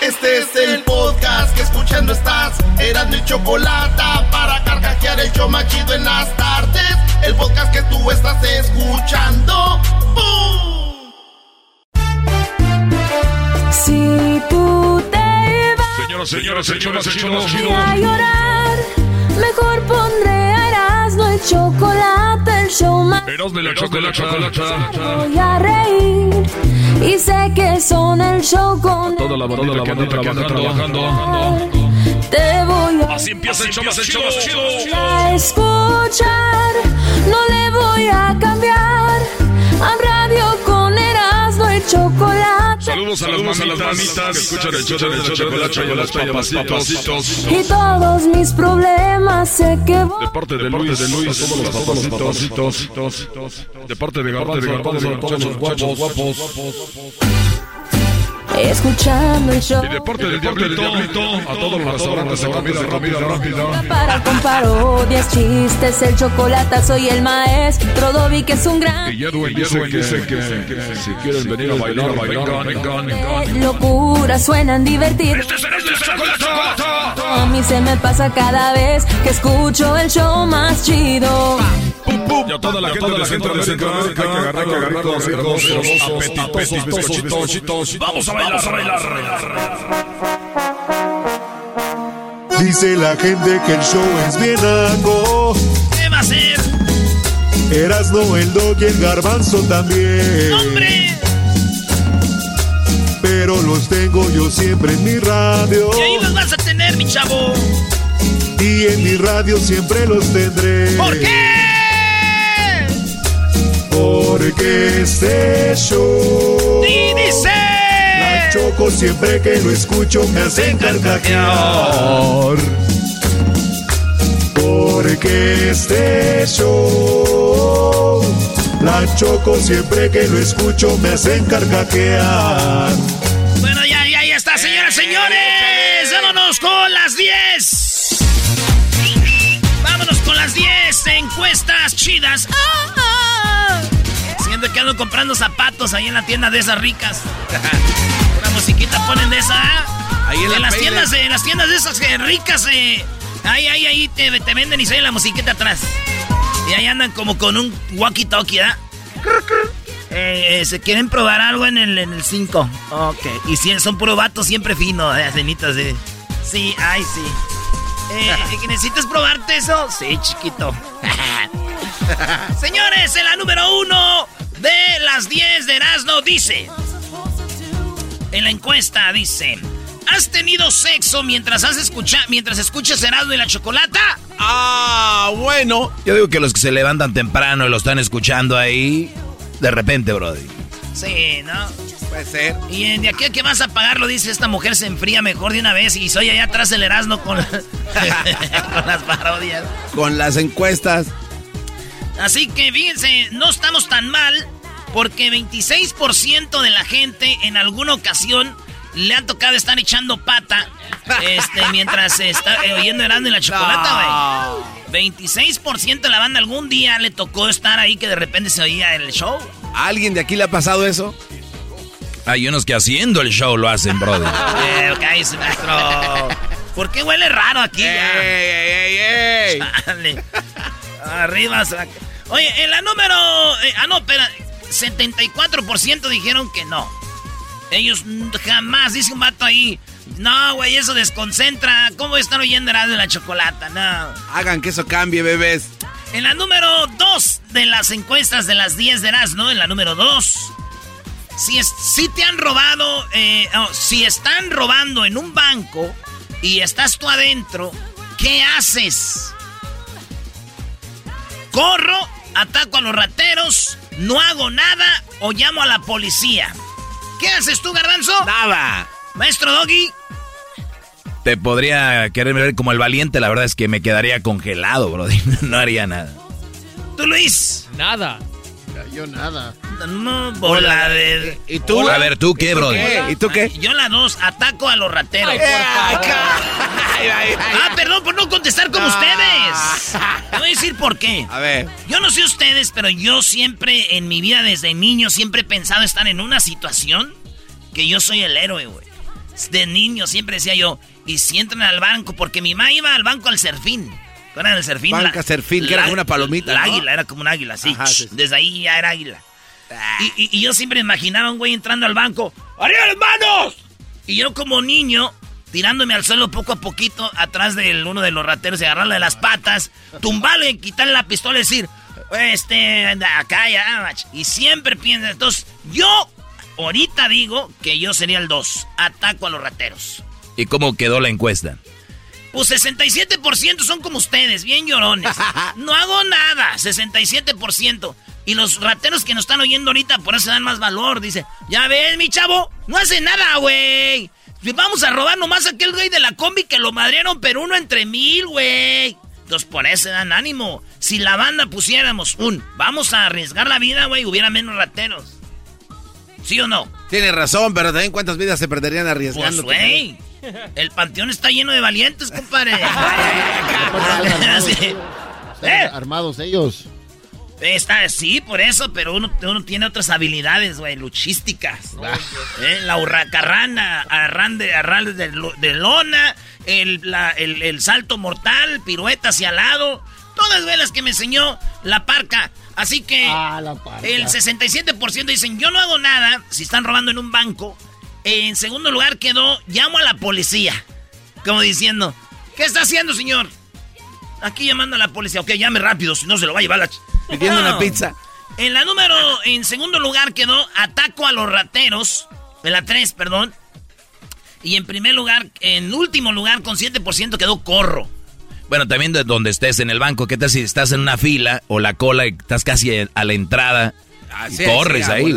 Este es el podcast que escuchando estás. Eran mi chocolate para carcajear el show machido en las tardes. El podcast que tú estás escuchando. ¡Bum! Si tú te vas Señoras, señoras, señoras, señoras, a llorar, mejor pondré a Erasmo el chocolate, el show más. Erasmo la chocolata. Voy a reír y sé que son el show con Toda la bandita que anda trabajando, trabajando. Te voy a Así empieza el show más chido. a escuchar, no le voy a cambiar a radio el chocolate Saludos a las mamitas que escuchan el show de la chocolata y a los papacitos. y todos mis problemas sé que voy De parte de Luis, de Luis, a todos los papacitos. De parte de Garbanzo, de Garbanzo, a todos los guapos, guapos. Escuchando el show Y de parte del Diablito, a todos los restaurantes de comida rápida, rápida. para con parodias, chistes, el chocolate soy el maestro Dobby que es un gran Y Edwin dice que, si quieren venir a bailar, bailar, vengan, vengan. locura suenan divertidos. Este es chocolata. A mí se me pasa cada vez que escucho el show más chido. Y a toda la gente de Centroamérica hay que agarrar, hay que agarrar los ricos, los apetitosos bizcochitos. Vamos a bailar, a bailar. Dice la gente que el show es bien algo. ¿Qué va a ser? Erasno, el dog y el garbanzo también. ¡Hombre! Pero los tengo yo siempre en mi radio. Y ahí los vas a tener, mi chavo. Y en mi radio siempre los tendré. ¿Por qué? Porque este show. Y dice. Choco siempre que lo escucho me hacen carcajear. Porque este show. La choco siempre que lo escucho me hacen carcajear. Bueno, ya, ya, ya está, señoras, señores. Vámonos con las 10. Vámonos con las 10 encuestas chidas. Ah, ah. Siento que ando comprando zapatos ahí en la tienda de esas ricas. Musiquita ponen de esa. ¿ah? Ahí en la las tiendas de las tiendas de esas eh, ricas, eh, ahí, ahí, ahí te, te venden y sale la musiquita atrás. Y ahí andan como con un walkie-talkie, ¿verdad? Eh, eh, ¿Se quieren probar algo en el 5? ok. Y si son puro siempre fino, de cenitas de... Sí, ay, sí. Eh, ¿que ¿Necesitas probarte eso? Sí, chiquito. Señores, en la número uno de las 10 de Erasmo dice... En la encuesta dice... ¿Has tenido sexo mientras has escucha mientras escuchas Erasmo y la Chocolata? Ah, bueno. Yo digo que los que se levantan temprano y lo están escuchando ahí, de repente, Brody. Sí, ¿no? Puede ser. Y en- de aquí a que vas a pagarlo, dice esta mujer se enfría mejor de una vez y soy allá atrás del Erasmo con, con las parodias. Con las encuestas. Así que fíjense, no estamos tan mal porque 26% de la gente en alguna ocasión le ha tocado estar echando pata este, mientras está eh, oyendo Erasmo y la chocolata, güey. 26% de la banda algún día le tocó estar ahí que de repente se oía el show. ¿A alguien de aquí le ha pasado eso? Hay unos que haciendo el show lo hacen, Brody. Eh, cállese, maestro. ¿Por qué huele raro aquí ya? ey, ey! Chale. Arriba. se la- Oye, en la número. eh, ah, no, espera. 74% dijeron que no. Ellos jamás, dice un vato ahí. No, güey, eso desconcentra. ¿Cómo están oyendo Erasmo de la chocolata? No. Hagan que eso cambie, bebés. En la número 2 de las encuestas de las 10 de Erasmo, en la número 2. Si, si te han robado, eh, si están robando en un banco y estás tú adentro, ¿qué haces? Corro, ataco a los rateros, no hago nada o llamo a la policía. ¿Qué haces tú, garbanzo? Nada. Maestro Doggy. Te podría querer ver como el valiente, la verdad es que me quedaría congelado, bro. No haría nada. ¿Tú, Luis? Nada. Yo nada. No, bola de... ¿Y tú? A ver, ¿tú qué, bro? ¿Y tú qué? Yo la dos, ataco a los rateros. ah, perdón por no contestar como ustedes. Te voy a decir por qué. A ver. Yo no sé ustedes, pero yo siempre en mi vida desde niño siempre he pensado estar en una situación que yo soy el héroe, güey. De niño siempre decía yo, y si entran al banco, porque mi mamá iba al banco al serfín. Era el serfín. Banca serfín, que era una palomita. El águila, era como un águila, sí. Desde ahí ya era águila. Ah. Y, yo siempre imaginaba un güey entrando al banco. ¡Arriba las manos! Y yo como niño, tirándome al suelo poco a poquito, atrás de uno de los rateros y agarrarle de las patas, tumbarle, quitarle la pistola y decir, este, acá ya, Y siempre piensa, entonces, yo ahorita digo que yo sería el 2. Ataco a los rateros. ¿Y cómo quedó la encuesta? Pues 67% son como ustedes, bien llorones. No hago nada, 67%. Y los rateros que nos están oyendo ahorita por eso dan más valor. Dice, ya ves, mi chavo, no hace nada, güey. Vamos a robar nomás a aquel güey de la combi que lo madrieron, pero uno entre mil, güey. Entonces por eso dan ánimo. Si la banda pusiéramos un, vamos a arriesgar la vida, güey, hubiera menos rateros. ¿Sí o no? Tiene razón, pero también cuántas vidas se perderían arriesgando. Pues, güey. El panteón está lleno de valientes, compadre. Armados ellos. Está, sí, por eso, pero uno, uno tiene otras habilidades, güey, luchísticas. ¿Eh? La hurracarrana, arran de, arran de, lona, el, el, salto mortal, pirueta hacia lado. Todas velas que me enseñó la parca. Así que ah, el 67% dicen, yo no hago nada si están robando en un banco. En segundo lugar quedó, llamo a la policía. Como diciendo, ¿qué está haciendo, señor? Aquí llamando a la policía. Ok, llame rápido, si no se lo va a llevar la... Pidiendo una pizza. En la número, en segundo lugar quedó, ataco a los rateros. En la 3, perdón. Y en primer lugar, en último lugar, con 7% quedó corro. Bueno, también de donde estés en el banco, ¿qué tal si estás en una fila o la cola y estás casi a la entrada ah, y corres ahí?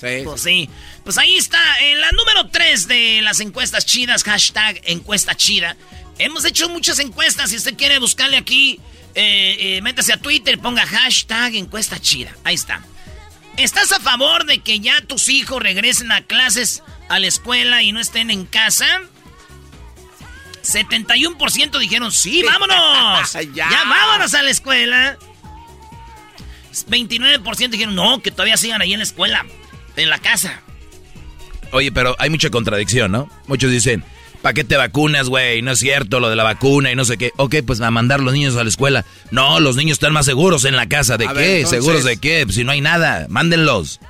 Sí. Pues sí. Pues ahí está, la número 3 de las encuestas chidas, hashtag encuesta chida. Hemos hecho muchas encuestas, si usted quiere buscarle aquí, eh, eh, métase a Twitter, ponga hashtag encuesta chida. Ahí está. ¿Estás a favor de que ya tus hijos regresen a clases, a la escuela y no estén en casa? 71% dijeron, sí, vámonos. ya. ya vámonos a la escuela. 29% dijeron, no, que todavía sigan ahí en la escuela en la casa. Oye, pero hay mucha contradicción, ¿no? Muchos dicen, ¿para qué te vacunas, güey? No es cierto lo de la vacuna y no sé qué. Ok, pues a mandar los niños a la escuela. No, los niños están más seguros en la casa. ¿De qué? ¿Seguros de qué? Pues si no hay nada, mándenlos.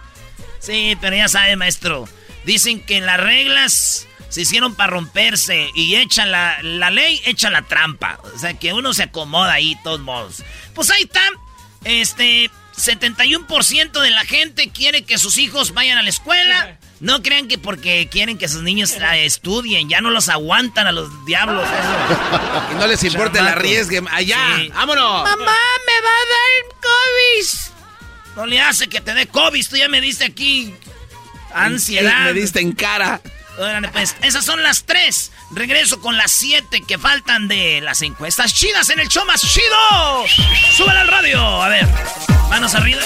Sí, pero ya sabe, maestro. Dicen que las reglas se hicieron para romperse y echa la, la ley, echa la trampa. O sea, que uno se acomoda ahí, todos modos. Pues ahí está. Este, 71% de la gente quiere que sus hijos vayan a la escuela. No crean que porque quieren que sus niños estudien, ya no los aguantan a los diablos. y no les importa el arriesgue. Allá, vámonos. Mamá, me va a dar COVID. No le hace que te dé COVID, tú ya me diste aquí ansiedad. Me diste en cara. pues, esas son las tres. Regreso con las siete que faltan de las encuestas chidas en el show más chido. Súbela al radio. A ver, manos arriba.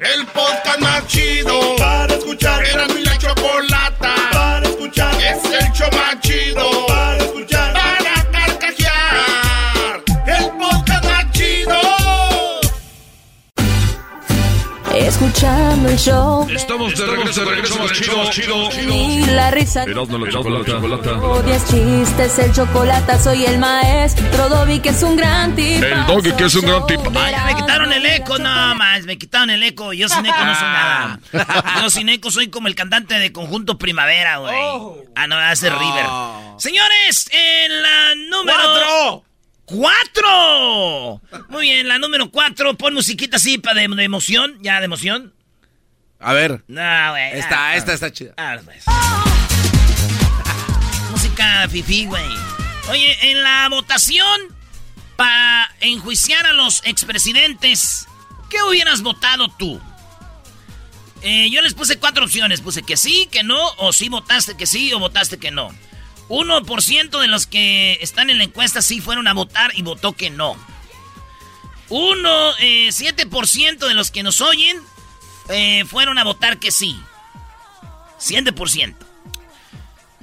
El podcast más chido para escuchar. Escuchando el show. Estamos de regreso, regreso, chido, chido, chido. Y la risa. Erasmo la chocolata. Odias chistes, el chocolate, soy el maestro Dobby, que es un gran tipo. El doggy que es un gran tipo. Ay, me quitaron el eco, no más, me quitaron el eco. Yo sin eco no soy nada. Yo sin eco soy como el cantante de Conjunto Primavera, güey. Ah, no, hace River. Señores, en la número... ¡Cuatro! ¡Cuatro! Muy bien, la número cuatro. Pon musiquita así para de, de emoción. Ya, de emoción. A ver. No, güey. Esta, ah, esta está chida. ah, pues. Música fifi, güey. Oye, en la votación para enjuiciar a los expresidentes, ¿qué hubieras votado tú? Eh, yo les puse cuatro opciones. Puse que sí, que no, o sí votaste que sí o votaste que no. 1% de los que están en la encuesta sí fueron a votar y votó que no. 1, eh, 7% de los que nos oyen eh, fueron a votar que sí. 7%.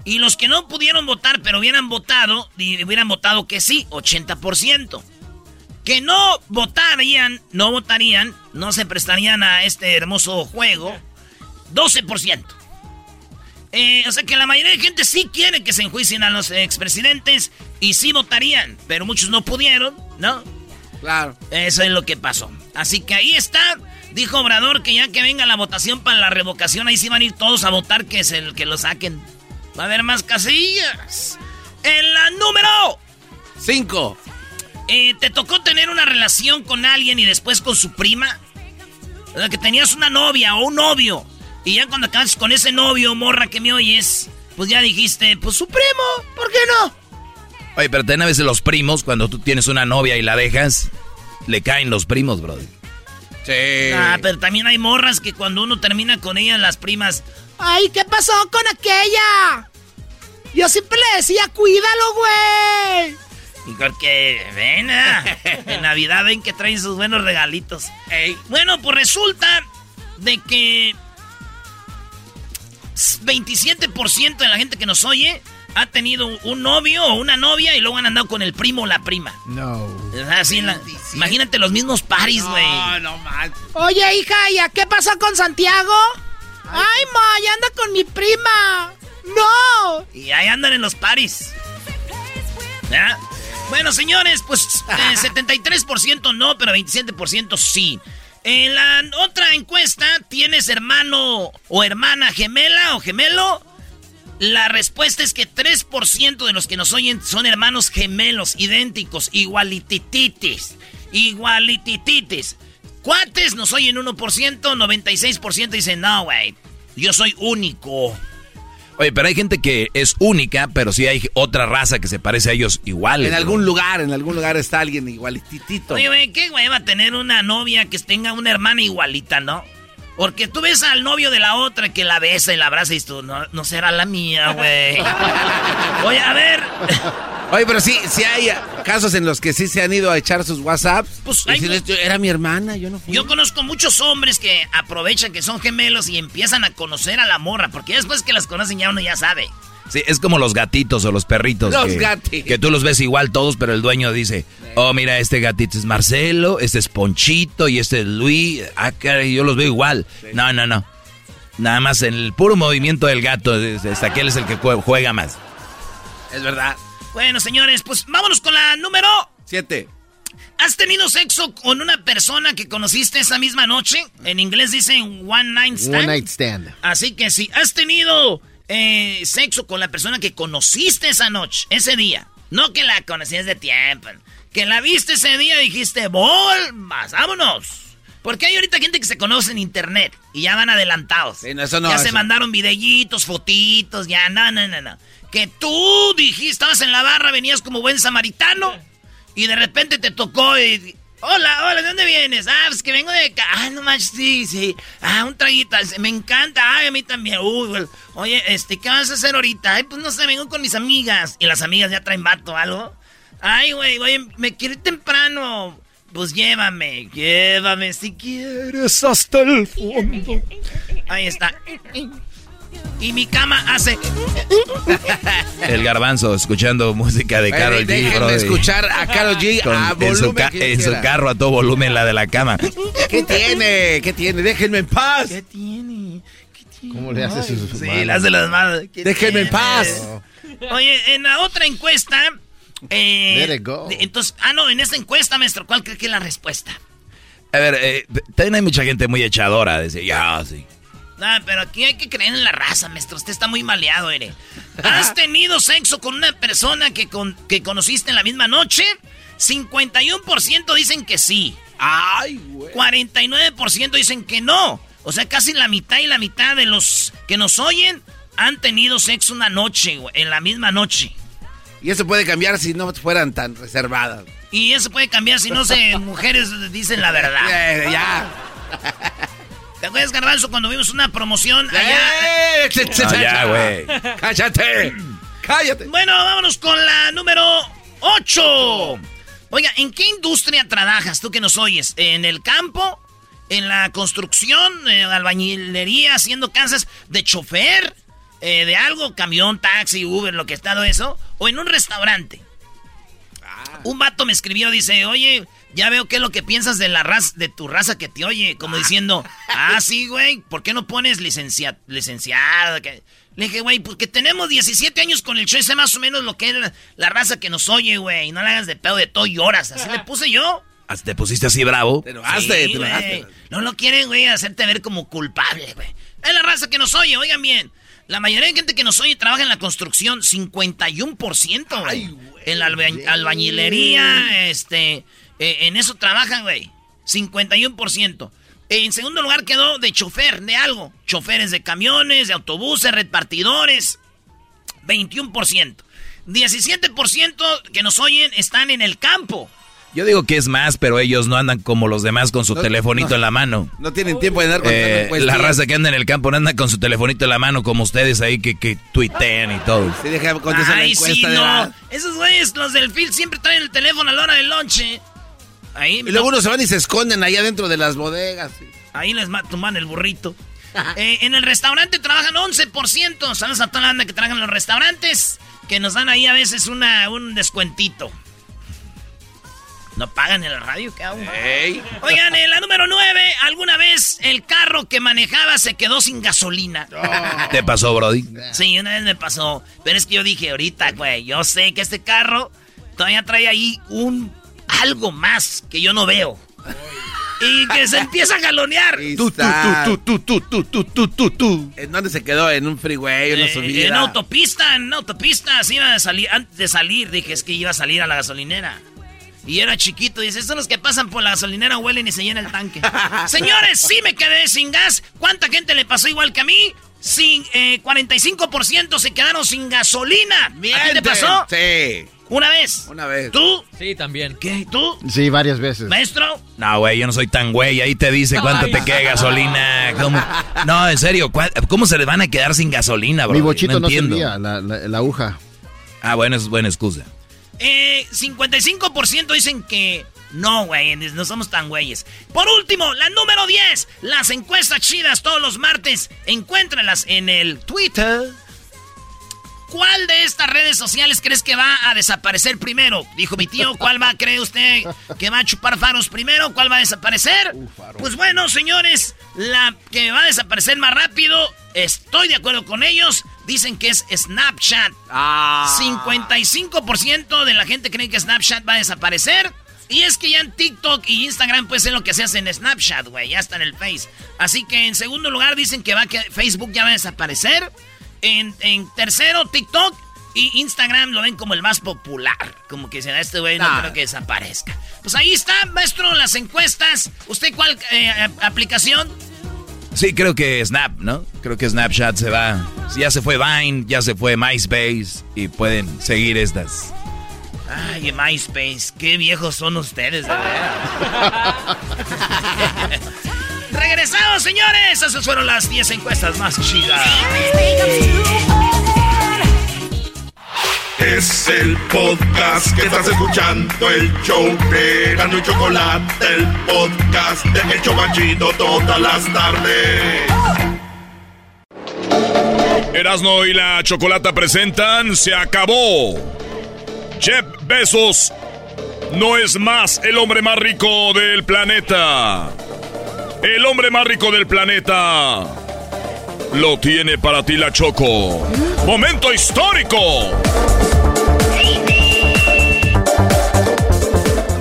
Y los que no pudieron votar, pero hubieran votado, y hubieran votado que sí, 80%. Que no votarían, no votarían, no se prestarían a este hermoso juego, 12%. Eh, o sea que la mayoría de gente sí quiere que se enjuicien a los expresidentes y sí votarían, pero muchos no pudieron, ¿no? Claro. Eso es lo que pasó. Así que ahí está. Dijo Obrador que ya que venga la votación para la revocación, ahí sí van a ir todos a votar que es el que lo saquen. Va a haber más casillas. En la número Cinco. eh, ¿Te tocó tener una relación con alguien y después con su prima? O sea, que tenías una novia o un novio. Y ya cuando acabas con ese novio, morra que me oyes, pues ya dijiste, pues su primo, ¿por qué no? Oye, pero ten a veces los primos, cuando tú tienes una novia y la dejas, le caen los primos, brother. Sí. Ah, pero también hay morras que cuando uno termina con ellas, las primas. ¡Ay, qué pasó con aquella! Yo siempre le decía, cuídalo, güey. Y porque, ven, ah, en Navidad ven que traen sus buenos regalitos. Bueno, pues resulta de que 27% de la gente que nos oye ha tenido un novio o una novia y luego han andado con el primo o la prima. No. Así en la- imagínate los mismos paris, güey. No, no mal. Oye, hija, ¿ya qué pasó con Santiago? Ay, ma, ya anda con mi prima. No. Y ahí andan en los paris. ¿Ya? Bueno, señores, pues eh, 73% no, pero 27% sí. En la otra encuesta, ¿tienes hermano o hermana gemela o gemelo? La respuesta es que 3% de los que nos oyen son hermanos gemelos, idénticos, igualitititis. Igualitititis. Cuates nos oyen 1%, 96% dicen, no, güey, yo soy único. Oye, pero hay gente que es única, pero sí hay otra raza que se parece a ellos iguales. En bro. algún lugar, en algún lugar está alguien igualititito. Oye, güey, qué güey va a tener una novia que tenga una hermana igualita, ¿no? Porque tú ves al novio de la otra que la besa y la abraza y tú, no, no será la mía, güey. Oye, a ver. Oye, pero sí, sí hay casos en los que sí se han ido a echar sus WhatsApps. Pues hay "Yo- era mi hermana, yo no fui. Yo conozco muchos hombres que aprovechan que son gemelos y empiezan a conocer a la morra, porque después que las conocen ya uno ya sabe. Sí, es como los gatitos o los perritos. Los que, gatitos. Que tú los ves igual todos, pero el dueño dice, oh, mira, este gatito es Marcelo, este es Ponchito y este es Luis. Ah, caray, yo los veo igual. No, no, no. Nada más en el puro movimiento del gato, es- aquel es el que jue- juega más. Es verdad. Bueno, señores, pues vámonos con la número. Siete. ¿Has tenido sexo con una persona que conociste esa misma noche? En inglés dicen one night stand. One night stand. Así que si has tenido eh, sexo con la persona que conociste esa noche, ese día, no que la conocías de tiempo, que la viste ese día y dijiste, ¡Volvas! ¡Vámonos! Porque hay ahorita gente que se conoce en internet y ya van adelantados. Sí, no, eso no, ya se mandaron videitos, fotitos, ya, no, no, no, no. Que tú dijiste, estabas en la barra, venías como buen samaritano y de repente te tocó y... Hola, hola, ¿de dónde vienes? Ah, pues que vengo de acá. Ah, no manches, sí, sí. Ah, un traguito, me encanta. Ay, a mí también. Uy, güey. Oye, este, ¿qué vas a hacer ahorita? Ay, pues no sé, vengo con mis amigas. Y las amigas ya traen vato o algo. Ay, güey, oye, me quiero ir temprano. Pues llévame, llévame si quieres hasta el fondo. Ahí está. Y mi cama hace. El garbanzo escuchando música de Carol G. Bro, escuchar a Carol G a en, su, en su, carro a todo volumen, la de la cama. ¿Qué tiene? ¿Qué tiene? Déjenme en paz. ¿Qué tiene? ¿Qué tiene? ¿Cómo le hace sus Sí, le hace las manos. Déjenme en paz. Oye, en la otra encuesta. Eh, Let it go. Entonces, ah, no, en esta encuesta, maestro, ¿cuál cree que es la respuesta? A ver, eh, también hay mucha gente muy echadora. Dice, ya, sí. Ah, pero aquí hay que creer en la raza, maestro. Usted está muy maleado, Ere. ¿Has tenido sexo con una persona que, con, que conociste en la misma noche? 51% dicen que sí. Ay, güey. 49% dicen que no. O sea, casi la mitad y la mitad de los que nos oyen han tenido sexo una noche, güey, en la misma noche. Y eso puede cambiar si no fueran tan reservadas. Y eso puede cambiar si no se mujeres dicen la verdad. Eh, ya. ¿Te acuerdas, Garbanzo, cuando vimos una promoción allá? ¡Eh! No, ya, güey. ¡Cállate! ¡Cállate! Bueno, vámonos con la número 8. Oiga, ¿en qué industria trabajas tú que nos oyes? ¿En el campo? ¿En la construcción? ¿En la albañilería? ¿Haciendo casas de chofer? Eh, ¿De algo? ¿Camión, taxi, Uber, lo que está todo eso? ¿O en un restaurante? Un vato me escribió, dice, oye, ya veo qué es lo que piensas de la raza, de tu raza que te oye, como diciendo, ah, sí, güey, ¿por qué no pones licencia, licenciado? Le dije, güey, porque tenemos 17 años con el show, sé más o menos lo que es la, la raza que nos oye, güey, no le hagas de pedo de todo y horas, así le puse yo. ¿Te pusiste así bravo? Te enojaste, Sí, te enojaste. No lo quieren, güey, hacerte ver como culpable, güey. Es la raza que nos oye, oigan bien. La mayoría de gente que nos oye trabaja en la construcción, 51%, güey. En la alba- albañilería, este, eh, en eso trabajan, güey. 51%. En segundo lugar quedó de chofer, de algo. Choferes de camiones, de autobuses, repartidores. 21%. 17% que nos oyen están en el campo. Yo digo que es más, pero ellos no andan como los demás con su telefonito en la mano. No tienen tiempo de andar Eh, contando la raza que anda en el campo no anda con su telefonito en la mano como ustedes ahí que, que tuitean y todo. Sí, deja contestar la Ay, sí, no. la- Esos güeyes, los del field, siempre traen el teléfono a la hora del lonche. Ahí, Y luego unos se van y se esconden allá dentro de las bodegas. ahí les ma- toman el burrito. Eh, en el restaurante trabajan 11%. Saludos a toda la banda que trabajan en los restaurantes. Que nos dan ahí a veces una, un descuentito. ¿No pagan en la radio? ¿Qué hago? Oigan, en la número 9, ¿alguna vez el carro que manejaba se quedó sin gasolina? ¿Te pasó, Brody? Sí, una vez me pasó. Pero es que yo dije, ahorita, güey, yo sé que este carro todavía trae ahí un algo más que yo no veo. Y que se empieza a galonear. Tú, tú, tú, tú, tú, tú, tú, tú, tú, tú. ¿En dónde se quedó? ¿En un freeway, una Eh, subida? en autopista, en autopista, así iba a salir, antes de salir, dije, es que iba a salir a la gasolinera. Y era chiquito, dice, estos son los que pasan por la gasolinera, huelen y se llena el tanque. Señores, sí me quedé sin gas. ¿Cuánta gente le pasó igual que a mí? Sin, eh, 45% se quedaron sin gasolina. ¿A ti te pasó? Sí, Una vez. una vez. ¿Tú? Sí, también. ¿Qué? ¿Tú? Sí, varias veces. ¿Maestro? No, güey, yo no soy tan güey. Ahí te dice cuánto te queda gasolina. ¿Cómo? No, en serio, ¿cuál- ¿cómo se les van a quedar sin gasolina, bro? Mi bochito no, entiendo. servía, la, la- la aguja. Ah, bueno, eso es buena excusa. Eh, 55% dicen que no, güey, no somos tan güeyes. Por último, la número 10, las encuestas chidas todos los martes. Encuéntralas en el Twitter. ¿Cuál de estas redes sociales crees que va a desaparecer primero? Dijo mi tío, ¿cuál va, cree usted que va a chupar faros primero? ¿Cuál va a desaparecer? Pues bueno, señores, la que va a desaparecer más rápido, estoy de acuerdo con ellos, dicen que es Snapchat. Ah. 55% de la gente cree que Snapchat va a desaparecer. Y es que ya en TikTok y Instagram puede ser lo que se hace en Snapchat, güey. Ya está en el Face. Así que en segundo lugar dicen que va que Facebook ya va a desaparecer. En, en tercero, TikTok. Y Instagram lo ven como el más popular. Como que dicen, este güey no Nah. creo que desaparezca. Pues ahí está, maestro, las encuestas. ¿Usted cuál eh, aplicación? Sí, creo que Snap, ¿no? Creo que Snapchat se va. Ya se fue Vine, ya se fue MySpace y pueden seguir estas. Ay, MySpace. Qué viejos son ustedes, de verdad. Regresamos, señores. Esas fueron las 10 encuestas más chidas. Es el podcast que estás escuchando, el show de Gano y Chocolate, el podcast de El Chocachito todas las tardes. Erasno y la Chocolata presentan Se acabó. Jeff Bezos no es más el hombre más rico del planeta. El hombre más rico del planeta lo tiene para ti la Choco. Momento histórico.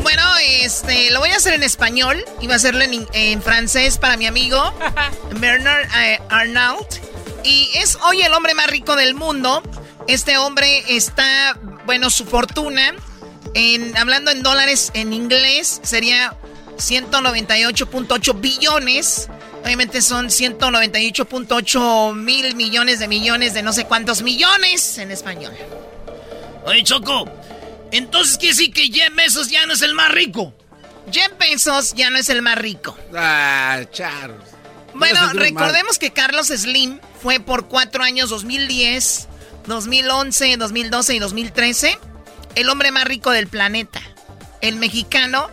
Bueno, este, lo voy a hacer en español y va a hacerlo en, en francés para mi amigo Bernard eh, Arnault. Y es hoy el hombre más rico del mundo. Este hombre está, bueno, su fortuna, en, hablando en dólares en inglés, sería 198.8 billones. Obviamente son 198.8 mil millones de millones de no sé cuántos millones en español. Oye, Choco, entonces quiere decir que Jeff Bezos ya no es el más rico. Jeff Bezos ya no es el más rico. Ah, Charles. Bueno, recordemos que Carlos Slim fue por cuatro años, 2010, 2011, 2012 y 2013, el hombre más rico del planeta. El mexicano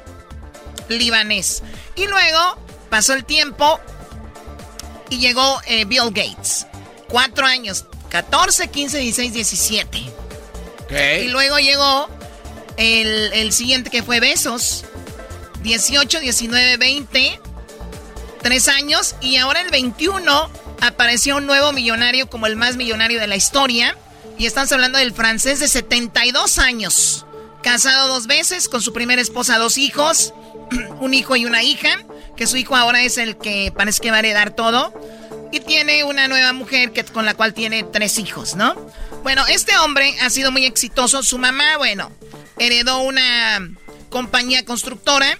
libanés. Y luego pasó el tiempo y llegó eh, Bill Gates. Cuatro años, 14, 15, 16, 17. Y luego llegó el, el siguiente que fue Besos. 18, 19, 20. Tres años. Y ahora el 21 apareció un nuevo millonario como el más millonario de la historia. Y estamos hablando del francés de 72 años. Casado dos veces, con su primera esposa, dos hijos. Un hijo y una hija. Que su hijo ahora es el que parece que va a heredar todo. Y tiene una nueva mujer que, con la cual tiene tres hijos, ¿no? Bueno, este hombre ha sido muy exitoso. Su mamá, bueno, heredó una compañía constructora.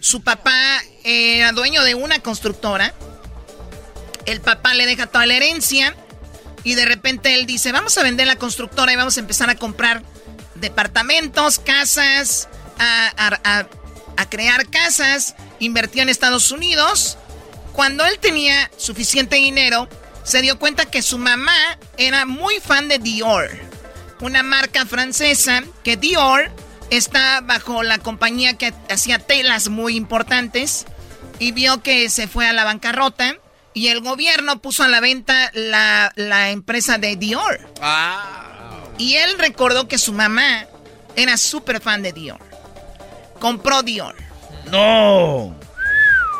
Su papá era dueño de una constructora. El papá le deja toda la herencia. Y de repente él dice, vamos a vender la constructora y vamos a empezar a comprar departamentos, casas, a, a crear casas. Invirtió en Estados Unidos. Cuando él tenía suficiente dinero, se dio cuenta que su mamá era muy fan de Dior. Una marca francesa que Dior está bajo la compañía que hacía telas muy importantes y vio que se fue a la bancarrota y el gobierno puso a la venta la, la empresa de Dior. Y él recordó que su mamá era súper fan de Dior. Compró Dior. No.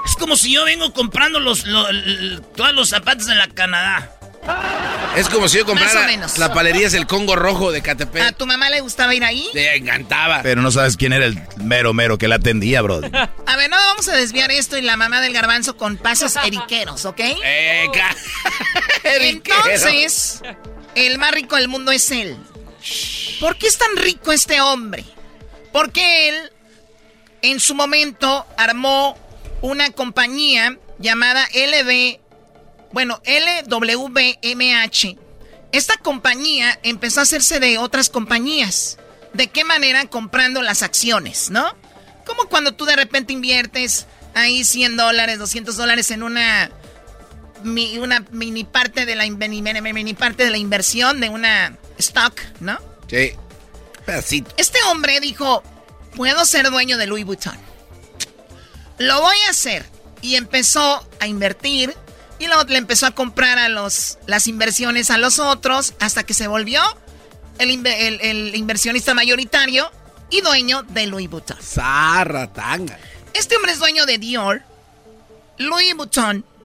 Es como si yo vengo comprando los, los- l- todos los zapatos de la Canadá. Es como si yo Más o comprara menos. la palería es el Congo Rojo de ¿A Catepec. tu mamá le gustaba ir ahí? Le encantaba. Pero no sabes quién era el mero mero que la atendía, bro. A ver, no vamos a desviar esto y la mamá del garbanzo con pasos eriqueros, ¿ok? Eh. Entonces, el más rico del mundo es él. ¿Por qué es tan rico este hombre? Porque él, en su momento, armó una compañía llamada LB, bueno, LWMH. Esta compañía empezó a hacerse de otras compañías. ¿De qué manera? Comprando las acciones, ¿no? Como cuando tú de repente inviertes ahí 100 dólares, 200 dólares en una una mini parte de la in- mini, mini- mini parte de la inversión de una stock, ¿no? Sí. Pedacito. Este hombre dijo, puedo ser dueño de Louis Vuitton. Lo voy a hacer. Y empezó a invertir. Y luego le empezó a comprar a los, las inversiones a los otros. Hasta que se volvió el, el- el inversionista mayoritario y dueño de Louis Vuitton. Zarra, tanga. Este hombre es dueño de Dior, Louis Vuitton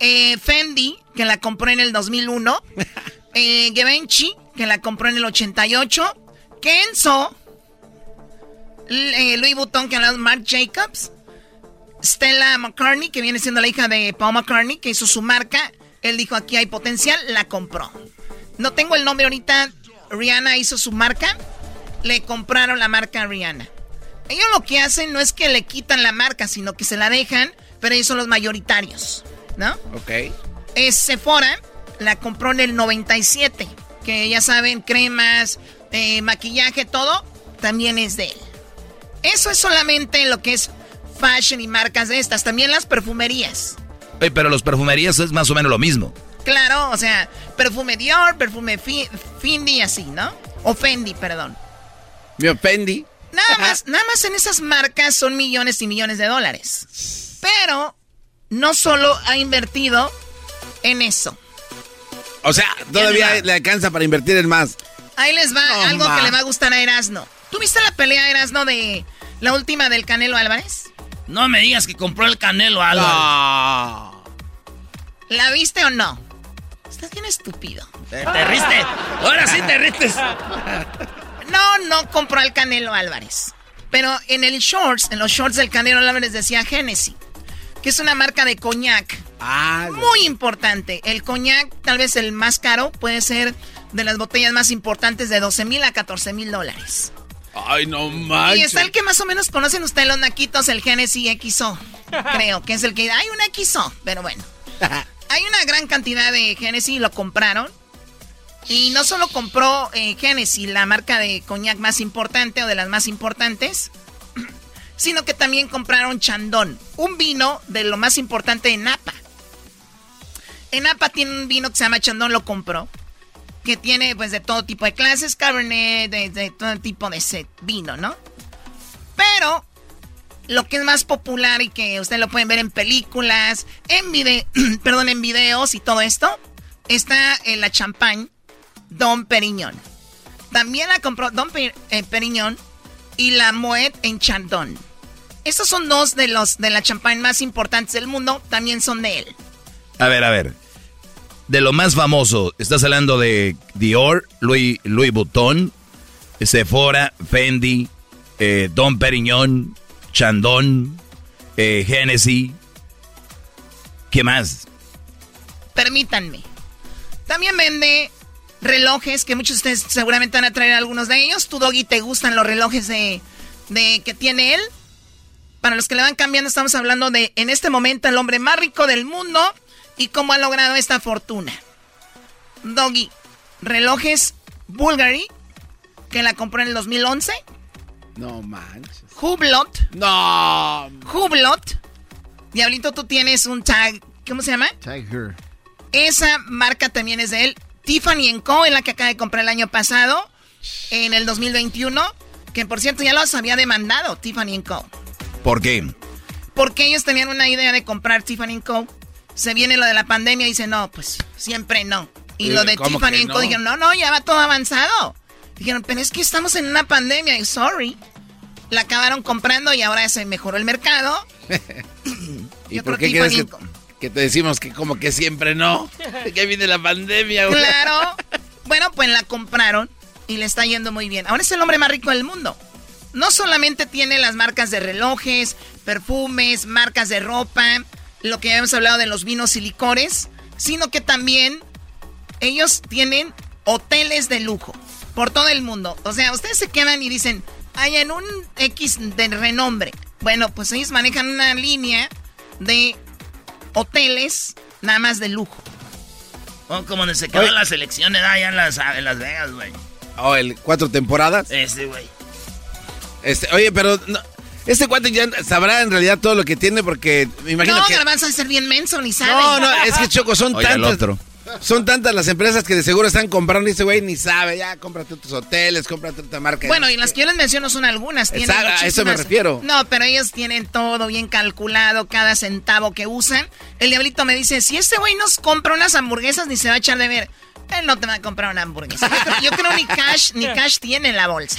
Eh, Fendi, que la compró en el 2001. eh, Givenchy, que la compró en el 88. Kenzo. Eh, Louis Vuitton, que hablamos Marc Jacobs. Stella McCartney, que viene siendo la hija de Paul McCartney, que hizo su marca. Él dijo, aquí hay potencial, la compró. No tengo el nombre ahorita. Rihanna hizo su marca. Le compraron la marca a Rihanna. Ellos lo que hacen no es que le quitan la marca, sino que se la dejan, pero ellos son los mayoritarios, ¿no? Ok. Es Sephora, la compró en el 97, que ya saben, cremas, eh, maquillaje, todo, también es de él. Eso es solamente lo que es fashion y marcas de estas, también las perfumerías. Oye, pero los perfumerías es más o menos lo mismo. Claro, o sea, perfume Dior, perfume Fi- Fendi, así, ¿no? O Fendi, perdón. Mi Fendi. Nada más, nada más en esas marcas son millones y millones de dólares. Pero no solo ha invertido en eso. O sea, todavía le alcanza para invertir en más. Ahí les va No, algo ma. que le va a gustar a Erasno. ¿Tú viste la pelea Erasno de la última del Canelo Álvarez? No me digas que compró el Canelo Álvarez. ¿La viste o no? Estás bien estúpido. Te, te riste. Ahora sí te ristes. No, no compró al Canelo Álvarez. Pero en el shorts, en los shorts del Canelo Álvarez decía Genesis, que es una marca de coñac. Ah, Muy importante. El coñac, tal vez el más caro, puede ser de las botellas más importantes de 12 mil a 14 mil dólares. Ay, no Y manches. está el que más o menos conocen ustedes los naquitos, el Genesis XO. Creo que es el que... Hay un XO, pero bueno. Hay una gran cantidad de Genesis, lo compraron. Y no solo compró eh, Genesis, la marca de coñac más importante o de las más importantes, sino que también compraron Chandon, un vino de lo más importante de Napa. En Napa tiene un vino que se llama Chandon, lo compró, que tiene pues de todo tipo de clases, Cabernet, de, de todo tipo de ese vino, ¿no? Pero lo que es más popular y que ustedes lo pueden ver en películas, en perdón, en videos y todo esto, está en la champagne Don Perignon. También la compró Don eh, Perignon y la Moet en Chandon. Estos son dos de los de la champagne más importantes del mundo, también son de él. A ver, a ver. De lo más famoso, estás hablando de Dior, Louis, Louis Vuitton, Sephora, Fendi, eh, Don Perignon, Chandon, eh, Hennessy. ¿Qué más? Permítanme. También vende relojes que muchos de ustedes seguramente van a traer algunos de ellos. ¿Tu doggy te gustan los relojes de, de que tiene él? Para los que le van cambiando, estamos hablando de en este momento el hombre más rico del mundo y cómo ha logrado esta fortuna. Doggy, relojes Bulgari, que la compró en el 2011. No manches. Hublot. No. Hublot. Diablito, tú tienes un tag. ¿Cómo se llama? Tiger. Esa marca también es de él. Tiffany Co. es la que acaba de comprar el año pasado, en el 2021. Que por cierto ya los había demandado Tiffany Co. ¿Por qué? Porque ellos tenían una idea de comprar Tiffany Co. Se viene lo de la pandemia y dicen, no, pues siempre no. Y lo Eh, de ¿cómo Tiffany que Co. no? dijeron, no, no, ya va todo avanzado. Dijeron, pero es que estamos en una pandemia. Y sorry. La acabaron comprando y ahora se mejoró el mercado. ¿Y Yo por creo qué crees Tiffany que, te decimos que como que siempre no? Que viene la pandemia, güey. Claro. Bueno, pues la compraron y le está yendo muy bien. Ahora es el hombre más rico del mundo. No solamente tiene las marcas de relojes, perfumes, marcas de ropa, lo que ya hemos hablado de los vinos y licores, sino que también ellos tienen hoteles de lujo por todo el mundo. O sea, ustedes se quedan y dicen, hay en un X de renombre. Bueno, pues ellos manejan una línea de hoteles nada más de lujo. Oh, como donde se quedan las elecciones allá en Las, en las Vegas, güey. Oh, el cuatro temporadas. Ese, güey. Este, oye, pero no, este cuate ya sabrá en realidad todo lo que tiene porque me imagino no, que... garbanzo, a ser bien menso, ni sabe. No, no, es que Choco, son Oye, el otro. Son tantas las empresas que de seguro están comprando y ese güey ni sabe. Ya, cómprate otros hoteles, cómprate otra marca. Bueno, y las que yo les menciono son algunas. Tienen Exacto, a eso me refiero. No, pero ellos tienen todo bien calculado, cada centavo que usan. El diablito me dice, si este güey nos compra unas hamburguesas, ni se va a echar de ver. Él no te va a comprar una hamburguesa. Yo creo, yo creo ni cash, ni cash tiene en la bolsa.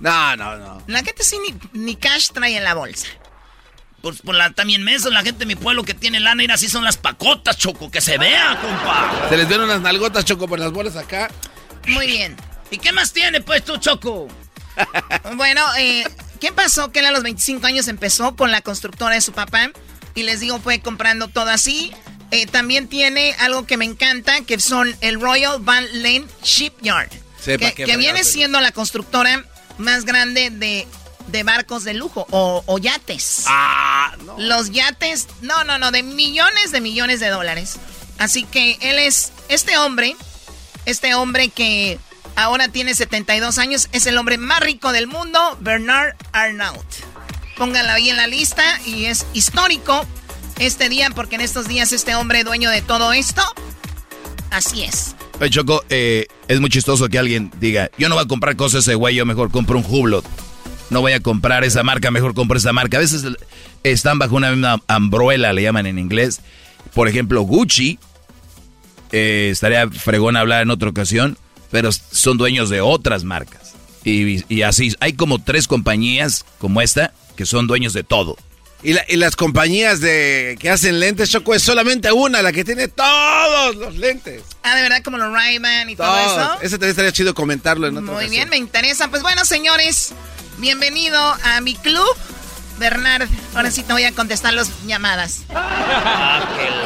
No, no, no. La gente sí ni, ni cash trae en la bolsa. Por, por la, también meso, la gente de mi pueblo que tiene lana, y así son las pacotas, Choco, que se vea, compa. Se les ven unas nalgotas, Choco, por las bolas acá. Muy bien. ¿Y qué más tiene, pues, tú, Choco? bueno, eh, ¿qué pasó? Que él a los 25 años empezó con la constructora de su papá. Y les digo, fue comprando todo así. Eh, también tiene algo que me encanta, que son el Royal Van Lane Shipyard. Sepa que, que viene siendo la constructora más grande de, de barcos de lujo o, o yates. Ah, no. Los yates, no, no, no, de millones de millones de dólares. Así que él es, este hombre, este hombre que ahora tiene 72 años, es el hombre más rico del mundo, Bernard Arnault. Pónganlo ahí en la lista y es histórico este día porque en estos días este hombre dueño de todo esto, así es. Choco, eh, es muy chistoso que alguien diga, yo no voy a comprar cosas ese güey, yo mejor compro un Hublot. No voy a comprar esa marca, mejor compro esa marca. A veces están bajo una misma ambruela, le llaman en inglés. Por ejemplo, Gucci, eh, estaría fregón hablar en otra ocasión, pero son dueños de otras marcas. Y, y así, hay como tres compañías como esta que son dueños de todo. Y, la- y las compañías de que hacen lentes, Choco, es solamente una, la que tiene todos los lentes. Ah, de verdad, como los Ray-Ban y todo eso. Ese también estaría chido comentarlo en otra Muy ocasión. bien, me interesa. Pues bueno, señores, bienvenido a mi club. Bernard, ahora sí te voy a contestar las llamadas.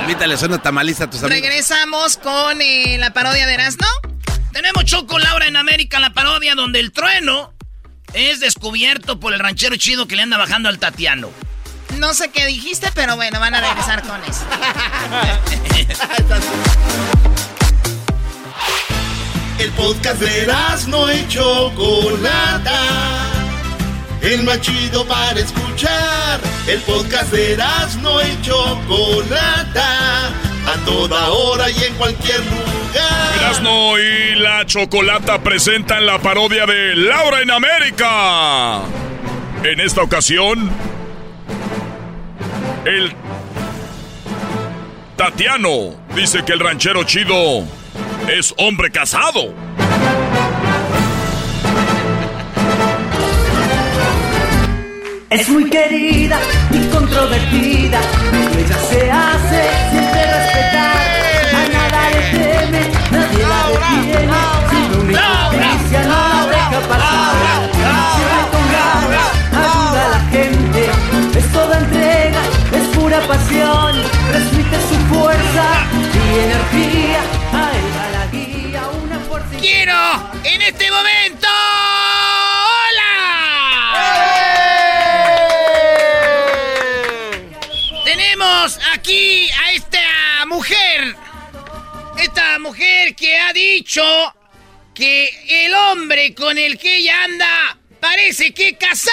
Invítale, suena tamaliza a tus amigos. Regresamos con eh, la parodia de Erasmo. Tenemos Choco Laura en América, la parodia donde el trueno es descubierto por el ranchero chido que le anda bajando al Tatiano. No sé qué dijiste, pero bueno, van a regresar con eso. El podcast de no y Chocolata. El más chido para escuchar. El podcast de no y Chocolata. A toda hora y en cualquier lugar. Erasmo y la Chocolata presentan la parodia de Laura en América. En esta ocasión, el Tatiano dice que el ranchero chido es hombre casado. Es muy querida y controvertida. Ella se hace siempre respetar. A nada le teme, nadie la detiene. Sin una injusticia no la deja pasar. Siempre con ganas, ayuda a la gente. Es toda entrega, es pura pasión. Transmite su fuerza y energía. A él va la guía, una fuerza. ¡Quiero en este momento! Mujer que ha dicho que el hombre con el que ella anda parece que casado.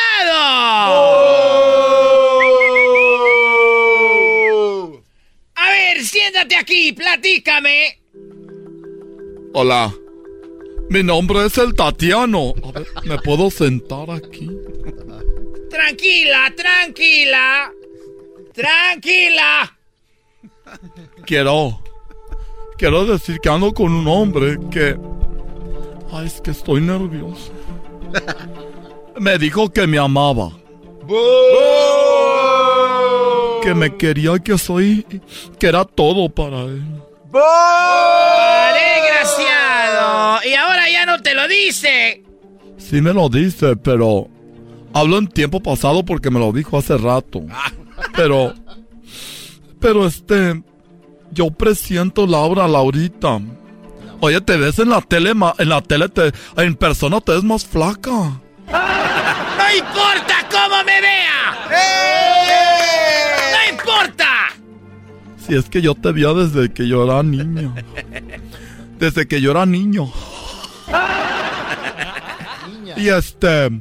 A ver, siéntate aquí, platícame. Hola. Mi nombre es el Tatiano. A ver, ¿me puedo sentar aquí? Tranquila, tranquila. Tranquila. Quiero. Quiero decir que ando con un hombre que. Ay, es que estoy nervioso. Me dijo que me amaba. Que me quería que soy. que era todo para él. ¡Desgraciado! Y ahora ya no te lo dice. Sí me lo dice, pero. Hablo en tiempo pasado porque me lo dijo hace rato. Pero. Pero este. Yo presiento Laura, Laurita. Oye, te ves en la tele, ma- en la tele, te, en persona te ves más flaca. ¡No importa cómo me vea! ¡No importa! Si es que yo te vi desde que yo era niño. Desde que yo era niño. Y este.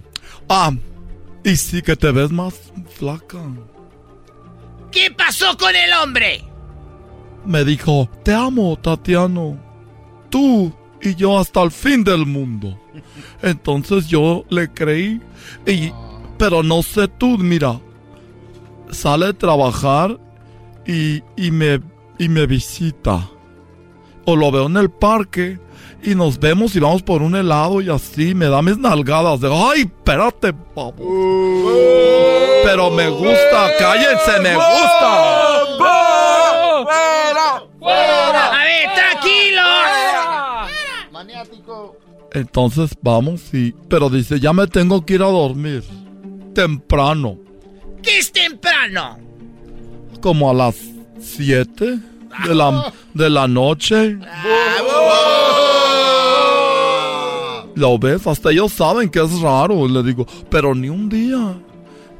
Ah, y sí que te ves más flaca. ¿Qué pasó con el hombre? Me dijo, te amo, Tatiano. Tú y yo hasta el fin del mundo. Entonces yo le creí. Y, pero no sé tú, mira. Sale a trabajar y, y, me, y me visita. o lo veo en el parque y nos vemos y vamos por un helado y así me da mis nalgadas de, ay, espérate, pavo. Pero me gusta, cállense, me gusta. ¡Fuera! A ver, tranquilos. Maniático. Entonces vamos y... Pero dice, ya me tengo que ir a dormir. Temprano. ¿Qué es temprano? Como a las 7 de la, de la noche. Lo ves, hasta ellos saben que es raro. Le digo, pero ni un día.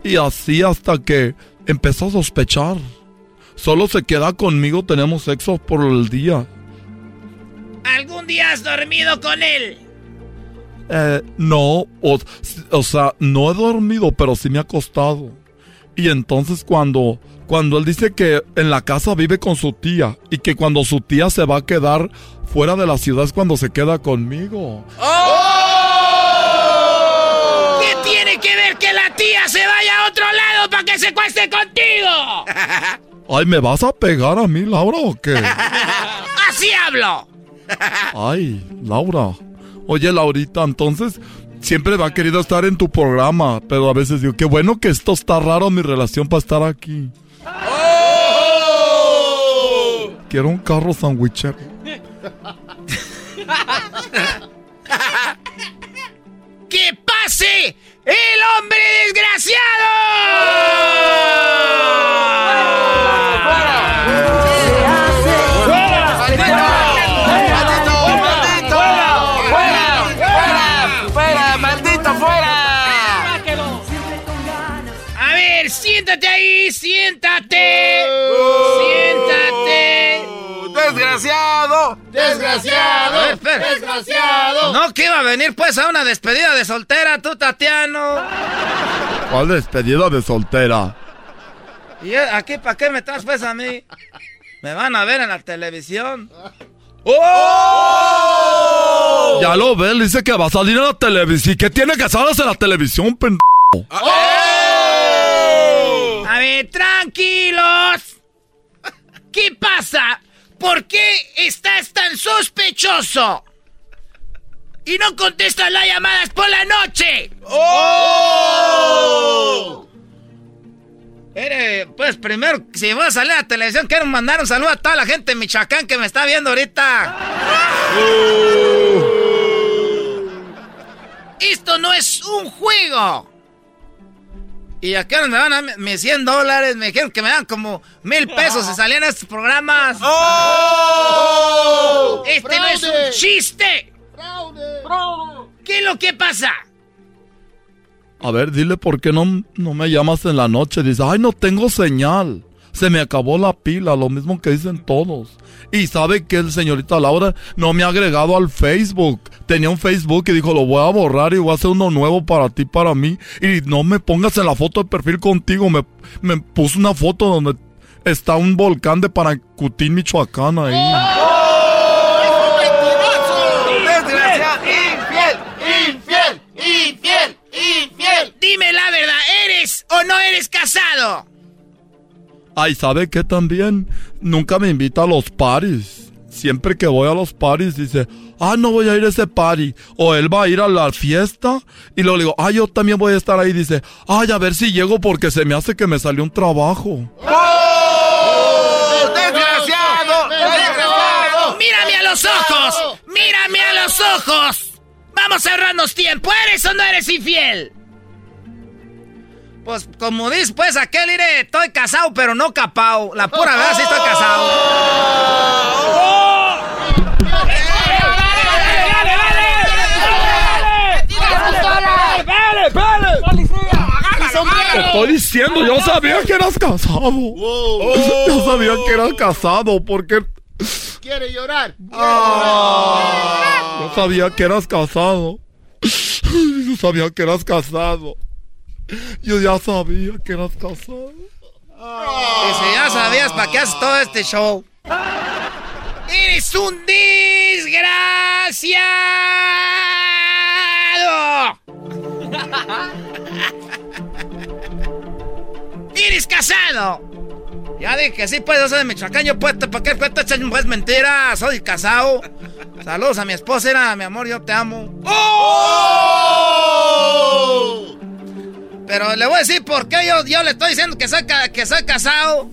Y así hasta que empezó a sospechar. Solo se queda conmigo, tenemos sexo por el día. ¿Algún día has dormido con él? Eh, no, o, o, sea, no he dormido, pero sí me ha acostado. Y entonces cuando, cuando él dice que en la casa vive con su tía y que cuando su tía se va a quedar fuera de la ciudad es cuando se queda conmigo. ¡Oh! ¿Qué tiene que ver que la tía se vaya a otro lado que se cueste contigo? Ay, ¿me vas a pegar a mí, Laura, o qué? Así hablo. Ay, Laura. Oye, Laurita, entonces siempre me ha querido estar en tu programa, pero a veces digo, qué bueno que esto está raro mi relación para estar aquí. ¡Oh! Quiero un carro sandwichero. ¡Que pase el hombre desgraciado! Desgraciado, desgraciado. No, que iba a venir pues a una despedida de soltera, tú, Tatiano. ¿Cuál despedida de soltera? ¿Y aquí para qué me traes pues a mí? Me van a ver en la televisión. ¡Oh! Ya lo ven, dice que va a salir en la televisión. ¿Qué tiene que salir en la televisión, pendejo? ¡Oh! A ver, tranquilos. ¿Qué pasa? ¿Por qué estás tan sospechoso? Y no contestas las llamadas por la noche. ¡Oh! pues primero, si voy a salir a la televisión, quiero mandar un saludo a toda la gente de Michoacán que me está viendo ahorita. Esto no es un juego. ¿Y a qué hora me van a mis 100 dólares? Me dijeron que me dan como mil pesos si salían estos programas. ¡Oh! Este no es un chiste. ¿Qué es lo que pasa? A ver, dile por qué no, no me llamas en la noche. Dice, ay, no tengo señal. Se me acabó la pila, lo mismo que dicen todos. Y sabe que el señorita Laura no me ha agregado al Facebook. Tenía un Facebook y dijo, lo voy a borrar y voy a hacer uno nuevo para ti, para mí. Y no me pongas en la foto de perfil contigo. Me, me puso una foto donde está un volcán de Paracutín, Michoacán ahí. ¡Oh! ¡Desgraciado! ¡Infiel! ¡Infiel! ¡Infiel! ¡Infiel! Dime la verdad, ¿eres o no eres casado? Ay, ¿sabe qué también? Nunca me invita a los paris. Siempre que voy a los paris dice, ah, no voy a ir a ese party. O él va a ir a la fiesta y luego le digo, ah, yo también voy a estar ahí. Dice, ay, a ver si llego porque se me hace que me salió un trabajo. ¡Oh! ¡Desgraciado! ¡Desgraciado! ¡Mírame a los ojos! ¡Mírame a los ojos! Vamos a ahorrarnos tiempo. ¿Eres o no eres infiel? Pues como dices, pues aquel iré, estoy casado, pero no capao. La pura verdad sí estoy casado. ¡Oh! Te estoy diciendo, yo sabía que eras casado. Yo sabía que eras casado, porque... ¿Quiere llorar? Yo sabía que eras casado. Yo sabía que eras casado. Yo ya sabía que eras casado. Y si ya sabías, ¿para qué haces todo este show? ¡Eres un desgraciado! ¡Eres casado! Ya dije que sí, pues, yo soy de Michoacán, yo pues, ¿por qué pues, pues mentira? Soy casado. Saludos a mi esposa, mi amor, yo te amo. ¡Oh! Pero le voy a decir por qué yo, yo le estoy diciendo que soy, que soy casado.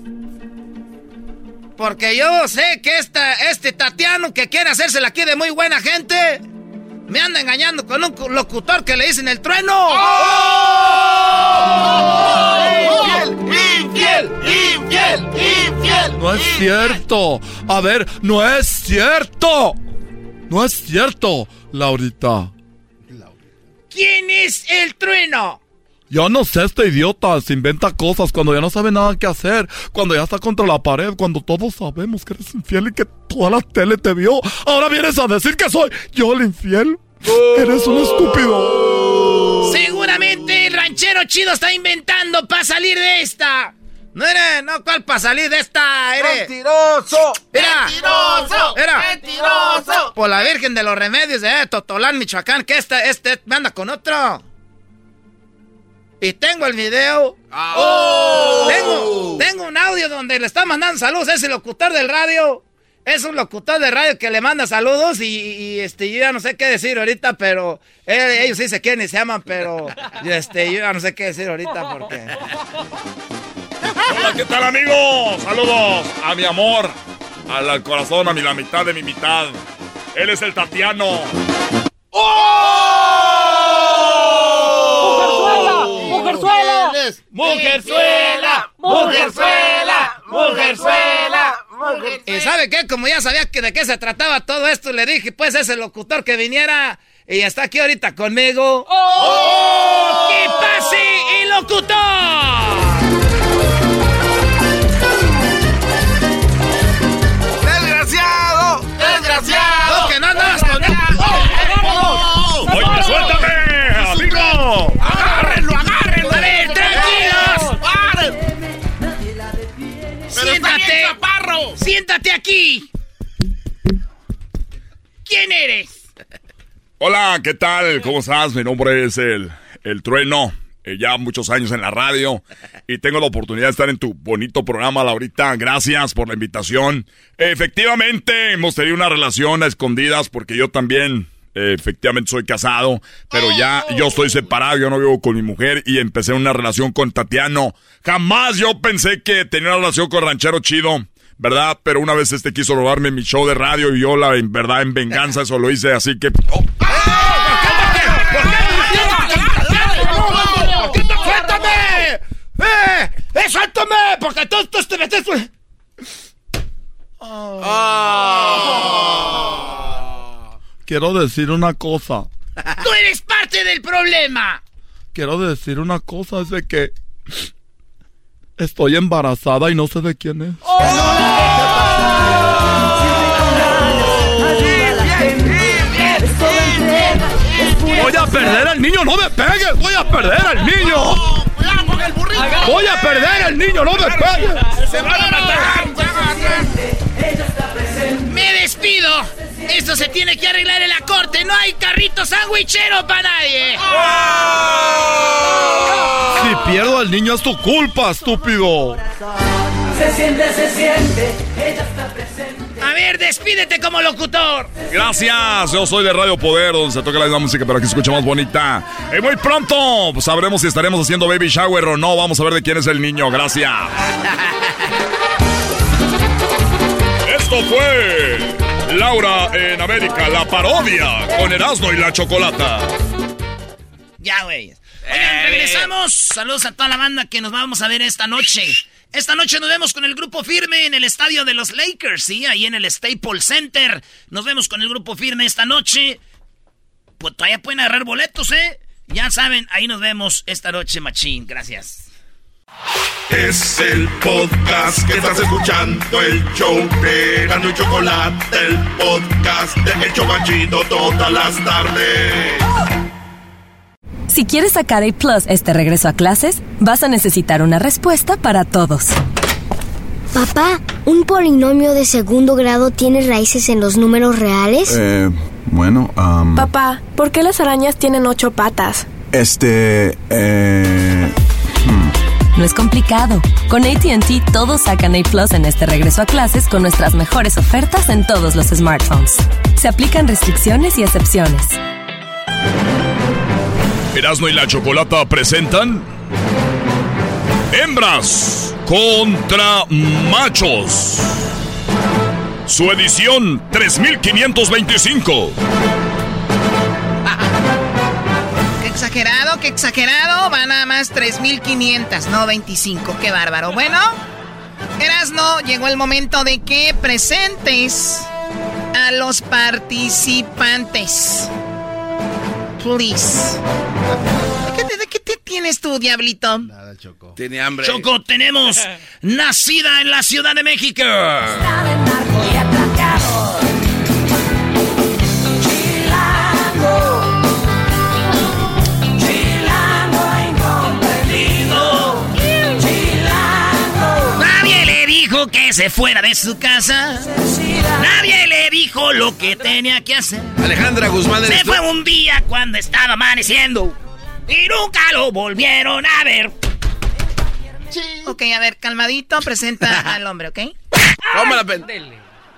Porque yo sé que esta, este Tatiano que quiere hacérsela aquí de muy buena gente, me anda engañando con un locutor que le dicen el trueno. ¡Oh! ¡Infiel! ¡Infiel! ¡Infiel! No es cierto. A ver, no es cierto. No es cierto, Laurita. ¿Quién es el trueno? Yo no sé, este idiota se inventa cosas cuando ya no sabe nada que hacer, cuando ya está contra la pared, cuando todos sabemos que eres infiel y que toda la tele te vio. Ahora vienes a decir que soy yo el infiel. Eres un estúpido. Seguramente el ranchero chido está inventando para salir de esta. No eres, no, ¿cuál para salir de esta? Eres. ¡Mentiroso! Era. ¡Mentiroso! Era. ¡Mentiroso! Por la Virgen de los Remedios de Totolán, Michoacán, que este, este me anda con otro. Y tengo el video. ¡Oh! Tengo, tengo un audio donde le está mandando saludos a ese locutor del radio. Es un locutor de radio que le manda saludos y, este, yo ya no sé qué decir ahorita, pero eh, ellos sí se quieren y se aman, pero este, yo ya no sé qué decir ahorita porque... Hola, ¿qué tal amigos? Saludos a mi amor, al, corazón, a mi, la mitad de mi mitad. Él es el Tatiano. ¡Mujerzuela! ¡Mujerzuela! ¡Mujerzuela! ¡Mujerzuela! ¿Y sabe qué? Como ya sabía que de qué se trataba todo esto, le dije, pues, ese locutor que viniera y está aquí ahorita conmigo. ¡Oh! ¡Que pase el locutor! Siéntate aquí. ¿Quién eres? Hola, ¿qué tal? ¿Cómo estás? Mi nombre es el, el Trueno. Eh, ya muchos años en la radio y tengo la oportunidad de estar en tu bonito programa, Laurita. Gracias por la invitación. Efectivamente, hemos tenido una relación a escondidas porque yo también, eh, efectivamente, soy casado, pero ya yo estoy separado, yo no vivo con mi mujer y empecé una relación con Tatiano. Jamás yo pensé que tenía una relación con Ranchero Chido. ¿Verdad? Pero una vez este quiso robarme mi show de radio y yo, la en verdad, en venganza, eso lo hice, así que... oh, ¡Suéltame! ¡Eh! ¡Eh, suéltame! Porque tú, tú te metes... Quiero decir una cosa. ¡Tú eres parte del problema! Quiero decir una cosa, es de que estoy embarazada y no sé de quién es. Voy a perder al niño, no me pegues, voy a perder al niño. Voy a perder al niño, no me pegues. ¡Se van a matar! ¡Me despido! Esto se tiene que arreglar en la corte. No hay carrito sandwichero para nadie. Si pierdo al niño es tu culpa, estúpido. Se siente, se siente, ella está presente. A ver, despídete como locutor. Gracias, yo soy de Radio Poder, donde se toca la misma música, pero aquí se escucha más bonita. Y muy pronto pues, sabremos si estaremos haciendo baby shower o no. Vamos a ver de quién es el niño. Gracias. Esto fue Laura en América, la parodia con Erasmo y la Chocolata. Ya, güey. Oigan, regresamos. Saludos a toda la banda que nos vamos a ver esta noche. Esta noche nos vemos con el grupo firme en el estadio de los Lakers, sí, ahí en el Staples Center. Nos vemos con el grupo firme esta noche. Pues todavía pueden agarrar boletos, ¿eh? Ya saben, ahí nos vemos esta noche, machín. Gracias. Es el podcast que estás escuchando, el show de Gano y Chocolate, el podcast de El Chocachito todas las tardes. Si quieres sacar A Plus este regreso a clases, vas a necesitar una respuesta para todos. Papá, ¿un polinomio de segundo grado tiene raíces en los números reales? Eh, bueno, am, Papá, ¿por qué las arañas tienen ocho patas? este, eh, No es complicado. Con ATT todos sacan A Plus en este regreso a clases con nuestras mejores ofertas en todos los smartphones. Se aplican restricciones y excepciones. Erasmo y la Chocolata presentan Hembras contra Machos. Su edición 3525. Qué exagerado, qué exagerado. Va nada más 3.500, no 25. Qué bárbaro. Bueno, Erasno, llegó el momento de que presentes a los participantes. Please. ¿De qué, de qué te tienes tú, diablito? Nada, Choco. Tiene hambre. Choco, tenemos nacida en la Ciudad de México. Dijo que se fuera de su casa. Nadie le dijo lo que tenía que hacer. Alejandra Guzmán Se fue un día cuando estaba amaneciendo. Y nunca lo volvieron a ver. Ok, a ver, calmadito, presenta al hombre, ¿ok? ¿Cómo la pen-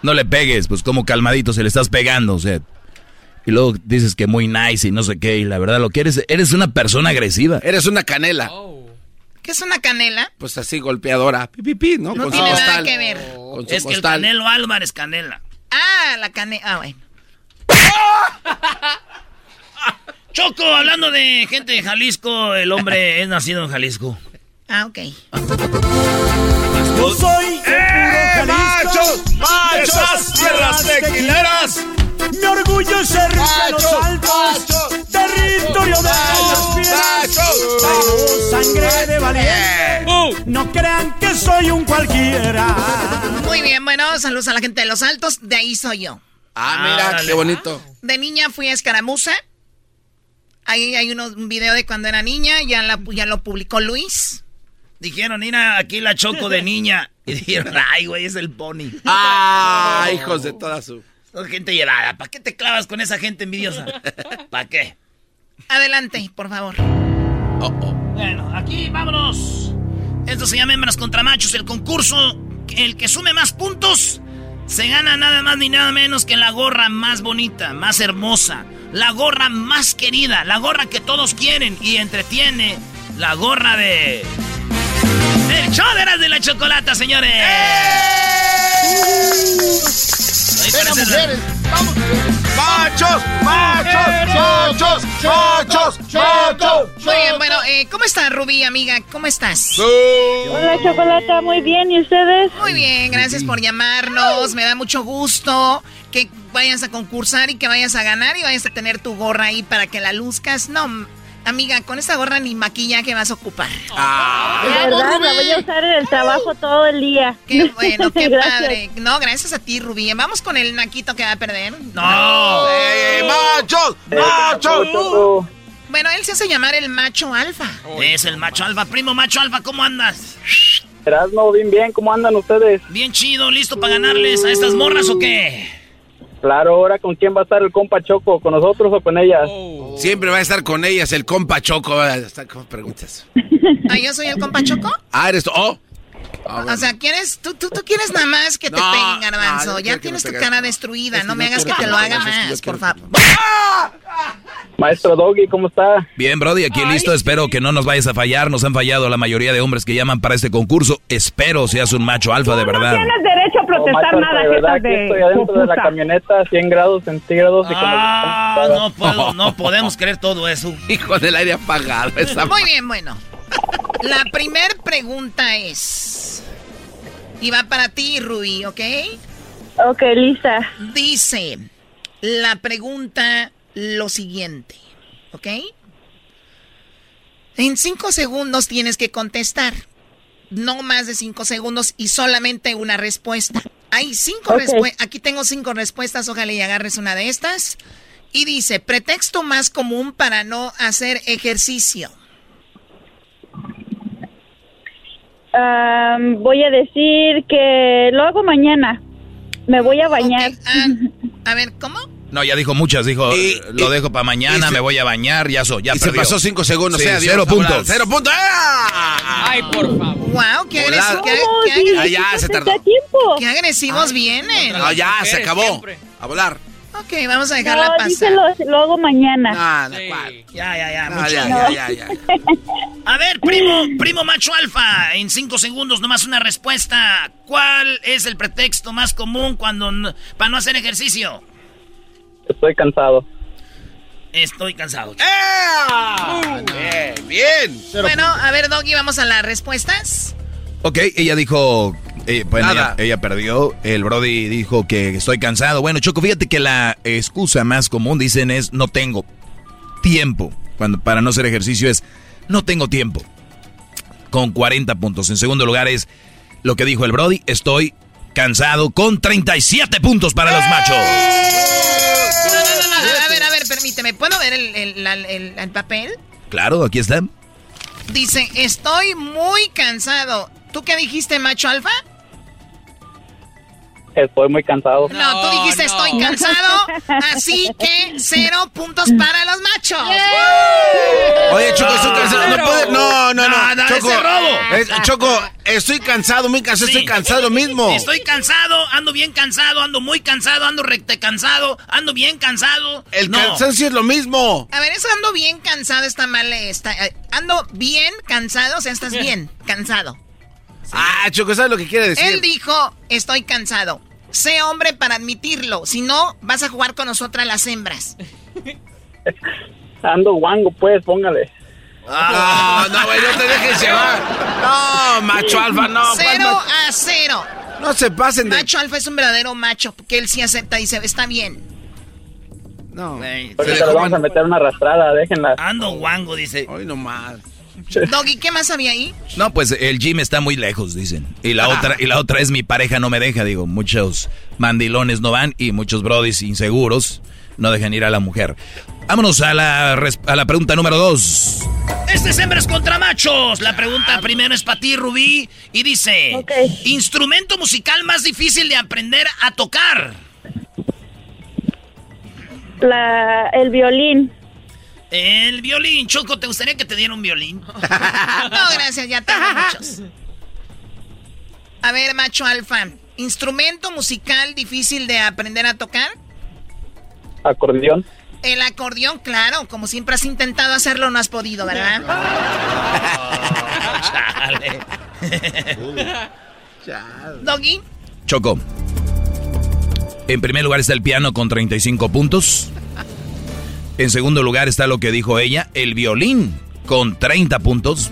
No le pegues, pues como calmadito se le estás pegando, o sea. Y luego dices que muy nice y no sé qué, y la verdad lo que eres, eres una persona agresiva. Eres una canela. ¿Qué es una canela? Pues así golpeadora. Pi, pi, pi, ¿no? No Con su tiene nada costal. que ver. Con su Es que el costal. Canelo Álvarez Canela. Ah, la canela. Ah, bueno. Choco, hablando de gente de Jalisco, el hombre es nacido en Jalisco. Ah, ok. Yo soy de ¡Eh, puro Jalisco, machos! de ¡Esas tierras tequileras! Mi orgullo es ser valiente. No crean que soy un cualquiera. Muy bien, bueno, saludos a la gente de Los Altos. De ahí soy yo. Ah, mira, qué bonito. De niña fui a Escaramuza. Ahí hay unos, un video de cuando era niña, ya, la, ya lo publicó Luis. Dijeron, mira, aquí la Choco de niña. Y dijeron, ay, güey, es el pony. Ah, hijos de toda su. Son gente llevada. ¿Para qué te clavas con esa gente envidiosa? ¿Para qué? Adelante, por favor. Bueno, aquí vámonos. Esto se llama Hembras contra Machos, el concurso. El que sume más puntos se gana nada más ni nada menos que la gorra más bonita, más hermosa, la gorra más querida, la gorra que todos quieren y entretiene, la gorra de. El show de la chocolata, señores. Ahí ¡Venga, parece- mujeres! ¡Vamos! ¡Machos! ¡Machos! ¡Machos! ¡Machos! ¡Machos! Muy bien, bueno, eh, ¿cómo estás, Rubí, amiga? ¿Cómo estás? Hola, Chocolata, muy bien. ¿Y ustedes? Muy bien, gracias por llamarnos. Me da mucho gusto que vayas a concursar y que vayas a ganar y vayas a tener tu gorra ahí para que la luzcas. No, amiga, con esa gorra ni maquillaje vas a ocupar. De verdad, la voy a usar en el trabajo todo el día. Qué bueno, qué padre. No, gracias a ti, Rubí. Vamos con el naquito que va a perder. No. ¡Eh, ¡Machos! ¡Machos! Bueno, él se hace llamar el macho alfa. Es el macho alfa, primo macho alfa, ¿cómo andas? Erasmo, bien, bien, ¿cómo andan ustedes? Bien chido, listo para ganarles a estas morras o qué? Claro, ahora con quién va a estar el compa Choco, con nosotros o con ellas. Siempre va a estar con ellas el compa Choco. con preguntas. Ah, yo soy el compa Choco. Ah, eres tú. Oh. Ah. O sea, ¿quieres, tú, tú, tú quieres nada más que te No, peguen, no, garbanzo. ya tienes tu cara destruida. Es que no me hagas que te lo haga más, por favor. Maestro Doggy, ¿cómo está? Bien, Brody, aquí listo. Espero que no nos vayas a fallar. Nos han fallado la mayoría de hombres que llaman para este concurso. Espero seas un macho alfa de verdad. Tienes derecho a protestar No, nada, de verdad, de estoy adentro de la camioneta, 100 grados centígrados. Y con Ah, no puedo, no podemos creer todo eso. Hijo del aire apagado. Esa Muy bien, bueno. La primer pregunta es. Y va para ti, Rubí, ¿ok? Ok, lista. Dice la pregunta lo siguiente, ¿ok? En cinco segundos tienes que contestar. No más de cinco segundos y solamente una respuesta. Hay cinco respuestas. Aquí tengo cinco respuestas. Ojalá y agarres una de estas. Y dice, pretexto más común para no hacer ejercicio. Am, voy a decir que lo hago mañana. Me voy a bañar. Ah, a ver, ¿cómo? No, ya dijo muchas, dijo, lo dejo para mañana, me voy a bañar, ya, so, ya y se pasó cinco segundos, Sí, eh, adiós, cero puntos. Cero puntos. ¡Ah! Ay, por favor. Wow, qué, Volada. agresivo, qué, qué Sí, agres- Ah, ya, se tardó. qué agresivos vienen. No, ya, se acabó. siempre. A volar. Ok, vamos a dejarla No, pasar. díselo, lo hago mañana. Ah, Sí. Ya, ya, ya, no, mucho. ya, ya, ya, ya. A ver, primo, primo macho alfa, en cinco segundos nomás una respuesta. ¿Cuál es el pretexto más común cuando para no hacer ejercicio? Estoy cansado. Estoy cansado. Bien, bien. Bueno, a ver, Doggy, vamos a las respuestas. Ok, ella dijo, eh, ella, ella perdió, el Brody dijo que estoy cansado. Bueno, Choco, fíjate que la excusa más común, dicen, es no tengo tiempo. Cuando para no hacer ejercicio es no tengo tiempo. Con 40 puntos. En segundo lugar es lo que dijo el Brody, estoy cansado con 37 puntos para los machos. No, no, no, no, a ver, a ver, permíteme. ¿Puedo ver el, el- el papel? Claro, aquí está. Dice, estoy muy cansado. ¿Tú qué dijiste, macho alfa? Estoy muy cansado. No, tú dijiste no. estoy cansado, así que cero puntos para los machos. Oye, Choco, estoy cansado. No, puede- no, no, no. No, no, Choco, robo. es- Choco, estoy cansado, muy cansado, Sí. estoy cansado lo mismo. Estoy cansado, ando bien cansado, ando muy cansado, ando recte cansado, ando bien cansado. El no. cansancio es lo mismo. A ver, eso ando bien cansado, está mal. Está, eh, ando bien cansado, o sea, estás bien cansado. Ah, Choco, ¿sabes lo que quiere decir? Él dijo, estoy cansado. Sé hombre para admitirlo, si no, vas a jugar con nosotras las hembras. Ando guango, pues, póngale. No, no, güey, no te dejes llevar. No, macho alfa, no. ¿cuál cero a cero. No se pasen de... Macho alfa es un verdadero macho, porque él sí acepta, dice, está bien. No. Le vamos a meter una arrastrada, déjenla. Ando guango, dice. Hoy nomás. Doggy, ¿qué más había ahí? No, pues el gym está muy lejos, dicen. Y la otra, y la otra es mi pareja no me deja, digo, muchos mandilones no van y muchos brodis inseguros no dejan ir a la mujer. Vámonos a la, a la pregunta número dos. Este es hembras contra machos. La pregunta primero es para ti, Rubí. Y dice. Instrumento musical más difícil de aprender a tocar. La, el violín. El violín. Choco, ¿te gustaría que te diera un violín? No, gracias, ya tengo muchos. A ver, macho alfa. ¿Instrumento musical difícil de aprender a tocar? Acordeón. El acordeón, claro. Como siempre has intentado hacerlo, no has podido, ¿verdad? Doggy. Choco. En primer lugar está el piano con 35 puntos. En segundo lugar está lo que dijo ella, el violín con 30 puntos.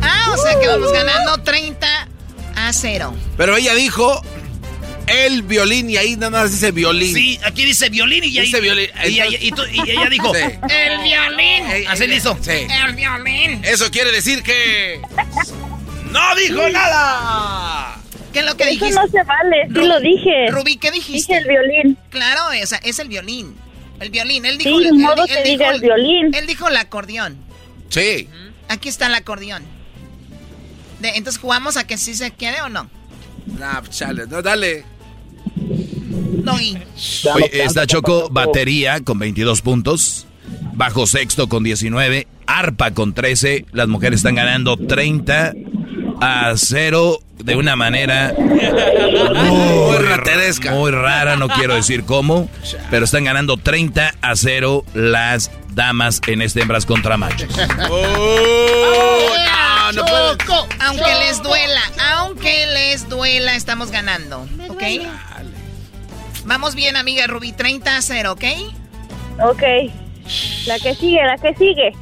Ah, o sea que vamos ganando 30 a 0. Pero ella dijo el violín y ahí nada más dice violín. Sí, aquí dice violín y ahí. Dice violín. Y, ella- y tú- y ella dijo: Sí. El violín. Así le hizo. sí. El violín. Eso quiere decir que... ¡No dijo nada! ¿Qué es lo que Eso dijiste? no se vale, sí Ru- lo dije. Rubí, ¿qué dijiste? Dije el violín. Claro, o sea, es el violín. El violín. Él dijo, ni él- modo él que dijo- diga el violín. Él dijo el acordeón. Sí. Aquí está el acordeón. De- entonces jugamos a que sí se quiere o no. Nah, chale, no, dale. Doggy. Oye, está Choco, batería con 22 puntos. Bajo sexto con 19. Arpa con 13. Las mujeres están ganando 30 a 0 de una manera muy, rara, no quiero decir cómo, pero están ganando 30 a 0 las damas en este hembras contra machos. Oh, no, no aunque les duela, aunque les duela, estamos ganando, ¿ok? Vamos bien, amiga Rubí, 30 a 0, ¿ok? Ok. La que sigue, la que sigue.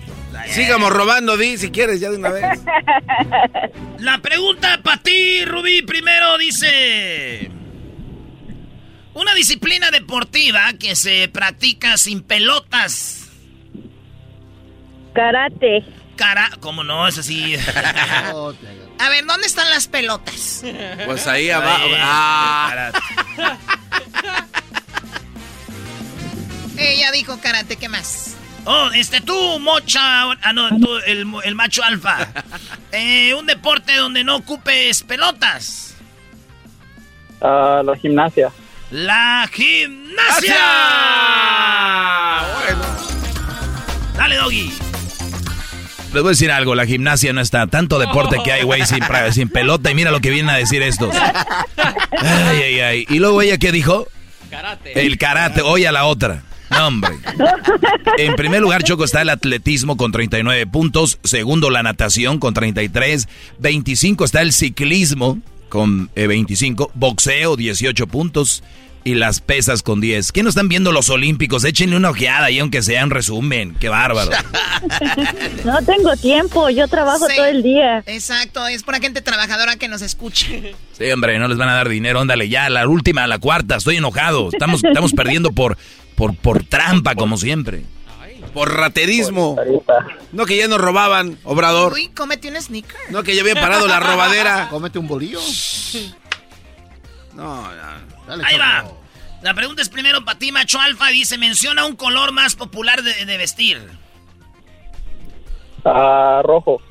Sigamos robando, Di, si quieres, ya de una vez. La pregunta para ti, Rubí, primero dice... Una disciplina deportiva que se practica sin pelotas. Karate. Cara, ¿cómo no? Es así. A ver, ¿dónde están las pelotas? Pues ahí abajo. Ahí. Ah. Ella dijo karate, ¿qué más? Oh, este tú, mocha. Ah, no, tú, el, el macho alfa. Eh, un deporte donde no ocupes pelotas. Ah, la gimnasia. La gimnasia. Dale, Doggy. Les voy a decir algo, la gimnasia no está. Tanto deporte que hay, güey, sin, pelota. Y mira lo que vienen a decir estos. Ay, ay, ay. Y luego ella, ¿qué dijo? El karate. Oye a la otra. No, hombre. En primer lugar, Choco, está el atletismo con 39 puntos. Segundo, la natación con 33. 25 está el ciclismo con eh, 25. Boxeo, 18 puntos. Y las pesas con 10. ¿Qué no están viendo los olímpicos? Échenle una ojeada ahí, aunque sea un resumen. Qué bárbaro. No tengo tiempo, yo trabajo Sí. todo el día. Exacto, es para gente trabajadora que nos escucha. Sí, hombre, no les van a dar dinero. Ándale, ya, la última, la cuarta. Estoy enojado. Estamos, estamos perdiendo por, por, por trampa, como siempre. Por raterismo. No que ya nos robaban, Obrador. Uy, cómete un sneaker. No que ya había parado la robadera. Cómete un bolillo. No, no. Ahí va. La pregunta es primero para ti, macho alfa. Dice, menciona un color más popular de, de vestir. Ah, rojo.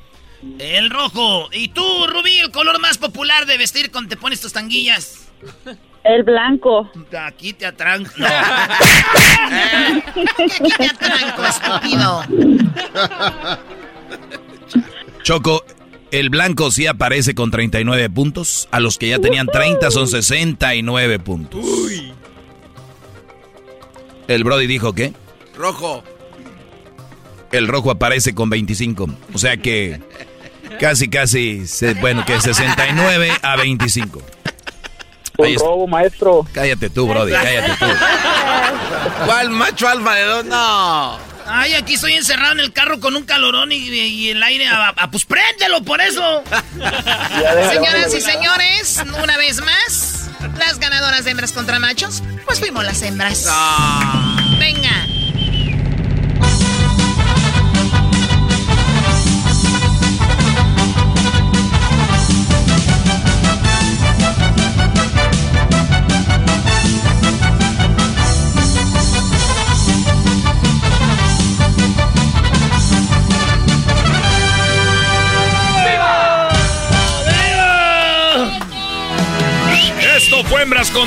El rojo. ¿Y tú, Rubí, el color más popular de vestir cuando te pones tus tanguillas? El blanco. Aquí te atranco. No. Aquí te atranco, estúpido. Choco, el blanco sí aparece con 39 puntos. A los que ya tenían 30 son 69 puntos. El Brody dijo que Rojo. el rojo aparece con 25. O sea que casi, casi, se- bueno, que 69 a 25. Ahí Un robo, maestro. Cállate tú, Brody, cállate tú. ¿Cuál macho alfa de dos? No. Ay, aquí estoy encerrado en el carro con un calorón y, y el aire. a- a- pues préndelo por eso. Señoras y señores, una vez más, las ganadoras de hembras contra machos, pues fuimos las hembras. Venga.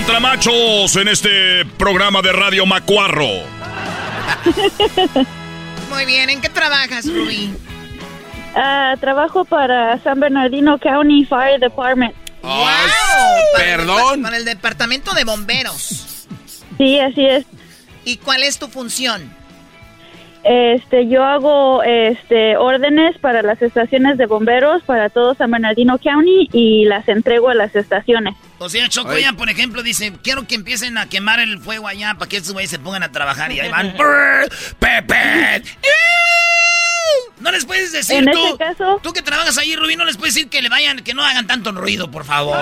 Contra Machos en este programa de Radio Macuarro. Muy bien, ¿en qué trabajas, Rubí? Ah, trabajo para San Bernardino County Fire Department. ¡Wow! Para el perdón. Para el departamento de bomberos. Sí, así es. ¿Y cuál es tu función? Este, yo hago este órdenes para las estaciones de bomberos para todo San Bernardino County y las entrego a las estaciones. O sea, Choco ya, por ejemplo, dice, quiero que empiecen a quemar el fuego allá para que estos güeyes se pongan a trabajar y ahí van. "Brr, Pepe. No les puedes decir En tú, ese caso- tú que trabajas ahí, Rubí, no les puedes decir que le vayan, que no hagan tanto ruido, por favor.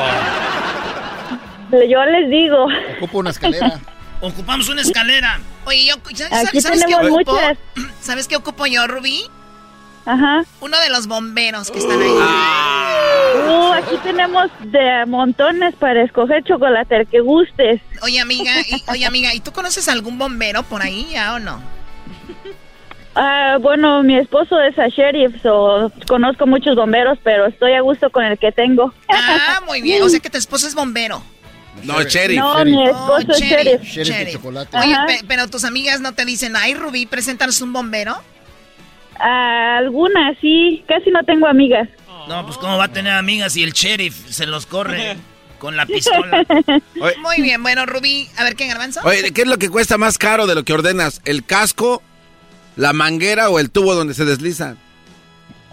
Yo les digo. Ocupo una escalera. Ocupamos una escalera. Oye, yo, Aquí ¿sabes qué tenemos ocupo? muchas. ¿Sabes qué ocupo yo, Rubí? Ajá. Uno de los bomberos que están ahí. Uh, aquí tenemos de montones para escoger chocolate, el que gustes. Oye, amiga, y, oye, amiga, ¿y tú conoces algún bombero por ahí ya o no? Ah, bueno, mi esposo es a sheriff, so conozco muchos bomberos, pero estoy a gusto con el que tengo. Ah, muy bien. O sea que tu esposo es bombero. No, sheriff. No, mi esposo Oh, es sheriff. Sheriff de sheriff. chocolate. Oye, pe- pero tus amigas no te dicen, ay, Rubí, preséntanos un bombero. Ah, algunas, sí, casi no tengo amigas. No, pues cómo va a tener amigas y el sheriff se los corre con la pistola. Oye, Muy bien, bueno, Rubí, a ver qué garbanzo. oye, ¿qué es lo que cuesta más caro de lo que ordenas? ¿El casco, la manguera o el tubo donde se desliza?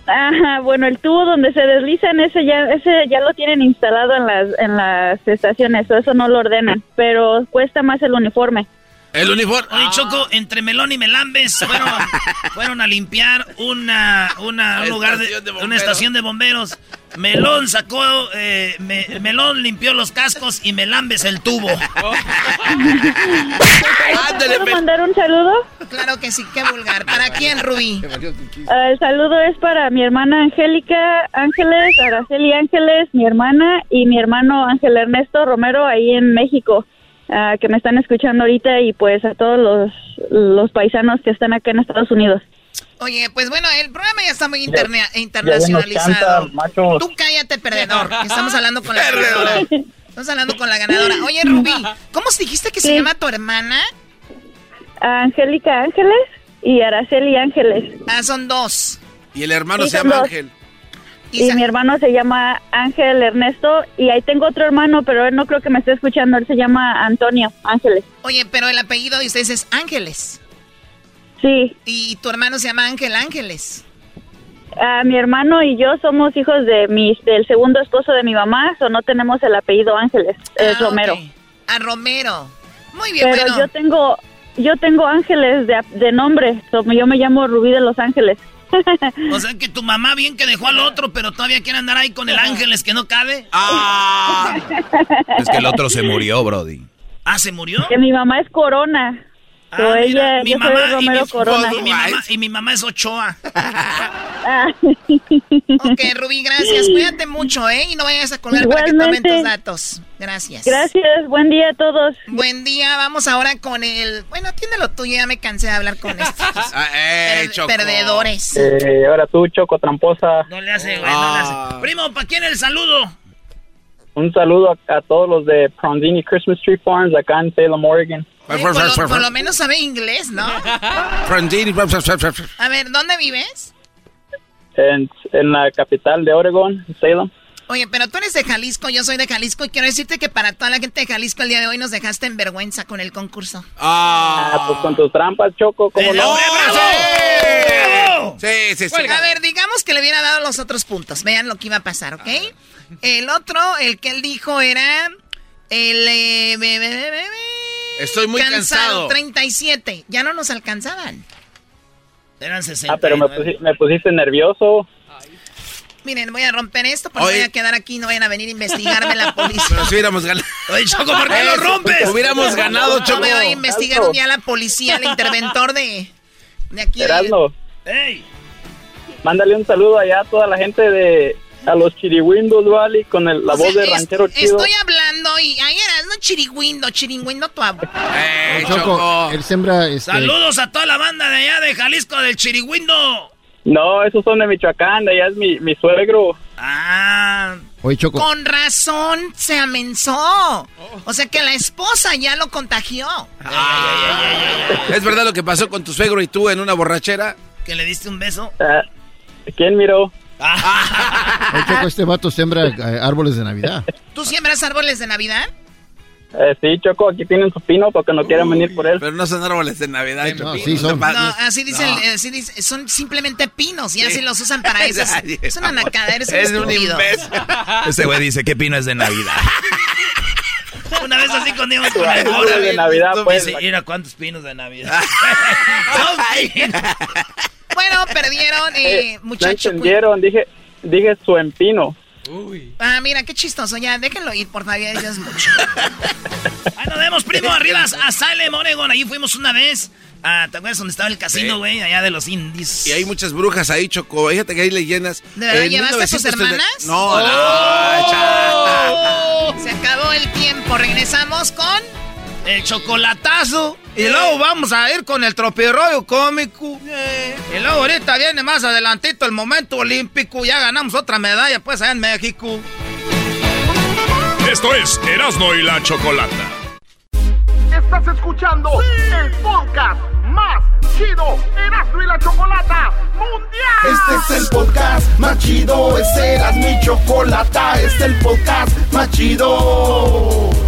Ajá, bueno, el tubo donde se deslizan, ese ya, ese ya lo tienen instalado en las, en las estaciones, so eso no lo ordenan, pero cuesta más el uniforme. El uniforme. Oye, Choco, entre Melón y Melambes fueron, fueron a limpiar una, una, un lugar de, Estación de una bomberos. estación de bomberos. Melón sacó, eh, me- Melón limpió los cascos y Melambes el tubo. ¿Puedo mandar un saludo? Claro que sí, qué vulgar. ¿Para quién, Rubí? Ah, el saludo es para mi hermana Angélica Ángeles, Araceli Ángeles, mi hermana y mi hermano Ángel Ernesto Romero ahí en México, ah, que me están escuchando ahorita y pues a todos los, los paisanos que están acá en Estados Unidos. Oye, pues bueno, el programa ya está muy Ya- interna- ya internacionalizado. nos canta. Tú cállate, perdedor. Estamos hablando con la ganadora. Estamos hablando con la ganadora. Oye, Rubí, ¿cómo ¿Cómo dijiste que se llama tu hermana? Angélica Ángeles y Araceli Ángeles. Ah, son dos. Y el hermano Sí, se llama dos. Ángel. Y mi hermano se llama Ángel Ernesto y ahí tengo otro hermano, pero él no creo que me esté escuchando, él se llama Antonio Ángeles. Oye, pero el apellido de ustedes es Ángeles. Sí. Y tu hermano se llama Ángel Ángeles. Ah, mi hermano y yo somos hijos de mi, del segundo esposo de mi mamá, o no tenemos el apellido Ángeles, es Romero. A Romero. Muy bien, Pero bueno. yo tengo yo tengo Ángeles de, de nombre, so, yo me llamo Rubí de Los Ángeles. O sea que tu mamá bien que dejó al otro, pero todavía quiere andar ahí con el ángeles que no cabe. Es que el otro se murió, Brody. Ah, ¿se murió? Que mi mamá es Corona. So, Ah, mira, ella, mi yo soy mamá y Romero mi, Corona. y mi mamá, y mi mamá es Ochoa. Ok, Rubí, gracias. Cuídate mucho, ¿eh? Y no vayas a colgar para que tomen Igualmente. tus datos. Gracias. Gracias, buen día a todos. Buen día, vamos ahora con el... Bueno, tiene lo tuyo, ya me cansé de hablar con estos eh, per- perdedores. Eh, ahora tú, Choco Tramposa. No le hace, güey, no le hace. Primo, ¿para quién el saludo? Un saludo a, a todos los de Pronzini Christmas Tree Farms acá en Salem, Oregon. Oye, por, lo, por lo menos sabe inglés, ¿no? A ver, ¿dónde vives? En, en la capital de Oregon, Salem. Oye, pero tú eres de Jalisco, yo soy de Jalisco y quiero decirte que para toda la gente de Jalisco el día de hoy nos dejaste en vergüenza con el concurso. Ah, pues con tus trampas, Choco, ¿cómo no? Sí, sí, sí. A ver, digamos que le hubiera dado los otros puntos. Vean lo que iba a pasar, ¿ok? El otro, el que él dijo era el... eh, be- be- be- be- Estoy muy cansado. 37. Ya no nos alcanzaban. Eran 60. Ah, pero me, pusi- me pusiste nervioso. Miren, voy a romper esto porque Oye. voy a quedar aquí no vayan a venir a investigarme la policía. Pero si hubiéramos ganado. Oye, Choco, ¿por qué lo rompes? Hubiéramos ganado, No Choco. me voy a investigar un día la policía, el interventor de, de aquí. de- Erasmo, ¡Ey! mándale un saludo allá a toda la gente de... A los Chiriwindos, ¿vale? Con el- la O sea, voz de es- ranchero chido. Estoy hablando y ahí no chirigüindo, chirigüindo tu abuelo. Eh, Choco, él sembra este, Saludos a toda la banda de allá de Jalisco, del Chirigüindo. No, esos son de Michoacán, de allá es mi, mi suegro. Ah. Oye, Choco. Con razón se amenzó. O sea que la esposa ya lo contagió. ¿Es verdad lo que pasó con tu suegro y tú en una borrachera? Que le diste un beso. Ah, ¿Quién miró? Oye, Choco, este vato sembra eh, árboles de Navidad. ¿Tú siembras árboles de Navidad? Eh, sí, Choco, aquí tienen su pino porque no quieren venir por él. Pero no son árboles de Navidad, Choco. sí son. No, No, así dice, No. el- eh, así dice, son simplemente pinos y Sí. así los usan para eso. Es, una nacada, eres un Es un. Ese güey dice, ¿qué pino es de Navidad? Una vez así cuando íbamos con el gordo. de Navidad, pues. Dice, mira cuántos pinos de Navidad. Son pinos. Bueno, perdieron, eh, Eh, muchachos. No entendieron, dije, dije su empino. Ah, mira, qué chistoso. Ya, déjenlo ir, por favor, ya es mucho. Ahí nos vemos, primo, arriba a Salem, Oregon. Ahí fuimos una vez. Ah, ¿Te acuerdas donde estaba el casino, Sí. güey? Allá de los indies. Y hay muchas brujas ahí, Choco. Fíjate que hay leyendas. ¿De verdad En llevaste a tus 1930 hermanas? No, Oh. no, Se acabó el tiempo. Regresamos con. El chocolatazo. Y luego vamos a ir con el tropirroyo cómico. Y luego ahorita viene más adelantito el momento olímpico. Ya ganamos otra medalla, pues, allá en México. Esto es Erasmo y la Chocolata. Estás escuchando el podcast más chido Erasmo y la Chocolata Mundial. Este es el podcast más chido, es Erasmo y Chocolata, este es el podcast más chido.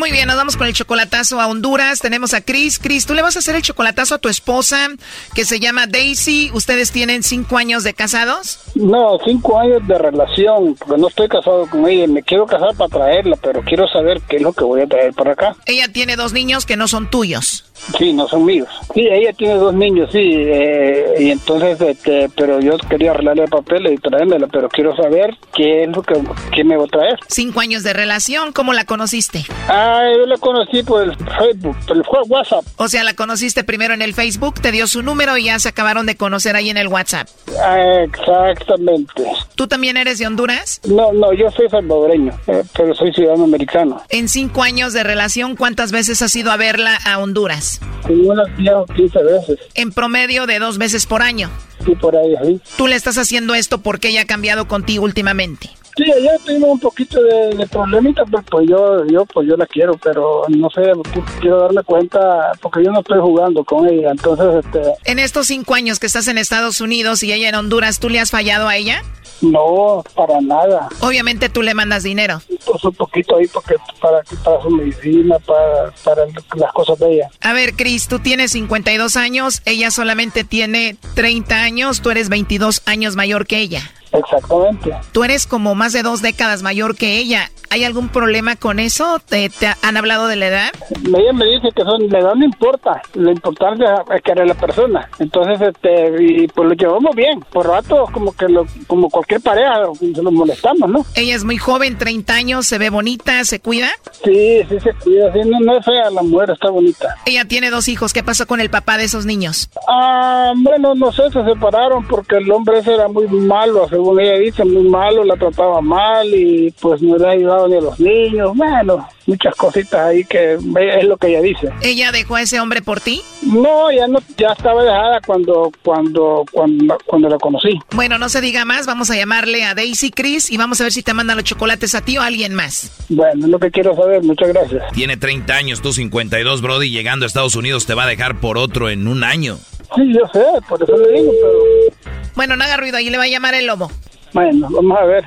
Muy bien, nos vamos con el chocolatazo a Honduras. Tenemos a Chris. Chris, tú le vas a hacer el chocolatazo a tu esposa que se llama Daisy. ¿Ustedes tienen cinco años de casados? No, cinco años de relación, porque no estoy casado con ella. Me quiero casar para traerla, pero quiero saber qué es lo que voy a traer para acá. Ella tiene dos niños que no son tuyos. Sí, no son míos. Sí, ella tiene dos niños, sí, eh, y entonces, este, pero yo quería arreglarle el papel y traérmela, pero quiero saber qué es lo que, qué me va a traer. Cinco años de relación, ¿cómo la conociste? Ah, yo la conocí por el Facebook, por el WhatsApp. O sea, la conociste primero en el Facebook, te dio su número y ya se acabaron de conocer ahí en el WhatsApp. Ah, exactamente. ¿Tú también eres de Honduras? No, no, yo soy salvadoreño, eh, pero soy ciudadano americano. En cinco años de relación, ¿cuántas veces has ido a verla a Honduras? Unas 10 o 15 veces. En promedio de dos veces por año. Sí, por ahí, sí. ¿Tú le estás haciendo esto porque ella ha cambiado contigo últimamente? Sí, ella tiene un poquito de, de problemita, pues, pues yo, yo, pues yo la quiero, pero no sé, pues, quiero darme cuenta, porque yo no estoy jugando con ella, entonces, este... En estos cinco años que estás en Estados Unidos y ella en Honduras, ¿tú le has fallado a ella? No, para nada. Obviamente tú le mandas dinero. Pues un poquito ahí porque para, para su medicina, para, para las cosas de ella. A ver, Cris, tú tienes 52 años, ella solamente tiene 30 años, tú eres 22 años mayor que ella. Exactamente. Tú eres como más de dos décadas mayor que ella. ¿Hay algún problema con eso? ¿Te, han hablado de la edad? Ella me dice que son, la edad no importa, lo importante es que era la persona. Entonces, este, y pues lo llevamos bien. Por rato, como que lo, como cualquier pareja, se nos molestamos, ¿no? Ella es muy joven, 30 años, se ve bonita, ¿se cuida? Sí, sí se cuida, sí, no, no es fea, la mujer está bonita. Ella tiene dos hijos, ¿qué pasó con el papá de esos niños? Ah, bueno, no sé, se separaron porque el hombre ese era muy malo, según ella dice, muy malo, la trataba mal y pues no le ha ayudado ni a los niños. Bueno, muchas cositas ahí que es lo que ella dice. ¿Ella dejó a ese hombre por ti? No, ya no, ya estaba dejada cuando, cuando, cuando, cuando la conocí. Bueno, no se diga más, vamos a llamarle a Daisy Chris y vamos a ver si te mandan los chocolates a ti o a alguien más. Bueno, es lo que quiero saber, muchas gracias. Tiene 30 años, tú 52, Brody, llegando a Estados Unidos te va a dejar por otro en un año. Sí, yo sé, por eso le digo, pero... Bueno, no haga ruido, ahí le va a llamar el lobo. Bueno, vamos a ver.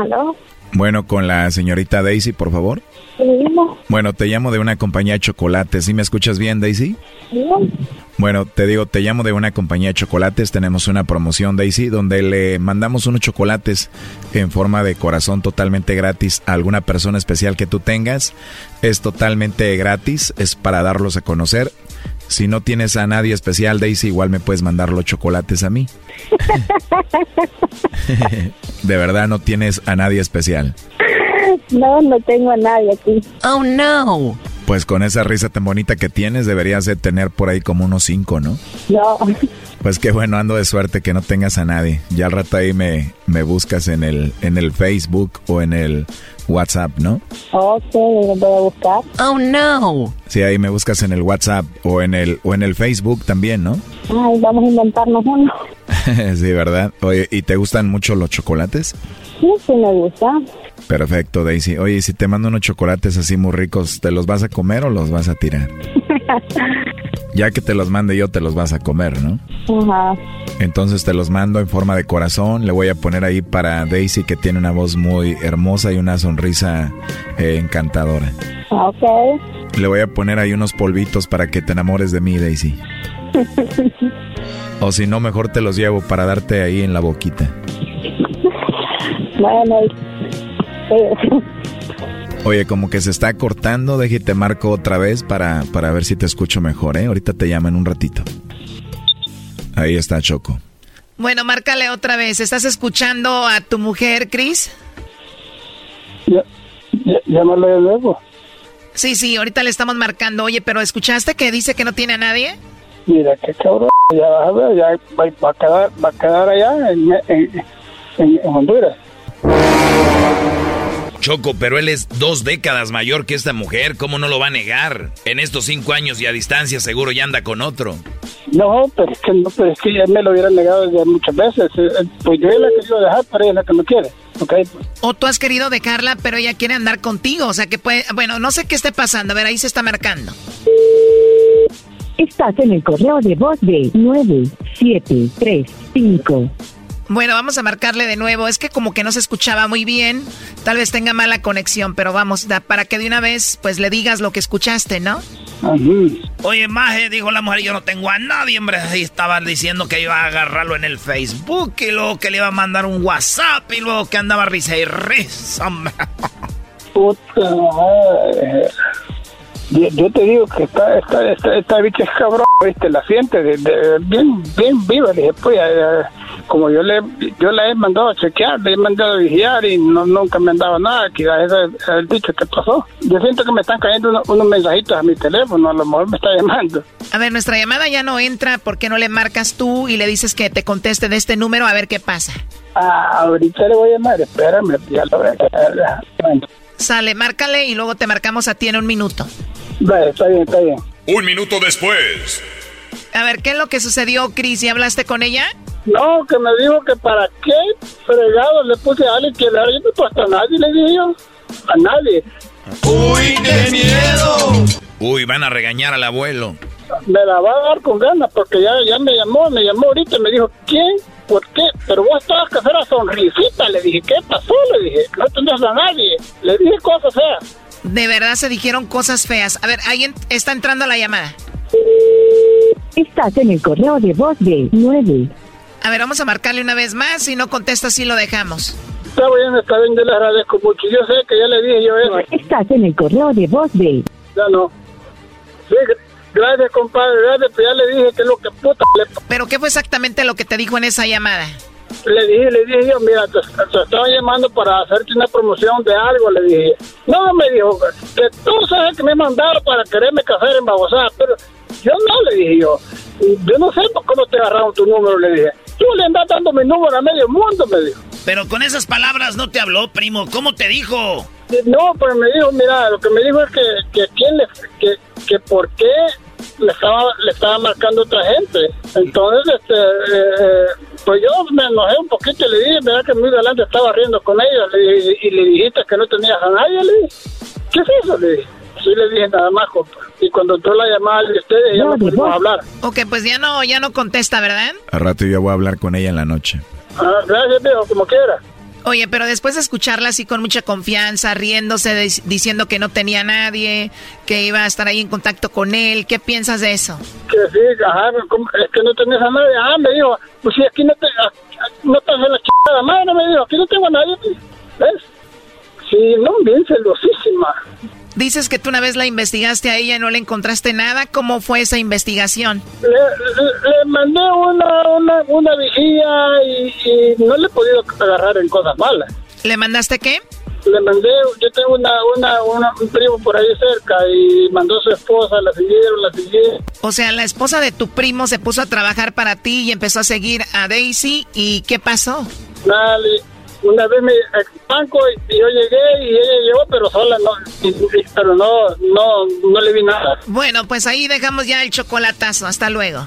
¿Aló? Bueno, con la señorita Daisy, por favor. Sí. Bueno, te llamo de una compañía de chocolates. ¿Sí me escuchas bien, Daisy? Sí. Bueno, te digo, te llamo de una compañía de chocolates. Tenemos una promoción, Daisy, donde le mandamos unos chocolates en forma de corazón totalmente gratis a alguna persona especial que tú tengas. Es totalmente gratis, es para darlos a conocer. Si no tienes a nadie especial, Daisy, igual me puedes mandar los chocolates a mí. de verdad no tienes a nadie especial. No, no tengo a nadie aquí. Oh, no. Pues con esa risa tan bonita que tienes, deberías de tener por ahí como unos cinco, ¿no? No. Pues qué bueno, ando de suerte que no tengas a nadie. Ya al rato ahí me, me buscas en el, en el Facebook o en el WhatsApp, ¿no? Ok, lo voy a buscar. Oh, no. Sí, ahí me buscas en el WhatsApp o en el, o en el Facebook también, ¿no? Ay, vamos a inventarnos uno. sí, ¿verdad? Oye, ¿y te gustan mucho los chocolates? Sí, sí me gusta. Perfecto, Daisy. Oye, si te mando unos chocolates así muy ricos, ¿te los vas a comer o los vas a tirar? ya que te los mande yo, te los vas a comer, ¿no? Ajá. Entonces te los mando en forma de corazón. Le voy a poner ahí para Daisy, que tiene una voz muy hermosa y una sonrisa eh, encantadora. Ok. Le voy a poner ahí unos polvitos para que te enamores de mí, Daisy. o si no, mejor te los llevo para darte ahí en la boquita. Bueno, Oye, como que se está cortando, déjate marco otra vez para, para ver si te escucho mejor, ¿eh? Ahorita te llamo en un ratito. Ahí está Choco. Bueno, márcale otra vez. ¿Estás escuchando a tu mujer, Chris? Ya, ya, llámale de nuevo. Sí, sí, ahorita le estamos marcando. Oye, pero ¿escuchaste que dice que no tiene a nadie? Mira, qué cabrón. Ya vas a ver, ya va, va a, quedar, va a quedar allá en, en, en, en Honduras. Choco, pero él es dos décadas mayor que esta mujer, ¿cómo no lo va a negar? En estos cinco años y a distancia seguro ya anda con otro. No, pero es que no, pero es que ya me lo hubiera negado ya muchas veces. Eh, eh, Pues yo la he querido dejar, pero ella es la que no quiere. Okay. O tú has querido dejarla, pero ella quiere andar contigo. O sea que puede. Bueno, no sé qué esté pasando. A ver, ahí se está marcando. Estás en el correo de voz de 9735. Bueno, vamos a marcarle de nuevo. Es que como que no se escuchaba muy bien. Tal vez tenga mala conexión, pero vamos, para que de una vez pues le digas lo que escuchaste, ¿no? Oye, Maje, dijo la mujer, yo no tengo a nadie, hombre. Y estaba diciendo que iba a agarrarlo en el Facebook y luego que le iba a mandar un WhatsApp y luego que andaba risa y risa, hombre. Puta madre. Yo, yo te digo que esta, esta, esta, esta bicha es cabrón, ¿viste? La siente de, de- bien, bien viva. Le dije, pues, como yo le yo la he mandado a chequear, le he mandado a vigilar y no, nunca me han dado nada. Que ese es el dicho que pasó. Yo siento que me están cayendo unos, unos mensajitos a mi teléfono, a lo mejor me está llamando. A ver, nuestra llamada ya no entra. ¿Por qué no le marcas tú y le dices que te conteste de este número a ver qué pasa? Ah, ahorita le voy a llamar, espérame, ya lo voy a Bueno, Sale, márcale y luego te marcamos a ti en un minuto. vale, está bien, está bien. Un minuto después. A ver, ¿qué es lo que sucedió, Cris? ¿Y hablaste con ella? No, que me dijo que para qué fregado le puse a alguien que le yo no he puesto a nadie, le dije yo. A nadie. ¡Uy, qué miedo! Uy, van a regañar al abuelo. Me la va a dar con ganas porque ya, ya me llamó, me llamó ahorita y me dijo, ¿quién? ¿Por qué? Pero vos estabas que hacer la sonrisita. Le dije, ¿qué pasó? Le dije, no tenés a nadie. Le dije cosas feas. De verdad se dijeron cosas feas. A ver, alguien está entrando a la llamada. Estás en el correo de voz de 9. A ver, vamos a marcarle una vez más. Si no contesta, sí lo dejamos. Está bien, está bien, yo le agradezco mucho. Yo sé que ya le dije yo eso. Estás en el correo de voz de. Ya no. Sí, gr- gracias, compadre, gracias, pero ya le dije que es lo que puta le ¿Pero qué fue exactamente lo que te dijo en esa llamada? Le dije, le dije yo, mira, te, te estaba llamando para hacerte una promoción de algo, le dije. No, me dijo, que tú sabes que me mandaron para quererme casar en Babosá, pero yo no, le dije yo. Yo no sé por cómo te agarraron tu número, le dije. Tú le andas dando mi número a medio mundo, me dijo. Pero con esas palabras no te habló, primo. ¿Cómo te dijo? No, pero me dijo, mira, lo que me dijo es que, que quién le, que, que por qué le estaba, le estaba marcando otra gente. Entonces, este, eh, pues yo me enojé un poquito y le dije, mira que muy adelante estaba riendo con ella le dije, y le dijiste que no tenías a nadie, le dije. ¿Qué es eso? Le dije. Sí le dije nada más, compa. Y cuando entró la llamada de ustedes, ya no pudimos hablar. Ok, pues ya no, ya no contesta, ¿verdad? Al rato yo voy a hablar con ella en la noche. Ah, gracias, viejo, como quiera. Oye, pero después de escucharla así con mucha confianza, riéndose, diciendo que no tenía nadie, que iba a estar ahí en contacto con él, ¿qué piensas de eso? Que sí, ajá, es que no tenés a nadie. Ah, me dijo, pues si aquí no, te, ah, no estás en la chingada madre, me dijo, aquí no tengo a nadie. ¿Ves? Sí, no, bien celosísima. Dices que tú una vez la investigaste a ella y no le encontraste nada. ¿Cómo fue esa investigación? Le, le- le mandé una, una, una vigía y, y no le he podido agarrar en cosas malas. ¿Le mandaste qué? Le mandé, yo tengo una, una, una- un primo por ahí cerca y mandó a su esposa, la siguieron, la siguieron. O sea, la esposa de tu primo se puso a trabajar para ti y empezó a seguir a Daisy. ¿Y qué pasó? Nada, le- una vez me al banco y, yo llegué y ella llegó, pero sola, no, pero no, no, no le vi nada. Bueno, pues ahí dejamos ya el chocolatazo. Hasta luego.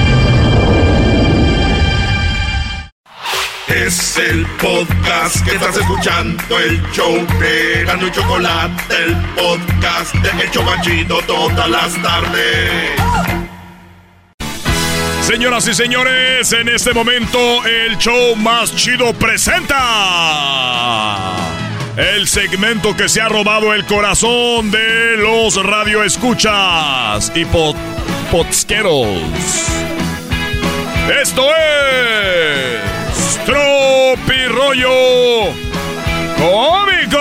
Es el podcast que estás escuchando, el show de Gano y Chocolate, el podcast de El Chocachito todas las tardes. Señoras y señores, en este momento el show más chido presenta el segmento que se ha robado el corazón de los radioescuchas y pod podsqueros. Esto es Tropirollo Cómico.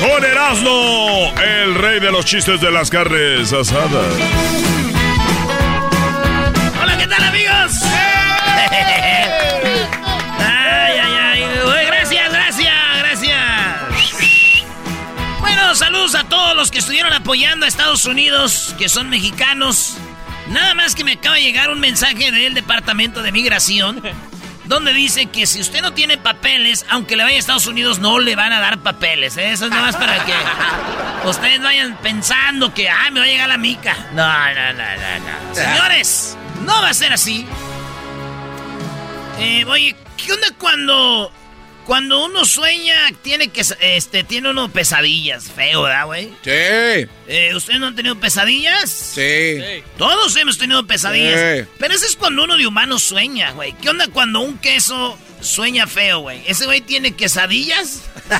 Con Erasmo, el rey de los chistes de las carnes asadas. Hola, ¿qué tal, amigos? Ay, ay, ay. Uy, Gracias, gracias, gracias. Bueno, saludos a todos los que estuvieron apoyando a Estados Unidos, que son mexicanos. Nada más que me acaba de llegar un mensaje del Departamento de Migración donde dice que si usted no tiene papeles, aunque le vaya a Estados Unidos, no le van a dar papeles. ¿eh? Eso es nada más para que ustedes vayan pensando que, ah, me va a llegar la mica. No, no, no, no, no. Señores, no va a ser así. Eh, oye, ¿qué onda cuando cuando uno sueña, tiene que este tiene uno pesadillas, feo, ¿verdad, güey? Sí. Eh, ¿Ustedes no han tenido pesadillas? Sí. Todos hemos tenido pesadillas. Sí. Pero eso es cuando uno de humano sueña, güey. ¿Qué onda cuando un queso sueña feo, güey? ¿Ese güey tiene quesadillas?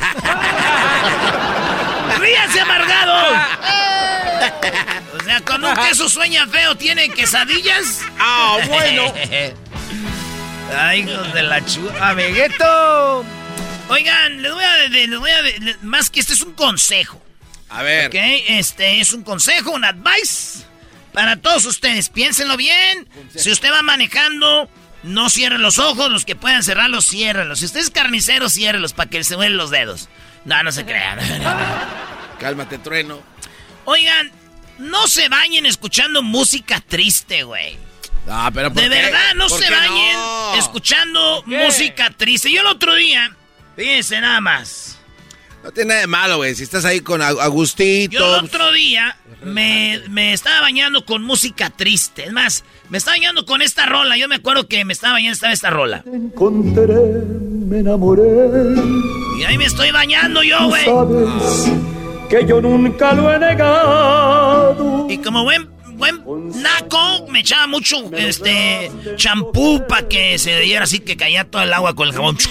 ¡Ríase, amargado! o sea, cuando un queso sueña feo, ¿tiene quesadillas? Ah, bueno. Ay, hijos de la chula. Amiguito. Oigan, les voy a, les voy a, más que este es un consejo. A ver. Ok, este es un consejo, un advice para todos ustedes. Piénsenlo bien. Si usted va manejando, no cierre los ojos. Los que puedan cerrarlos, ciérrenlos. Si usted es carnicero, ciérrelos para que se mueven los dedos. No, no se crean. Cálmate, trueno. Oigan, no se bañen escuchando música triste, güey. Ah, pero ¿por De qué? verdad, no ¿Por se qué bañen no? escuchando música triste. Yo el otro día, fíjense nada más. No tiene nada de malo, güey. Si estás ahí con Ag- Agustito. Yo el otro día me, me estaba bañando con música triste. Es más, me estaba bañando con esta rola. Yo me acuerdo que me estaba bañando estaba esta rola. encontré, me enamoré. Y ahí me estoy bañando yo, güey. Sabes que yo nunca lo he negado. Y como buen, buen naco, me echaba mucho este champú para que se diera así que caía todo el agua con el jabón.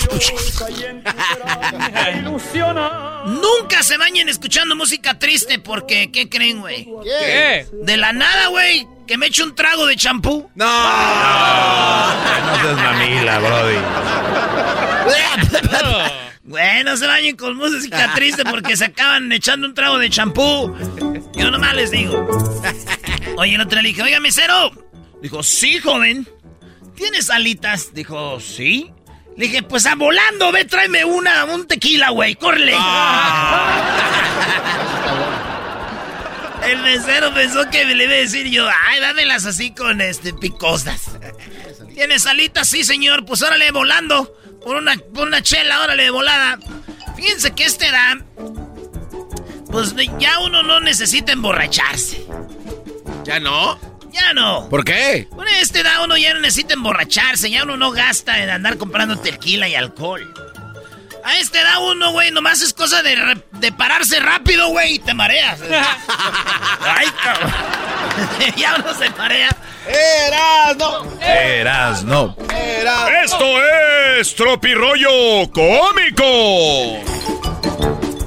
Nunca se bañen escuchando música triste porque, ¿qué creen, güey? ¿Qué? De la nada, güey, que me eche un trago de champú. No. No seas mamila, Brody. Güey, no se bañen con música triste porque se acaban echando un trago de champú. Yo nomás les digo. Oye, el otro le dije, oiga, mesero. Dijo, sí, joven. ¿Tienes alitas? Dijo, sí. Le dije, pues a volando, ve, tráeme una, un tequila, güey, córrele. El mesero pensó que me le iba a decir yo, ay, dámelas así con este picosas. ¿Tienes alitas? Sí, señor. Pues órale, volando. Por una, por una chela, órale, volada. Fíjense que este da. Pues ya uno no necesita emborracharse. ¿Ya no? Ya no. ¿Por qué? Con este da uno ya no necesita emborracharse. Ya uno no gasta en andar comprando tequila y alcohol. A este da uno, güey, nomás es cosa de, re- de pararse rápido, güey, y te mareas. Ay, cabrón. ya uno se marea. ¡Eras, no! Eras, no. Esto es Tropirollo Cómico.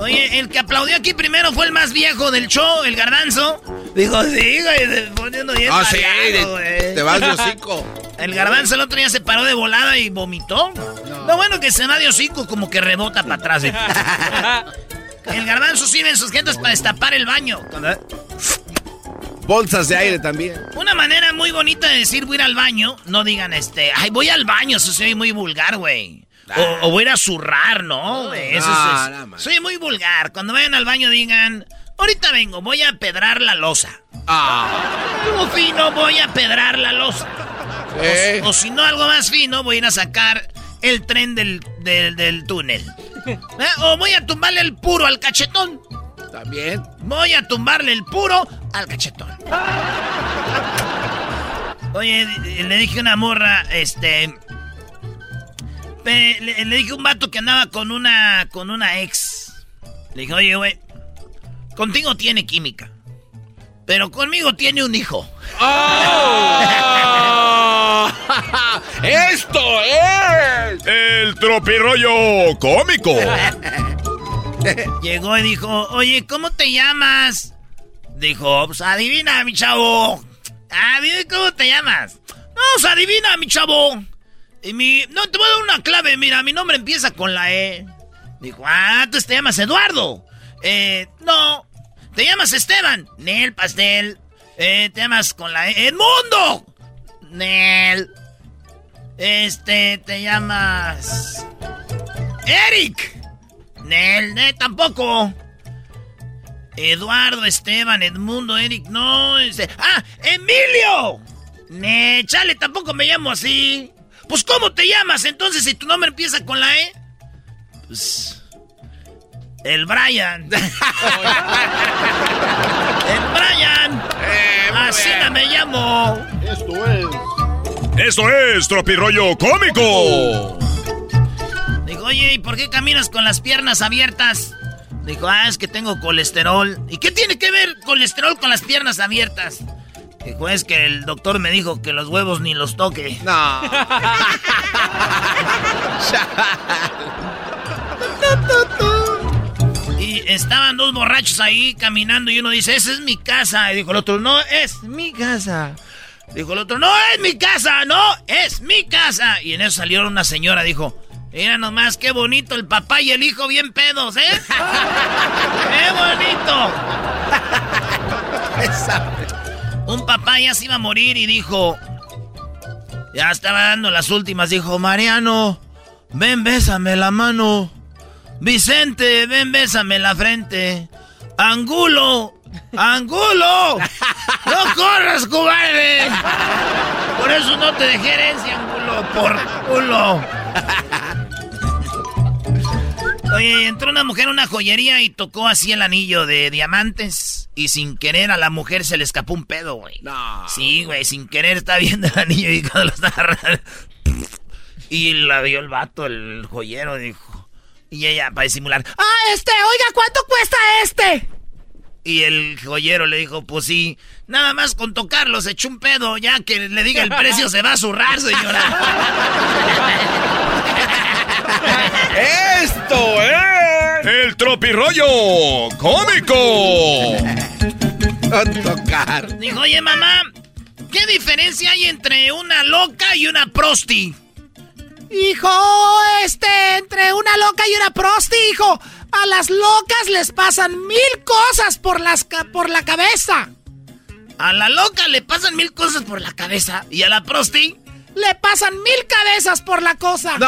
Oye, el que aplaudió aquí primero fue el más viejo del show, el garbanzo. Dijo, sí, güey, poniendo bien Ah, sí, güey. te vas de hocico. El garbanzo el otro día se paró de volada y vomitó. No, bueno que se va de hocico como que rebota para atrás. eh. el garbanzo sirve en sus gentes para destapar el baño. Bolsas de aire también. Una manera muy bonita de decir voy a ir al baño, no digan este, ay, voy al baño, eso soy muy vulgar, güey. O, o voy a ir a zurrar, ¿no? Eso no, es- no, soy muy vulgar. Cuando vayan al baño digan, ahorita vengo, voy a pedrar la losa. Algo fino, voy a pedrar la losa. Sí. O, o si no, algo más fino, voy a ir a sacar el tren del, del, del túnel. ¿Eh? O voy a tumbarle el puro al cachetón. También. Voy a tumbarle el puro al cachetón. Oye, le dije a una morra, este. Le, le dije a un vato que andaba con una. con una ex. Le dije, oye, güey. Contigo tiene química. Pero conmigo tiene un hijo. ¡Esto es! El Tropirollo Cómico. Llegó y dijo, oye, ¿cómo te llamas? Dijo, pues adivina, mi chavo. Ah, dime cómo te llamas. No, pues adivina, mi chavo. Y mi... No, te voy a dar una clave, mira, mi nombre empieza con la E. Dijo, ah, tú te llamas Eduardo. Eh, no. ¿Te llamas Esteban? Nel, pastel. Eh, te llamas con la E. ¡Edmundo! Nel. Este, te llamas... Eric. Nel, Nel, tampoco. Eduardo, Esteban, Edmundo, Eric, no. Este... ¡Ah! ¡Emilio! Ne, chale, tampoco me llamo así. Pues, ¿cómo te llamas entonces si tu nombre empieza con la E? Pues. El Brian. el Brian. Así no me llamo. Esto es. Esto es Tropirollo Cómico. Dijo, oye, ¿y por qué caminas con las piernas abiertas? Dijo, ah, es que tengo colesterol. ¿Y qué tiene que ver colesterol con las piernas abiertas? Dijo, es que el doctor me dijo que los huevos ni los toque. No. y estaban dos borrachos ahí caminando y uno dice, esa es mi casa. Y dijo el otro, no, es mi casa. Dijo el otro, no, es mi casa, no, es mi casa. Y en eso salió una señora, dijo, mira nomás qué bonito el papá y el hijo bien pedos, ¿eh? ¡Qué bonito! Un papá ya se iba a morir y dijo, ya estaba dando las últimas, dijo, Mariano, ven, bésame la mano. Vicente, ven, bésame la frente. Angulo, Angulo, no corras, cobarde. Por eso no te dejé herencia, Angulo, por culo. Oye, entró una mujer a una joyería y tocó así el anillo de diamantes. Y sin querer a la mujer se le escapó un pedo, güey. No. Sí, güey, sin querer está viendo el anillo y cuando lo está agarrando. Y la vio el vato, el joyero, dijo. Y ella, para disimular, ¡Ah, este! Oiga, ¿cuánto cuesta este? Y el joyero le dijo, pues sí, nada más con tocarlo se echó un pedo, ya que le diga el precio se va a zurrar, señora. Esto es el tropirollo cómico. A tocar. Dijo, oye mamá, ¿qué diferencia hay entre una loca y una prosti? Hijo, este, entre una loca y una prosti, hijo. A las locas les pasan mil cosas por, las por la cabeza. A la loca le pasan mil cosas por la cabeza. ¿Y a la prosti? Le pasan mil cabezas por la cosa. ¡No!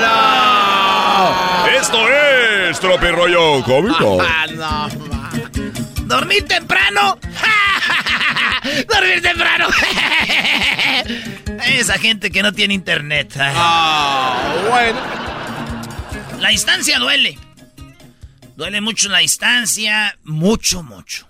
¡No! Esto es Tropirollo Cómico. Ah, no, ma. ¿Dormir temprano? ¡Dormir temprano! Esa gente que no tiene internet. Ah, bueno. La distancia duele. Duele mucho la distancia. Mucho, mucho.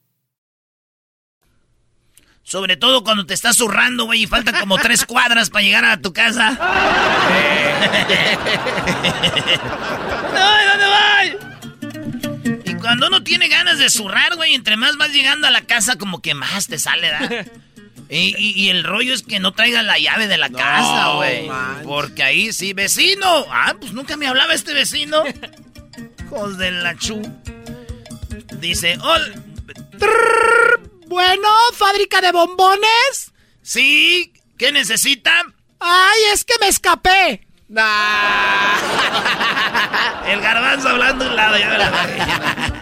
Sobre todo cuando te estás zurrando, güey, y faltan como tres cuadras para llegar a tu casa. ¡Ay, dónde voy! Y cuando uno tiene ganas de zurrar, güey, entre más vas llegando a la casa, como que más te sale, ¿verdad? Y, y- y el rollo es que no traigan la llave de la casa, güey. Porque ahí sí, vecino. Ah, pues nunca me hablaba este vecino. Hijos de la chu. Dice, hola. Bueno, fábrica de bombones. Sí, ¿qué necesitan? Ay, es que me escapé. El garbanzo hablando a un lado. ya me la-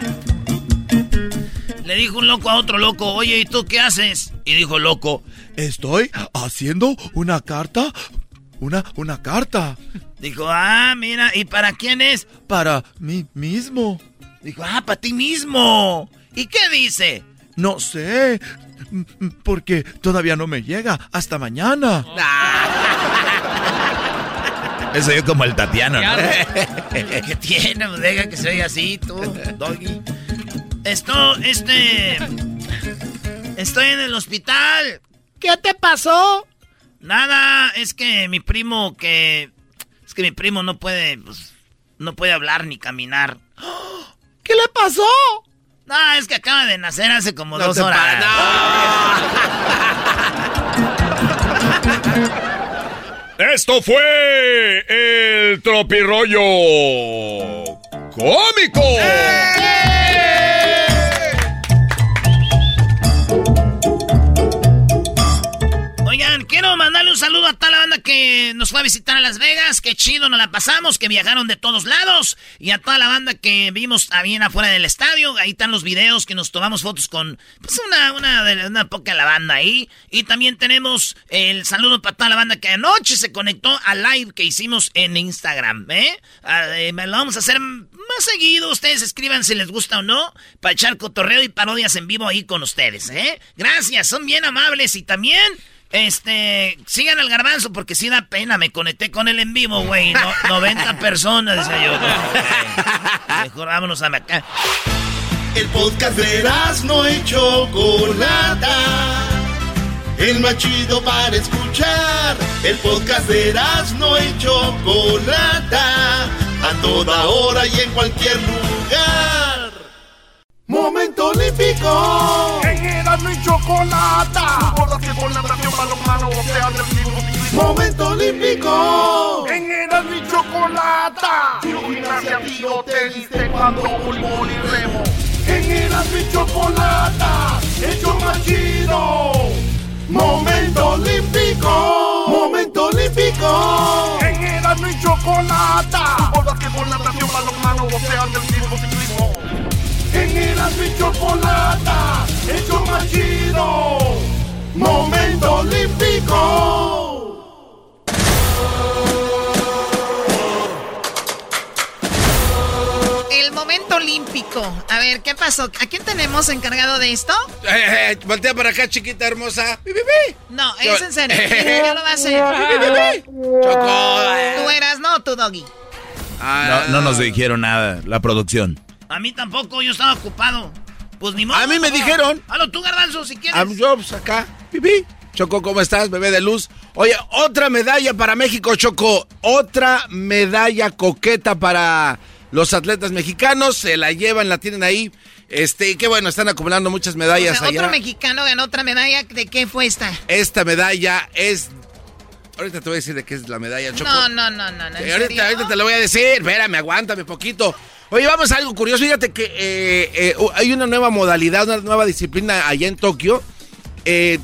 Le dijo un loco a otro loco, oye, ¿y tú qué haces? Y dijo loco, Estoy haciendo una carta. Una, una carta. dijo, ah, mira, ¿y para quién es? Para mí mismo. Dijo, ah, para ti mismo. ¿Y qué dice? No sé. Porque todavía no me llega. Hasta mañana. Eso yo como el Tatiano, ¿no? ¿Qué tiene? Pues Deja que se oiga así, tú, doggy. Esto, este... Estoy en el hospital. ¿Qué te pasó? Nada, es que mi primo que... Es que mi primo no puede, pues, no puede hablar ni caminar. ¿Qué le pasó? No, es que acaba de nacer hace como dos horas. Esto fue el tropirollo cómico. Oigan, quiero mandarle un saludo a que nos fue a visitar a Las Vegas. Qué chido nos la pasamos, que viajaron de todos lados. Y a toda la banda que vimos bien afuera del estadio. Ahí están los videos que nos tomamos fotos con pues una, una, de- una poca la banda ahí. Y también tenemos el saludo para toda la banda que anoche se conectó al live que hicimos en Instagram. ¿eh? Ah, eh, lo vamos a hacer más seguido. Ustedes escriban si les gusta o no. Para echar cotorreo y parodias en vivo ahí con ustedes. ¿eh? Gracias, son bien amables. Y también... Este, sigan al garbanzo porque sí da pena. Me conecté con él en vivo, güey. No, 90 personas, decía yo. No. Mejor vámonos a acá. El podcast de no y Chocolata. El más chido para escuchar. El podcast de no y Chocolata. A toda hora y en cualquier lugar. Momento olímpico. En Erasmo y Chocolata. Que por natación, balonmano, boxeo, atletismo. Momento olímpico. En Erasmo y Chocolata. Gimnasia, tiro, tenis, taekwondo, fútbol y remo. En Erasmo y Chocolata. Hecho más chido. Momento olímpico. Momento olímpico. En Erasmo y Chocolata. Que por natación, balonmano, boxeo, atletismo, ciclismo. En Erasmo y Chocolata. Hecho más chido. Momento olímpico. El momento olímpico. A ver, ¿qué pasó? ¿A quién tenemos encargado de esto? Eh, eh, voltea para acá, chiquita hermosa. Pi, pi, pi. No, Yo- es en serio. ¿Quién lo va a hacer? Choco. Tú eras, no, tú, Doggy. No, no nos dijeron nada, la producción. A mí tampoco, yo estaba ocupado. Pues ni modo. A mí me no. dijeron. Halo tú, garbanzo, si quieres. I'm Jobs acá. Pipi. Choco, ¿cómo estás, bebé de luz? Oye, otra medalla para México, Choco. Otra medalla coqueta para los atletas mexicanos. Se la llevan, la tienen ahí. Este, y qué bueno, están acumulando muchas O medallas sea, allá. otro mexicano ganó otra medalla. ¿De qué fue esta? Esta medalla es. Ahorita te voy a decir de qué es la medalla, Choco. No, no, no, no. no ¿en Sí, ahorita, serio? ahorita te lo voy a decir. Espérame, aguántame poquito. Oye, vamos a algo curioso. Fíjate que eh, eh, hay una nueva modalidad, una nueva disciplina allá en Tokio. Eh,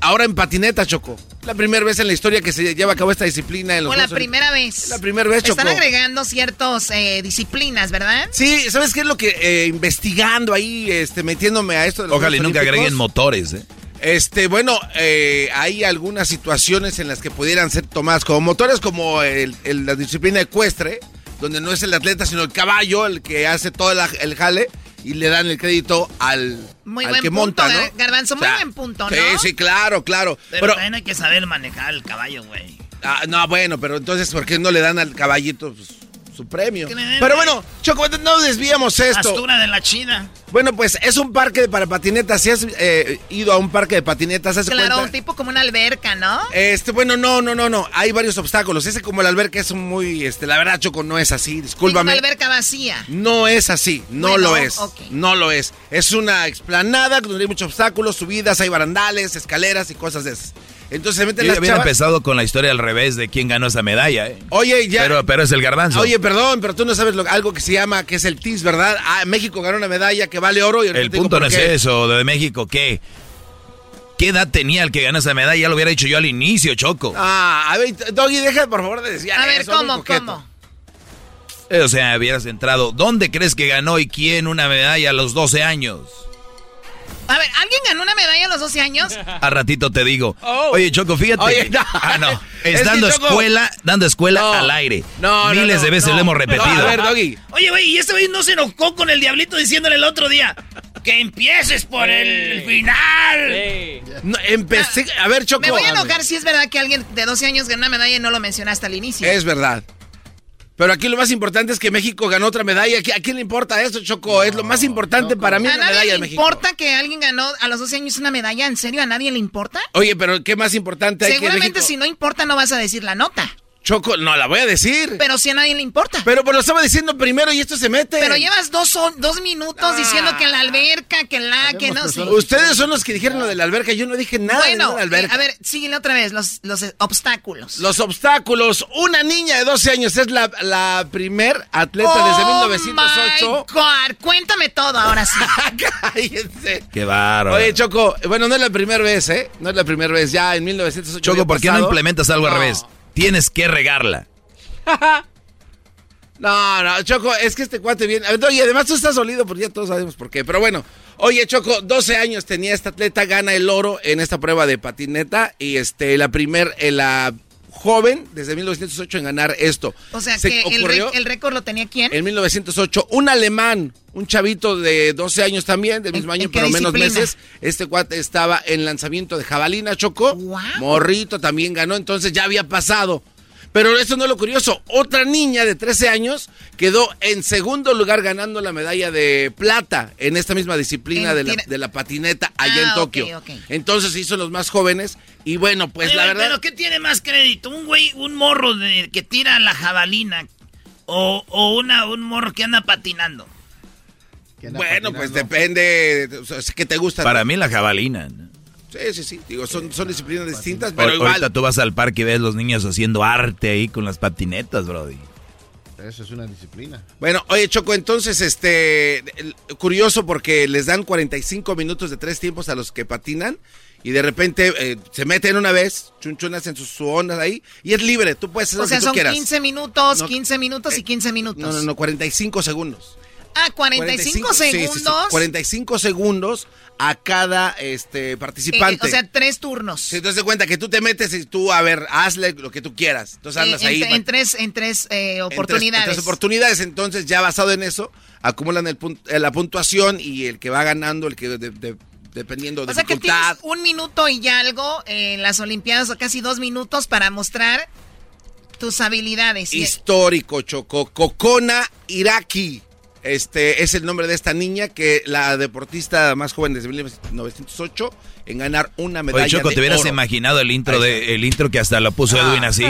ahora en patineta, Choco. La primera vez en la historia que se lleva a cabo esta disciplina en los Fue la primera vez. La primera vez, Están Choco. agregando ciertas disciplinas, ¿verdad? Sí, ¿sabes qué es lo que eh, investigando ahí, este, metiéndome a esto de los Ojalá y nunca agreguen motores, ¿eh? Este, bueno, eh, hay algunas situaciones en las que pudieran ser tomadas como motores, como el- el- la disciplina ecuestre, donde no es el atleta, sino el caballo el que hace todo el, el jale y le dan el crédito al, Muy al buen que punto, monta, ¿no? Gar- Garbanzo, muy O sea, buen punto, ¿no? Sí, sí, claro, claro. Pero, Pero, también hay que saber manejar el caballo, güey. ah, no, bueno, pero entonces, ¿por qué no le dan al caballito pues, su premio? Pero bueno, Choco, no desviamos esto. Pastura de la China. Bueno, pues es un parque para patinetas. Si has eh, ido a un parque de patinetas, ¿haz de Claro, cuenta? un tipo como una alberca, ¿no? Este, bueno, no, no, no, no. Hay varios obstáculos. Ese como el alberca es muy, este, la verdad, Choco, no es así. Discúlpame. Una alberca vacía. No es así, no Bueno, lo es. No lo es. Es una explanada donde hay muchos obstáculos, subidas, hay barandales, escaleras y cosas de esas. Entonces se meten Yo las hubiera chavas. empezado con la historia al revés de quién ganó esa medalla, ¿eh? Oye, ya. Pero, pero es el garbanzo. Oye, perdón, pero tú no sabes lo- algo que se llama, que es el TIS, ¿verdad? Ah, México ganó una medalla que vale oro y el digo punto no es eso, de México, ¿qué? ¿Qué edad tenía el que ganó esa medalla? Ya lo hubiera dicho yo al inicio, Choco. Ah, a ver, Doggy, deja por favor de decir A ver, eso, ¿cómo, cómo? Eh, O sea, hubieras entrado. ¿Dónde crees que ganó y quién una medalla a los 12 años? A ver, ¿alguien ganó una medalla a los 12 años? A ratito te digo. Oye, Choco, fíjate. Oye, no. Ah, no. Es, dando Choco- escuela, dando escuela al aire. No, no, Miles no, de veces no. lo hemos repetido. No, a ver, Doggy. Oye, güey, y este güey no se enojó con el diablito diciéndole el otro día que empieces por el final. No, empecé. A ver, Choco. Me voy a enojar si es verdad que alguien de 12 años ganó una medalla y no lo mencionaste al inicio. Es verdad. Pero aquí lo más importante es que México ganó otra medalla. ¿A quién le importa eso, Choco? es lo más importante para mí ¿A la nadie medalla le de México. importa que alguien ganó a los 12 años una medalla? ¿En serio? ¿A nadie le importa? Oye, pero ¿qué más importante hay que Seguramente México? si no importa no vas a decir la nota. Choco, no la voy a decir. Pero si a nadie le importa. Pero pues lo estaba diciendo primero y esto se mete. Pero llevas dos, dos minutos Ah. diciendo que la alberca, que la, que no sé. Ustedes son los que dijeron lo de la alberca. Yo no dije nada de Bueno, la alberca. eh, a ver, síguele otra vez, los, los obstáculos. Los obstáculos. Una niña de 12 años es la, la primer atleta Oh desde 1908. my God, cuéntame todo ahora sí. Cállense. Qué bárbaro. Oye, Choco, bueno, no es la primera vez, ¿eh? No es la primera vez. Ya en 1908. Choco, ¿por qué no implementas algo al revés? Tienes que regarla. No, no, Choco, es que este cuate viene. Oye, además tú estás dolido porque ya todos sabemos por qué. Pero bueno, oye, Choco, 12 años tenía esta atleta, gana el oro en esta prueba de patineta. Y este, la primer, eh, la joven desde 1908 en ganar esto. O sea Se que ocurrió el récord lo tenía quién? En 1908, un alemán, un chavito de 12 años también, del mismo año, en pero menos disciplina? meses. Este cuate estaba en lanzamiento de jabalina, Choco. Morrito también ganó, entonces ya había pasado. Pero eso no es lo curioso. Otra niña de 13 años quedó en segundo lugar ganando la medalla de plata en esta misma disciplina de la, de la patineta allá Ah, en ok, Tokio. ok. Entonces se hizo los más jóvenes y bueno, pues Oye, la verdad... ¿Pero qué tiene más crédito? ¿Un güey, un morro de, que tira la jabalina? ¿O, o una, un morro que anda patinando? Bueno, pues depende, o sea, ¿qué te gusta? Para mí la jabalina. ¿no? Sí, sí, sí. Digo, son, son disciplinas distintas, pero igual. Ahorita tú vas al parque y ves los niños haciendo arte ahí con las patinetas, brody. Eso es una disciplina. Bueno, oye, Choco, entonces, este, curioso porque les dan 45 minutos de tres tiempos a los que patinan y de repente eh, se meten una vez, chunchunas en sus su ondas ahí y es libre, tú puedes hacer O sea, lo que tú son quieras. 15 minutos, No, 15 minutos y 15 minutos. No, no, no, 45 segundos. Ah, 45, sí, sí, sí, segundos. 45 segundos a cada este participante. Eh, o sea, tres turnos. Si te das cuenta que tú te metes y tú, a ver, hazle lo que tú quieras. Entonces Eh, andas en, ahí. en tres, en tres eh, en tres- oportunidades. en tres oportunidades. Entonces, ya basado en eso, acumulan el la puntuación y el que va ganando, el que de- de- dependiendo de o sea que dificultad. tienes un minuto y algo en las Olimpiadas, o casi dos minutos para mostrar tus habilidades. Histórico, Choco. Kokona Iraki. Este es el nombre de esta niña que la deportista más joven desde 1908 en ganar una medalla Oye, Choco, de ¿te hubieras oro. imaginado el intro de el intro que hasta lo puso Ah. Edwin así?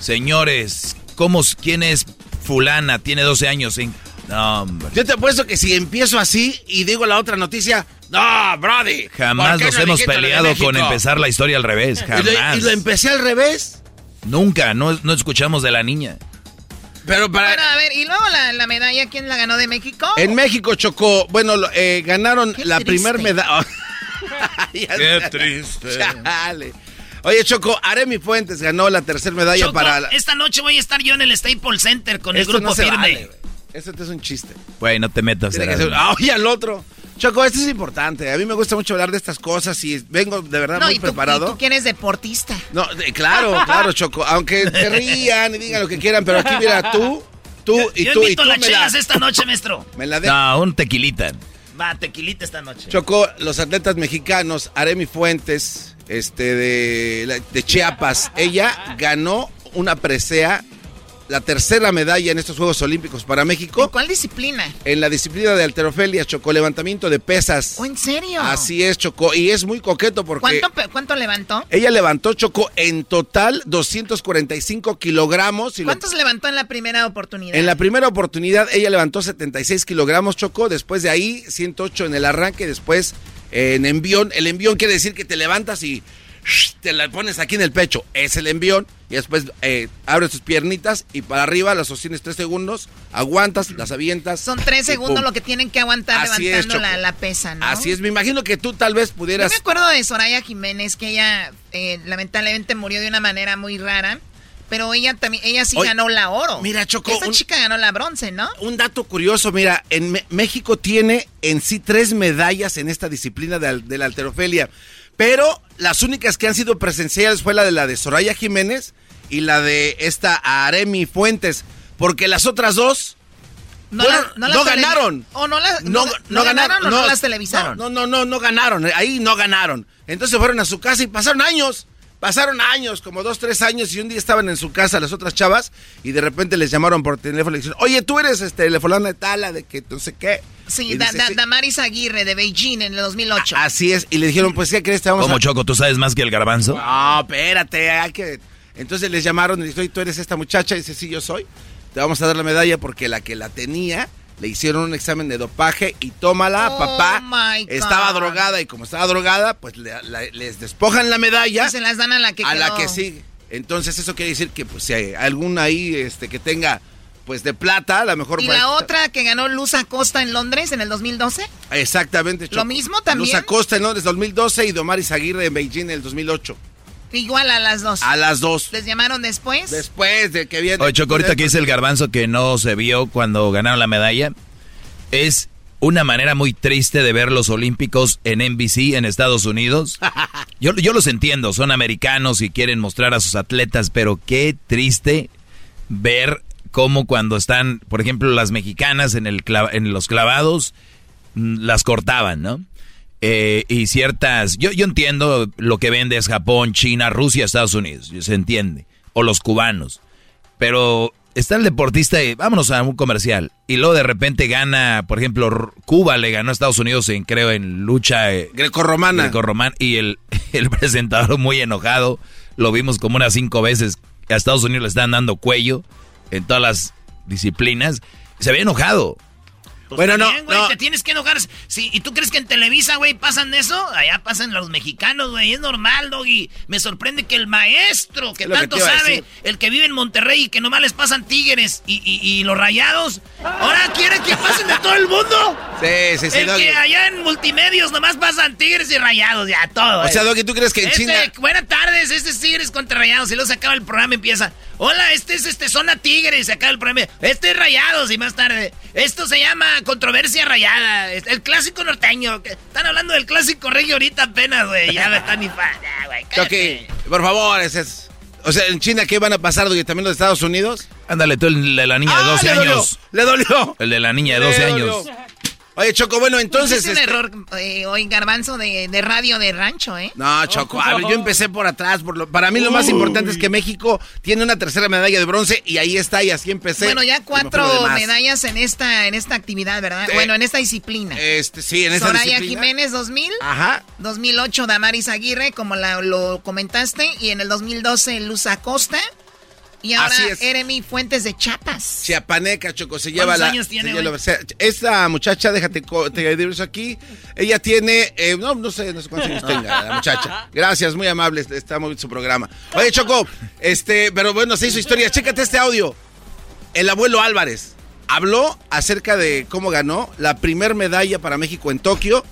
Señores, ¿cómo, ¿quién es fulana? Tiene 12 años. en- No, hombre. Yo te apuesto que si empiezo así y digo la otra noticia, no, Brody. Jamás ¿por qué nos no hemos peleado con México?" empezar la historia al revés. Y lo, Jamás. y lo empecé al revés. Nunca, no, no escuchamos de la niña. Pero para... Bueno, a ver, y luego la, la medalla, ¿quién la ganó de México? En México chocó, bueno, eh, ganaron la triste. primer medalla. Qué triste. Chale. Oye, Choco, Aremi Fuentes ganó la tercera medalla Choco, para la... esta noche voy a estar yo en el Staples Center con el grupo no se firme. vale. Esto es un chiste. Güey, no te metas. Ah, oye, al otro. Choco, esto es importante. A mí me gusta mucho hablar de estas cosas y vengo de verdad no, muy y tú, preparado. y tú que eres deportista. No, de- claro, claro, Choco. Aunque te rían y digan lo que quieran, pero aquí mira, tú, tú y yo tú y invito tú las me chelas la, esta noche, maestro. me la de- No, un tequilita. Va, tequilita esta noche. Choco, los atletas mexicanos, Aremi Fuentes, este de, de Chiapas, ella ganó una presea, la tercera medalla en estos Juegos Olímpicos para México. ¿Cuál disciplina? En la disciplina de alterofelia, Choco, levantamiento de pesas. ¿O en serio? Así es, Choco, y es muy coqueto porque ¿Cuánto, pe- ¿Cuánto levantó? ella levantó, Choco, en total 245 kilogramos. Y lo- ¿Cuántos levantó en la primera oportunidad? en la primera oportunidad ella levantó 76 kilogramos, Choco. Después de ahí 108 en el arranque, después en envión. El envión quiere decir que te levantas y te la pones aquí en el pecho. Es el envión. Y después eh, abres tus piernitas y para arriba las sostienes 3 segundos, aguantas, las avientas. Son tres segundos pum. lo que tienen que aguantar Así es, levantando la, la pesa, ¿no? Así es, me imagino que tú tal vez Yo pudieras... me acuerdo de Soraya Jiménez, que ella eh, lamentablemente murió de una manera muy rara, pero ella también, ella sí ganó la oro. mira, Choco, Esta un- chica ganó la bronce, ¿no? Un dato curioso, mira, en México tiene en sí tres medallas en esta disciplina de la alterofelia, pero las únicas que han sido presenciales fue la de la de Soraya Jiménez y la de esta Aremi Fuentes, porque las otras dos No, la- ganaron. ¿O no, las, no, no, no ganaron, o no, las televisaron? No, no, no, no ganaron, ahí no ganaron. Entonces fueron a su casa y pasaron años. Pasaron años, como dos, tres años, y un día estaban en su casa las otras chavas, y de repente les llamaron por teléfono y le dijeron, oye, tú eres este, la fulana de tala, de que no sé qué. Sí, da- dice, da- "Sí". Damaris Aguirre de Beijing en el 2008. Así es, y le dijeron, pues, ¿qué crees? Te vamos ¿Cómo a... Choco? ¿Tú sabes más que el garbanzo? No, espérate, hay que... Entonces les llamaron y dijeron, tú eres esta muchacha, y dice, sí, yo soy. Te vamos a dar la medalla porque la que la tenía, le hicieron un examen de dopaje y tómala, Oh, papá. my God. Estaba drogada y como estaba drogada, pues le- la- les despojan la medalla Y se las dan a la que a la que sigue. Entonces eso quiere decir que pues si hay algún ahí este que tenga pues de plata, a lo mejor ¿Y la otra que ganó Luz Acosta en Londres en el 2012? Exactamente. ¿Lo mismo también? Luz Acosta en Londres 2012 y Domaris Aguirre en Beijing en el 2008. Igual a las dos. A las dos. ¿Les llamaron después? Después de que viene... Oye, Choco, ahorita que dice el garbanzo que no se vio cuando ganaron la medalla, es una manera muy triste de ver los Olímpicos en NBC en Estados Unidos. Yo, yo los entiendo, son americanos y quieren mostrar a sus atletas, pero qué triste ver cómo cuando están, por ejemplo, las mexicanas en, el clava- en los clavados, mm, las cortaban, ¿no? Eh, y ciertas, yo, yo entiendo lo que vende es Japón, China, Rusia, Estados Unidos, se entiende, o los cubanos, pero está el deportista y vámonos a un comercial, y luego de repente gana, por ejemplo, Cuba le ganó a Estados Unidos en, creo, en lucha eh, grecorromana. grecorromana, y el, el presentador muy enojado, lo vimos como unas cinco veces, a Estados Unidos le están dando cuello en todas las disciplinas, se ve enojado. Bueno, no, güey, te tienes que enojar. Sí, ¿Y tú crees que en Televisa, güey, pasan eso? Allá pasan los mexicanos, güey. Es normal, Doggy. Me sorprende que el maestro, que tanto sabe, el que vive en Monterrey y que nomás les pasan tigres y, y- y los rayados, ahora quiere que pasen de todo el mundo. Sí, sí, sí, el Doggy. que allá en multimedios nomás pasan tigres y rayados, ya todo. O sea. Doggy, ¿tú crees que en Este, China- Buenas tardes, este es Tigres contra Rayados. Y luego se acaba el programa empieza. Hola, este es este zona Tigres. Y se acaba el programa. Este es Rayados. Y más tarde. Esto se llama controversia rayada. es El clásico norteño. que- Están hablando del clásico regio ahorita apenas, güey. Ya me están ni güey. Chucky, por favor, ese es... O sea, en China, ¿qué van a pasar, Doggy? ¿También los Estados Unidos? Ándale, tú el de la niña de Ah, 12 le dolió, años. Le dolió. El de la niña de Le 12 dolió. años. Oye, Choco, bueno, entonces... Es un este- error eh, hoy, garbanzo de, de radio de rancho, ¿eh? No, Choco, a ver, yo empecé por atrás. Por lo- para mí lo más importante es que México tiene una tercera medalla de bronce y ahí está y así empecé. Bueno, ya cuatro medallas en esta, en esta actividad, ¿verdad? Sí. Bueno, en esta disciplina. Este, sí, en esa Soraya disciplina. Jiménez 2000. Ajá. 2008 Damaris Aguirre, como la- lo comentaste. Y en el 2012 Luz Acosta. Y ahora. Eremi Fuentes de Chapas. Chiapaneca, Choco, se lleva ¿Cuántos la... años tiene, lleva esta muchacha, déjate te digo eso aquí, ella tiene, eh, no, no sé, no sé cuántos años tenga la muchacha. Gracias, muy amable, está muy bien su programa. Oye, Choco, este, pero bueno, se hizo historia, chécate este audio. El abuelo Álvarez habló acerca de cómo ganó la primer medalla para México en Tokio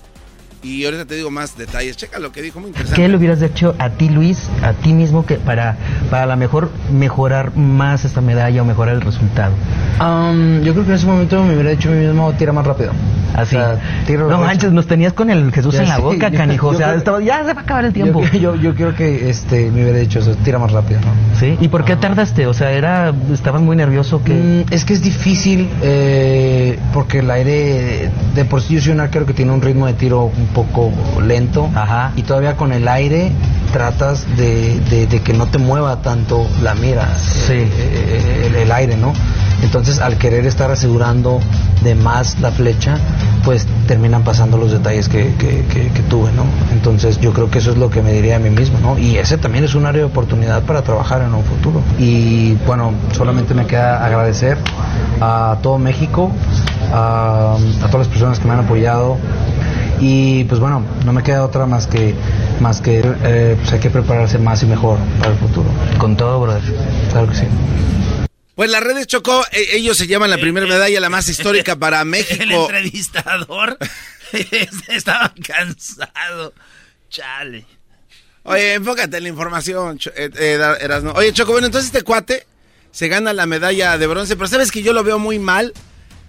y ahorita te digo más detalles. Checa lo que dijo, muy interesante. ¿Qué le hubieras hecho a ti, Luis, a ti mismo, que para, para a lo mejor mejorar más esta medalla o mejorar el resultado? yo creo que en ese momento me hubiera dicho a mí mismo tira más rápido. Así. O sea, tiro no manches, nos tenías con el Jesús Ya en la boca, canijo. o sea, creo- estaba- ya se va a acabar el tiempo. Yo, yo, yo creo que este me hubiera dicho eso, tira más rápido, ¿no? ¿Sí? ¿Y por qué tardaste? O sea, era, estabas muy nervioso que... Mm, es que es difícil eh, porque el aire, de por sí yo soy un arquero que tiene un ritmo de tiro un poco lento y todavía con el aire tratas de, de- de que no te mueva tanto la mira, eh, eh, el, el aire, ¿no? Entonces al querer estar asegurando de más la flecha, pues terminan pasando los detalles que, que- que- que tuve, ¿no? Entonces yo creo que eso es lo que me diría a mí mismo, ¿no? Y ese también es un área de oportunidad para trabajar en un futuro. Y bueno, solamente me queda agradecer a todo México, a, a todas las personas que me han apoyado. Y pues bueno, no me queda otra más que, más que eh, pues hay que prepararse más y mejor para el futuro. Con todo, brother. Claro que sí. Pues las redes Chocó, eh, ellos se llaman la primera medalla, la más histórica para El México. entrevistador estaba cansado. Chale. Oye, enfócate en la información, Cho- eh, eh, Era- Erasmo. Oye, Choco, bueno, entonces este cuate se gana la medalla de bronce, pero sabes que yo lo veo muy mal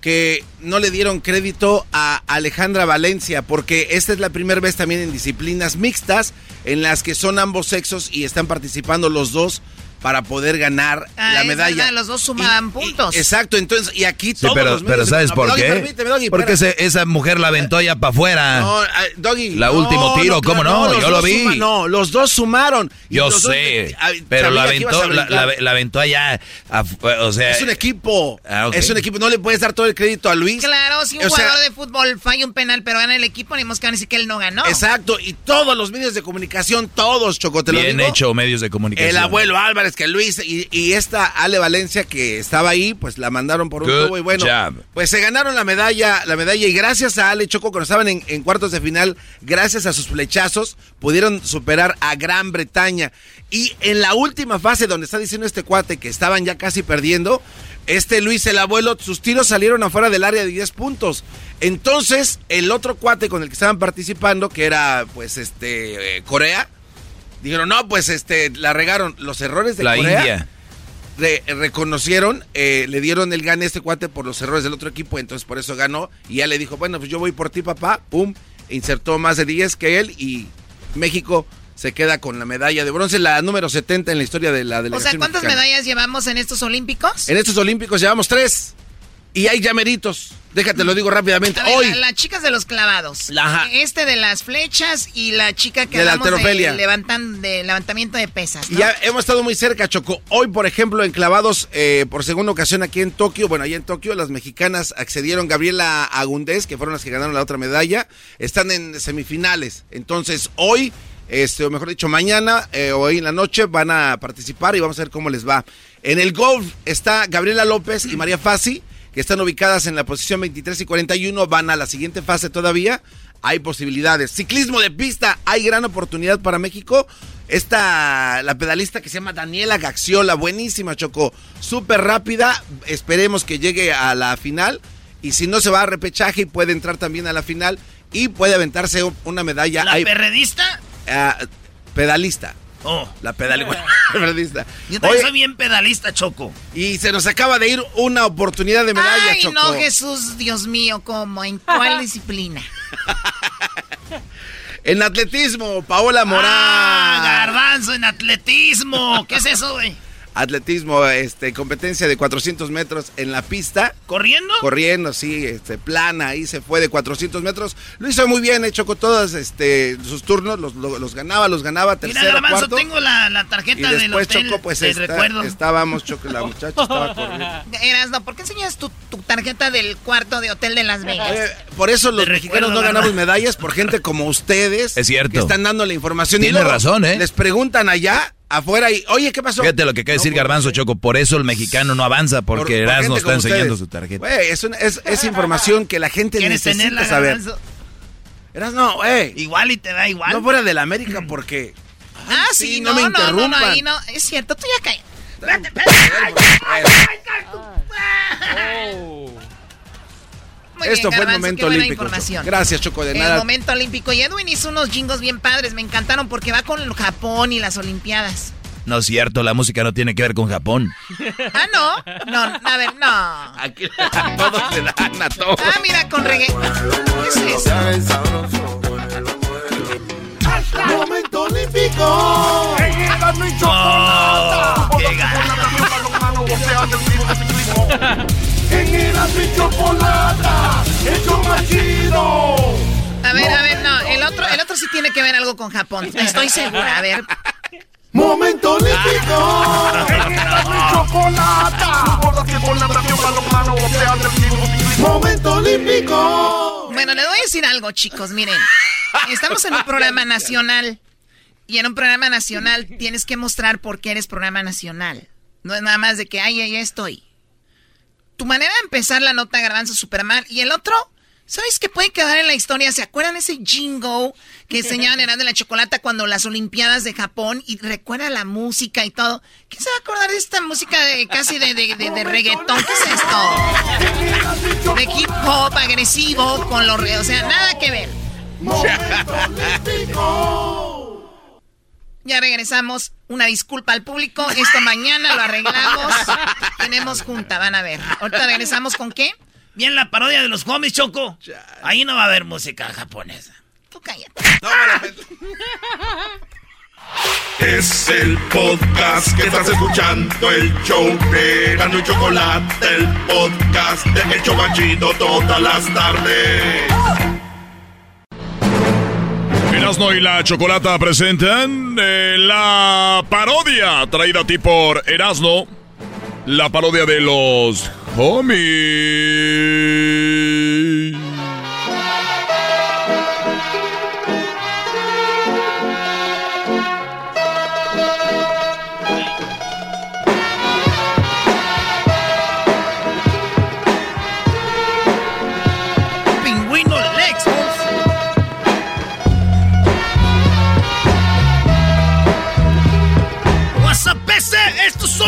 que no le dieron crédito a Alejandra Valencia, porque esta es la primera vez también en disciplinas mixtas en las que son ambos sexos y están participando los dos para poder ganar Ah, la medalla. verdad, los dos sumaban puntos. Exacto, entonces, y aquí Sí, todos pero, los pero medios- ¿sabes por Doggy, qué? permíteme, Doggy, Porque esa mujer la aventó ya para afuera. No, Doggy. La no, último tiro, ¿cómo no? Yo lo vi. suma- no, los dos sumaron. Yo los sé, pero la a aventó, la, la- la aventó allá, afu- o sea... Es un equipo. Ah, ok. Es un equipo. No le puedes dar todo el crédito a Luis. Claro, si un O sea, jugador de fútbol falla un penal, pero gana el equipo, ni que van a decir que él no ganó. Exacto. Y todos los medios de comunicación, todos, Choco, te lo Bien digo. hecho, medios de comunicación. El abuelo Álvarez, que Luis y, y esta Ale Valencia que estaba ahí, pues la mandaron por un Good tubo y bueno, job. pues se ganaron la medalla, la medalla y gracias a Ale Choco cuando estaban en, en cuartos de final, gracias a sus flechazos, pudieron superar a Gran Bretaña. Y en la última fase donde está diciendo este cuate que estaban ya casi perdiendo, este Luis el abuelo, sus tiros salieron afuera del área de 10 puntos. Entonces, el otro cuate con el que estaban participando, que era pues este eh, Corea, dijeron, no, pues este, la regaron. Los errores de La Corea India. re- reconocieron, eh, le dieron el gane a este cuate por los errores del otro equipo, entonces por eso ganó. Y ya le dijo, bueno, pues yo voy por ti, papá. Pum, insertó más de 10 que él y México se queda con la medalla de bronce, la número 70 en la historia de la o delegación sea, ¿cuántas mexicana. medallas llevamos en estos Olímpicos? En estos Olímpicos llevamos tres. Y hay llameritos. Déjate, lo digo rápidamente. Ver, Hoy, la- las chicas de los clavados. La-. Este de las flechas y la chica que De la de, levantan, de levantamiento de pesas. ya hemos estado muy cerca, Choco. Hoy, por ejemplo, en clavados, eh, por segunda ocasión aquí en Tokio, bueno, allá en Tokio, las mexicanas accedieron, Gabriela Agundés, que fueron las que ganaron la otra medalla, están en semifinales. Entonces, hoy, este, o mejor dicho, mañana eh, o hoy en la noche van a participar y vamos a ver cómo les va. En el golf está Gabriela López y María Fassi, que están ubicadas en la posición 23 y 41, van a la siguiente fase todavía. Hay posibilidades. Ciclismo de pista, hay gran oportunidad para México. Esta, la pedalista que se llama Daniela Gaxiola, buenísima, Choco, súper rápida. Esperemos que llegue a la final. Y si no, se va a repechaje y puede entrar también a la final. Y puede aventarse un- una medalla. ¿La Hay- perredista? ah, pedalista. Oh. La pedalista. pedalista. Yo también Oye, soy bien pedalista, Choco. y se nos acaba de ir una oportunidad de medalla, Ay, Choco. no, Jesús, Dios mío, ¿cómo? ¿En cuál disciplina? En atletismo, Paola Morán. Ah, garbanzo en atletismo. ¿Qué es eso, güey? Atletismo, este, competencia de 400 metros en la pista. ¿Corriendo? Corriendo, sí, este, plana, ahí se fue de 400 metros. Lo hizo muy bien, hecho con todos este, sus turnos, los, lo- los ganaba, los ganaba, Mira, tercero, garbanzo, cuarto. tengo la, la y tarjeta del después hotel. Choco, pues recuerdo. estábamos, Choco, la muchacha estaba corriendo. Erasno, ¿por qué enseñas tu, tu tarjeta del cuarto de hotel de Las Vegas? Eh, por eso los mexicanos no ¿verdad? ganamos medallas por gente como ustedes. Es cierto. Que están dando la información. Tiene y luego razón, ¿eh? Les preguntan allá, afuera, y, oye, ¿qué pasó? Fíjate lo que acaba de decir Garbanzo Choco, por eso el mexicano no avanza, porque Por- por Erasmo gente está enseñando ustedes. su tarjeta. Güey, es, una- es, es información que la gente ¿Quieres necesita tenerla, saber. garbanzo? Eras no, güey. Igual y te da igual. No fuera de la América porque. Ah, sí, sí, no no, me no, no, no, interrumpan. ahí no, es cierto, tú ya caes. Muy Esto bien, fue el momento olímpico. Gracias, Choco, de El nada. momento olímpico. Y Edwin hizo unos jingos bien padres, me encantaron porque va con Japón y las Olimpiadas. No es cierto, la música no tiene que ver con Japón. Ah, no, no, a ver, no. Aquí a todos le dan a todos. Ah, mira, con reggae. ¿Qué es eso? Momento olímpico. Oh, qué En el y chocolata, el show más chido. A ver, a ver, no, el otro, el otro sí tiene que ver algo con Japón. Estoy segura, a ver. Momento olímpico. En el y chocolata. Momento olímpico. Bueno, les voy a decir algo, chicos. Miren, estamos en un programa nacional. Y en un programa nacional tienes que mostrar por qué eres programa nacional. No es nada más de que, ay, ahí estoy. Tu manera de empezar la nota garbanzo super mal. Y el otro, ¿sabes qué puede quedar en la historia? ¿Se acuerdan ese jingo que enseñaban en de la Chocolata cuando las Olimpiadas de Japón? Y recuerda la música y todo. ¿Quién se va a acordar de esta música de casi de, de, de- de reggaetón? ¿Qué es esto? De hip hop agresivo con los... re- O sea, nada que ver. Ya regresamos. Una disculpa al público. Esto mañana lo arreglamos. Tenemos junta, van a ver. Ahorita regresamos con qué? Bien la parodia de los homies, Choco. Ahí no va a haber música japonesa. Tú cállate. Es el podcast que estás escuchando, el show de Gano y Chocolate, el podcast de El Chobachito todas las tardes. Erasmo y la Chocolata presentan eh, la parodia traída a ti por Erasmo. La parodia de los homies.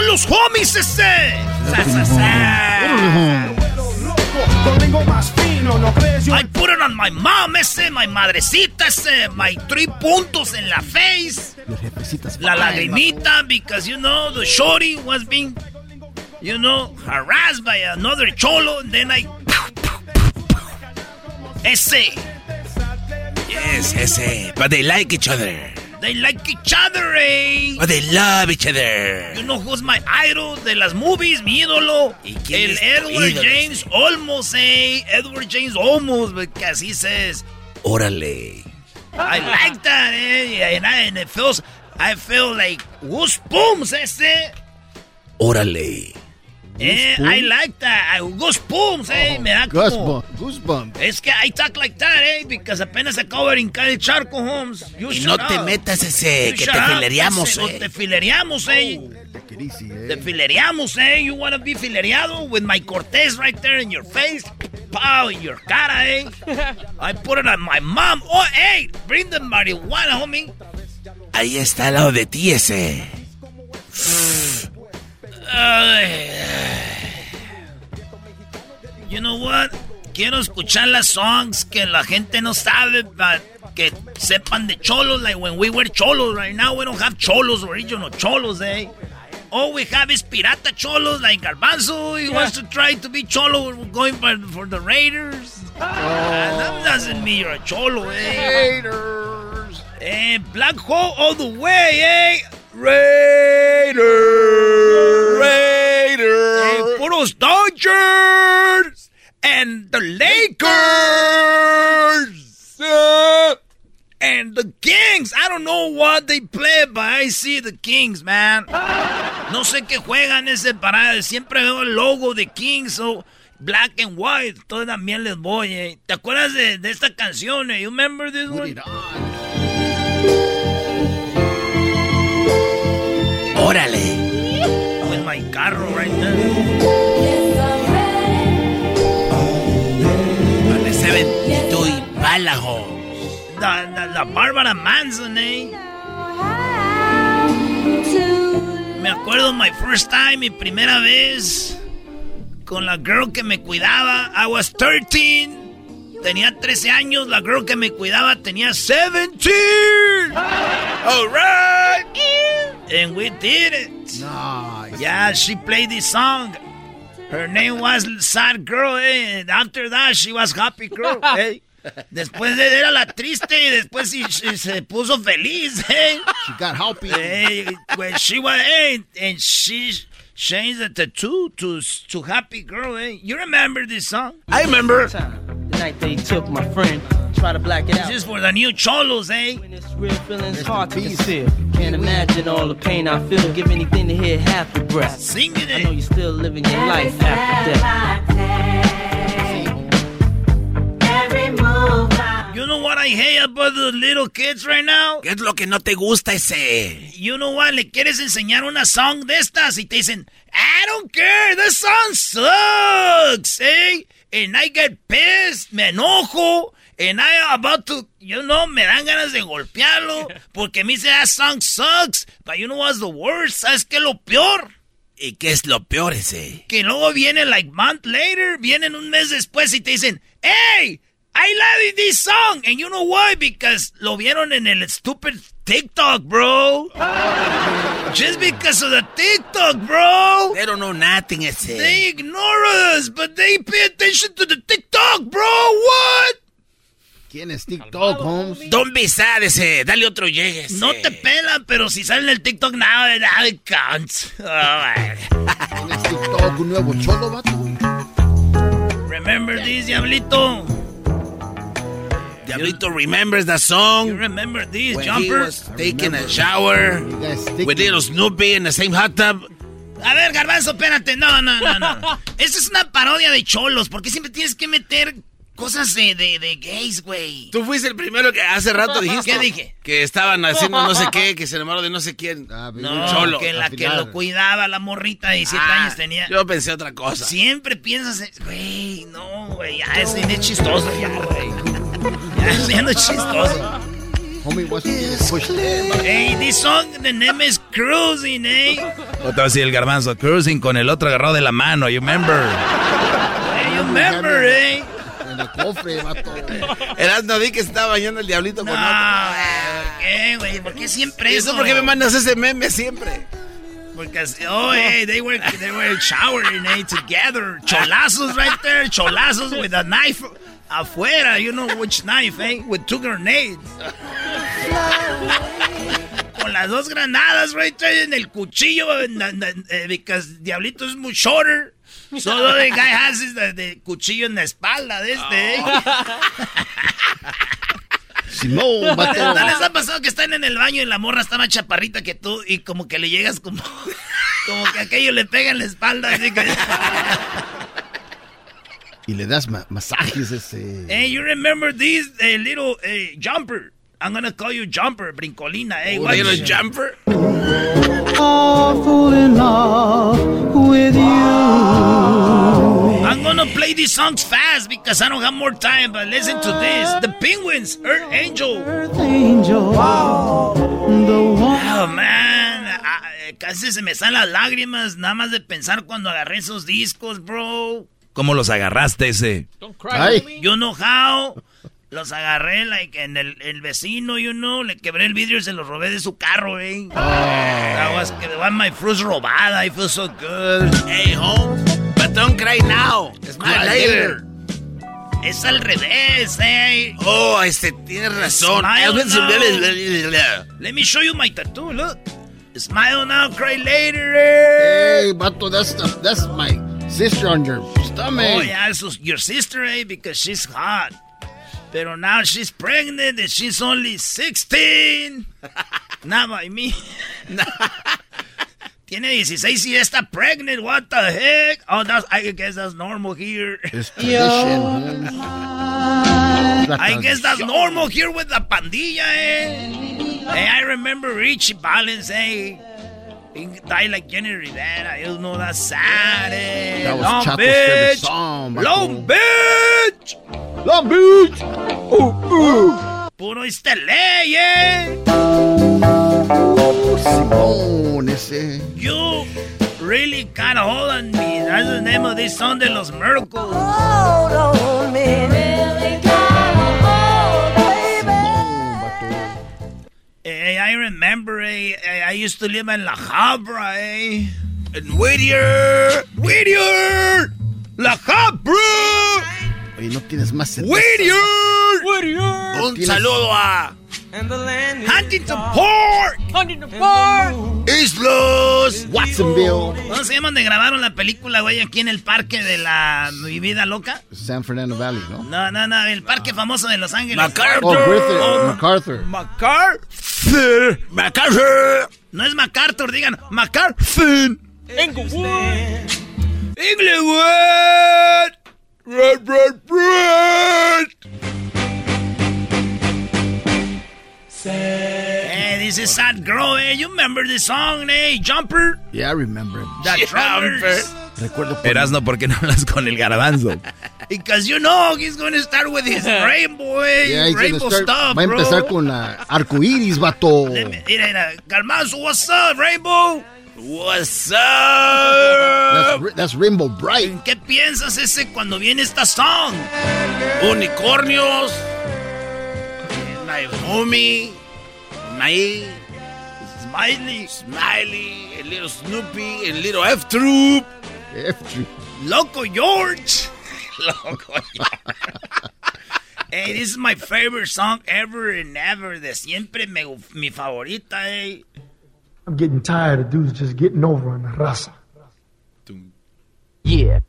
Son los homies, sa. I put it on my mom, ese, my madrecita, ese, my three puntos en la face. La lagrimita, because you know, the shorty was being, you know, harassed by another cholo, and then I. Ese. Yes, ese. But they like each other. They like each other, eh. But they love each other. You know who's my idol de las movies, mi ídolo. quién El es Edward ídolo? James Olmos, eh. Edward James Olmos, porque así says. Órale. I like that, eh. And, I, and it feels, I feel like goosebumps, ese. Órale. Eh, I like that. I, goosebumps, eh. Me da como... Goosebumps. Goosebumps. Es que I talk like that, eh. Because apenas acabo de brincar el charco, Holmes. You Y no te up. metas ese, You que te filereamos, eh. Te filereamos, eh. Te filereamos, eh. You wanna be filereado with my cortez right there in your face? Pow, in your cara, eh. I put it on my mom. Oh, hey, bring the marijuana, homie. Ahí está al lado de ti ese. You know what? Quiero escuchar las songs que la gente no sabe, but que sepan de cholos, like when we were cholos. Right now, we don't have cholos, original cholos, eh? All we have is pirata cholos, like Garbanzo. He wants to try to be cholo. We're going for, for the Raiders. Ah, that doesn't mean you're a cholo, eh? Raiders. Eh, Black Hole all the way, eh? Raiders. Raiders. Puros Dodgers. And the Lakers. And the Kings. I don't know what they play, but I see the Kings, man. No sé qué juegan ese parada. Siempre veo el logo de Kings, so black and white. Todo también les voy, eh. ¿Te acuerdas de, de esta canción? eh? You remember this one? Órale. With my carro right there. Con ese ventito y bálago. La, la, la Bárbara Manson, eh. Me acuerdo my first time, mi primera vez con la girl que me cuidaba. I was 13. Tenía 13 años. La girl que me cuidaba tenía 17. All right. And we did it. Nice. Yeah, she played this song. Her name was Sad Girl, eh? And after that, she was Happy Girl, eh? Después de- era la triste y después sí- sí se puso feliz, eh? She got happy. Eh, when she was, eh, and she changed the tattoo to, to Happy Girl, eh? You remember this song? I remember. The night they took my friend, try to black it out. This is for the new cholos, eh? Real feelings hard to conceal. Can't imagine all the pain I feel. Give anything to hear half your breath. Sing it. I know you're still living your life after death. You know what I hate about the little kids right now? ¿Qué es lo que no te gusta ese? You know what? Le quieres enseñar una song de estas y te dicen, I don't care, this song sucks, eh? And I get pissed, me enojo, and I about to, you know, me dan ganas de golpearlo porque me dice that song sucks. But you know what's the worst? ¿Sabes qué es lo peor? ¿Y qué es lo peor ese? Que luego viene like month later, vienen un mes después y te dicen, hey, I love this song. And you know why? Because lo vieron en el stupid TikTok, bro. Just because of the TikTok, bro. They don't know nothing ese. They ignore us, but they pay attention to the TikTok, bro. What? ¿Quién es TikTok, Holmes? Don Bizar, ese, dale otro llegue. No te pelan, pero si sale en el TikTok, nada, nada counts. ¿Quién es TikTok? ¿Un nuevo cholo, vato? Remember this, Diablito. Diablito remembers the song. You remember this, when he Jumper? was taking a shower with little Snoopy in the same hot tub. A ver, Garbanzo, espérate. No, no, no, no. Esta es una parodia de cholos. ¿Por qué siempre tienes que meter cosas de, de, de gays, güey? Tú fuiste el primero que hace rato dijiste. ¿Qué dije? Que estaban haciendo no sé qué, que se enamoró de no sé quién. No, un cholo. que la que lo cuidaba, la morrita de 17 Ah, años tenía. Yo pensé otra cosa. Siempre piensas, en- güey, no, güey, ya es, es chistoso, ya, güey. Ya, es- ya no es chistoso. Homie pushed. Hey, this song, the name is Cruising, eh? Otra vez el garbanzo, cruising con el otro agarrado de la mano, you remember. Hey, you remember, eh? En el cofre, vato. Erasno vi que se estaba bañando el diablito con No, otro. ¿por qué, güey? ¿Por qué siempre ¿Y eso? eso por qué me mandas ese meme siempre? Porque, oh, hey, they were, they were showering, eh, together. Cholazos right there, cholazos with a knife afuera. You know which knife, eh? With two grenades. Con las dos granadas right there en el cuchillo, eh, because Diablito is muy shorter. So the guy has his the, the cuchillo en la espalda de este, eh. Simón. ¿No les ha pasado que están en el baño y la morra está más chaparrita que tú y como que le llegas como... Como que aquello le pega en la espalda, así que... Y le das ma- masajes ese. Hey, you remember this eh, little eh, jumper? I'm gonna call you jumper, brincolina. Hey, Oh, watch little it. jumper. Awful in love with you. I'm gonna play these songs fast because I don't have more time. But listen to this: The Penguins, Earth Angel. Angel. The one. Oh man, ah, eh, casi se me salen las lágrimas nada más de pensar cuando agarré esos discos, bro. ¿Cómo los agarraste ese? Ay. You know how. Los agarré, like, en el, el vecino, you know. Le quebré el vidrio y se los robé de su carro, eh. That was, que one my fruits robada. I feel so good. Hey, home. But don't cry now. Smile later. Es al revés, eh. Oh, este, tienes razón. Smile now. Let me show you my tattoo, look. Smile now, cry later. eh. Hey, vato, that's, that's my sister on your stomach. Oh, yeah, so your sister, eh, because she's hot. Pero now she's pregnant and she's only 16. Not by me. Tiene 16 y está pregnant. What the heck? Oh, that's, I guess that's normal here. It's tradition, I guess that's normal here with the pandilla, eh? Hey, I remember Richie Valens, eh? Like Jenny Rivera. You know, that's sad, eh? That was Long Beach. song, Long. Beach. Long Beach. Uh, Puro este ley, eh? uh. Simón, ese. You really got a hold on me. That's the name of this song de los Miracles. Eh, I remember, eh, eh, I used to live in La Habra, eh. En Whittier. Whittier! La Habra! Oye, no tienes más cerveza. Whittier! Un Tienes- saludo a Huntington Park! Huntington Park. Islos. Watsonville. ¿Cómo se llama donde grabaron la película, güey, aquí en el parque de la Mi Vida Loca? San Fernando Valley, ¿no? No, no, no, el parque famoso de Los Ángeles. MacArthur. Oh, Griffith, Oh, MacArthur. MacArthur. MacArthur. No es MacArthur, digan MacArthur. Englewood. Inglewood. Red, red, red. Hey, this is Sad Girl, eh? You remember this song, eh? Jumper? Yeah, I remember it. The Trumpers. Recuerdo por- Erasno, ¿por qué no hablas con el garbanzo? Because you know he's going to start with his rainbow, eh? Yeah, he's rainbow start- stuff, va a bro. empezar con la arcoíris, vato. Mira, mira. Garbanzo, what's up, Rainbow? What's up? That's, that's Rainbow Bright. ¿En qué piensas ese cuando viene esta song? Unicornios. Homie. My Smiley. Smiley. El little Snoopy. El little F Troop. F- Loco George. Loco. Hey, this is my favorite song ever and ever. De siempre me, mi favorita, hey. I'm getting tired of dudes just getting over on the raza. Yeah.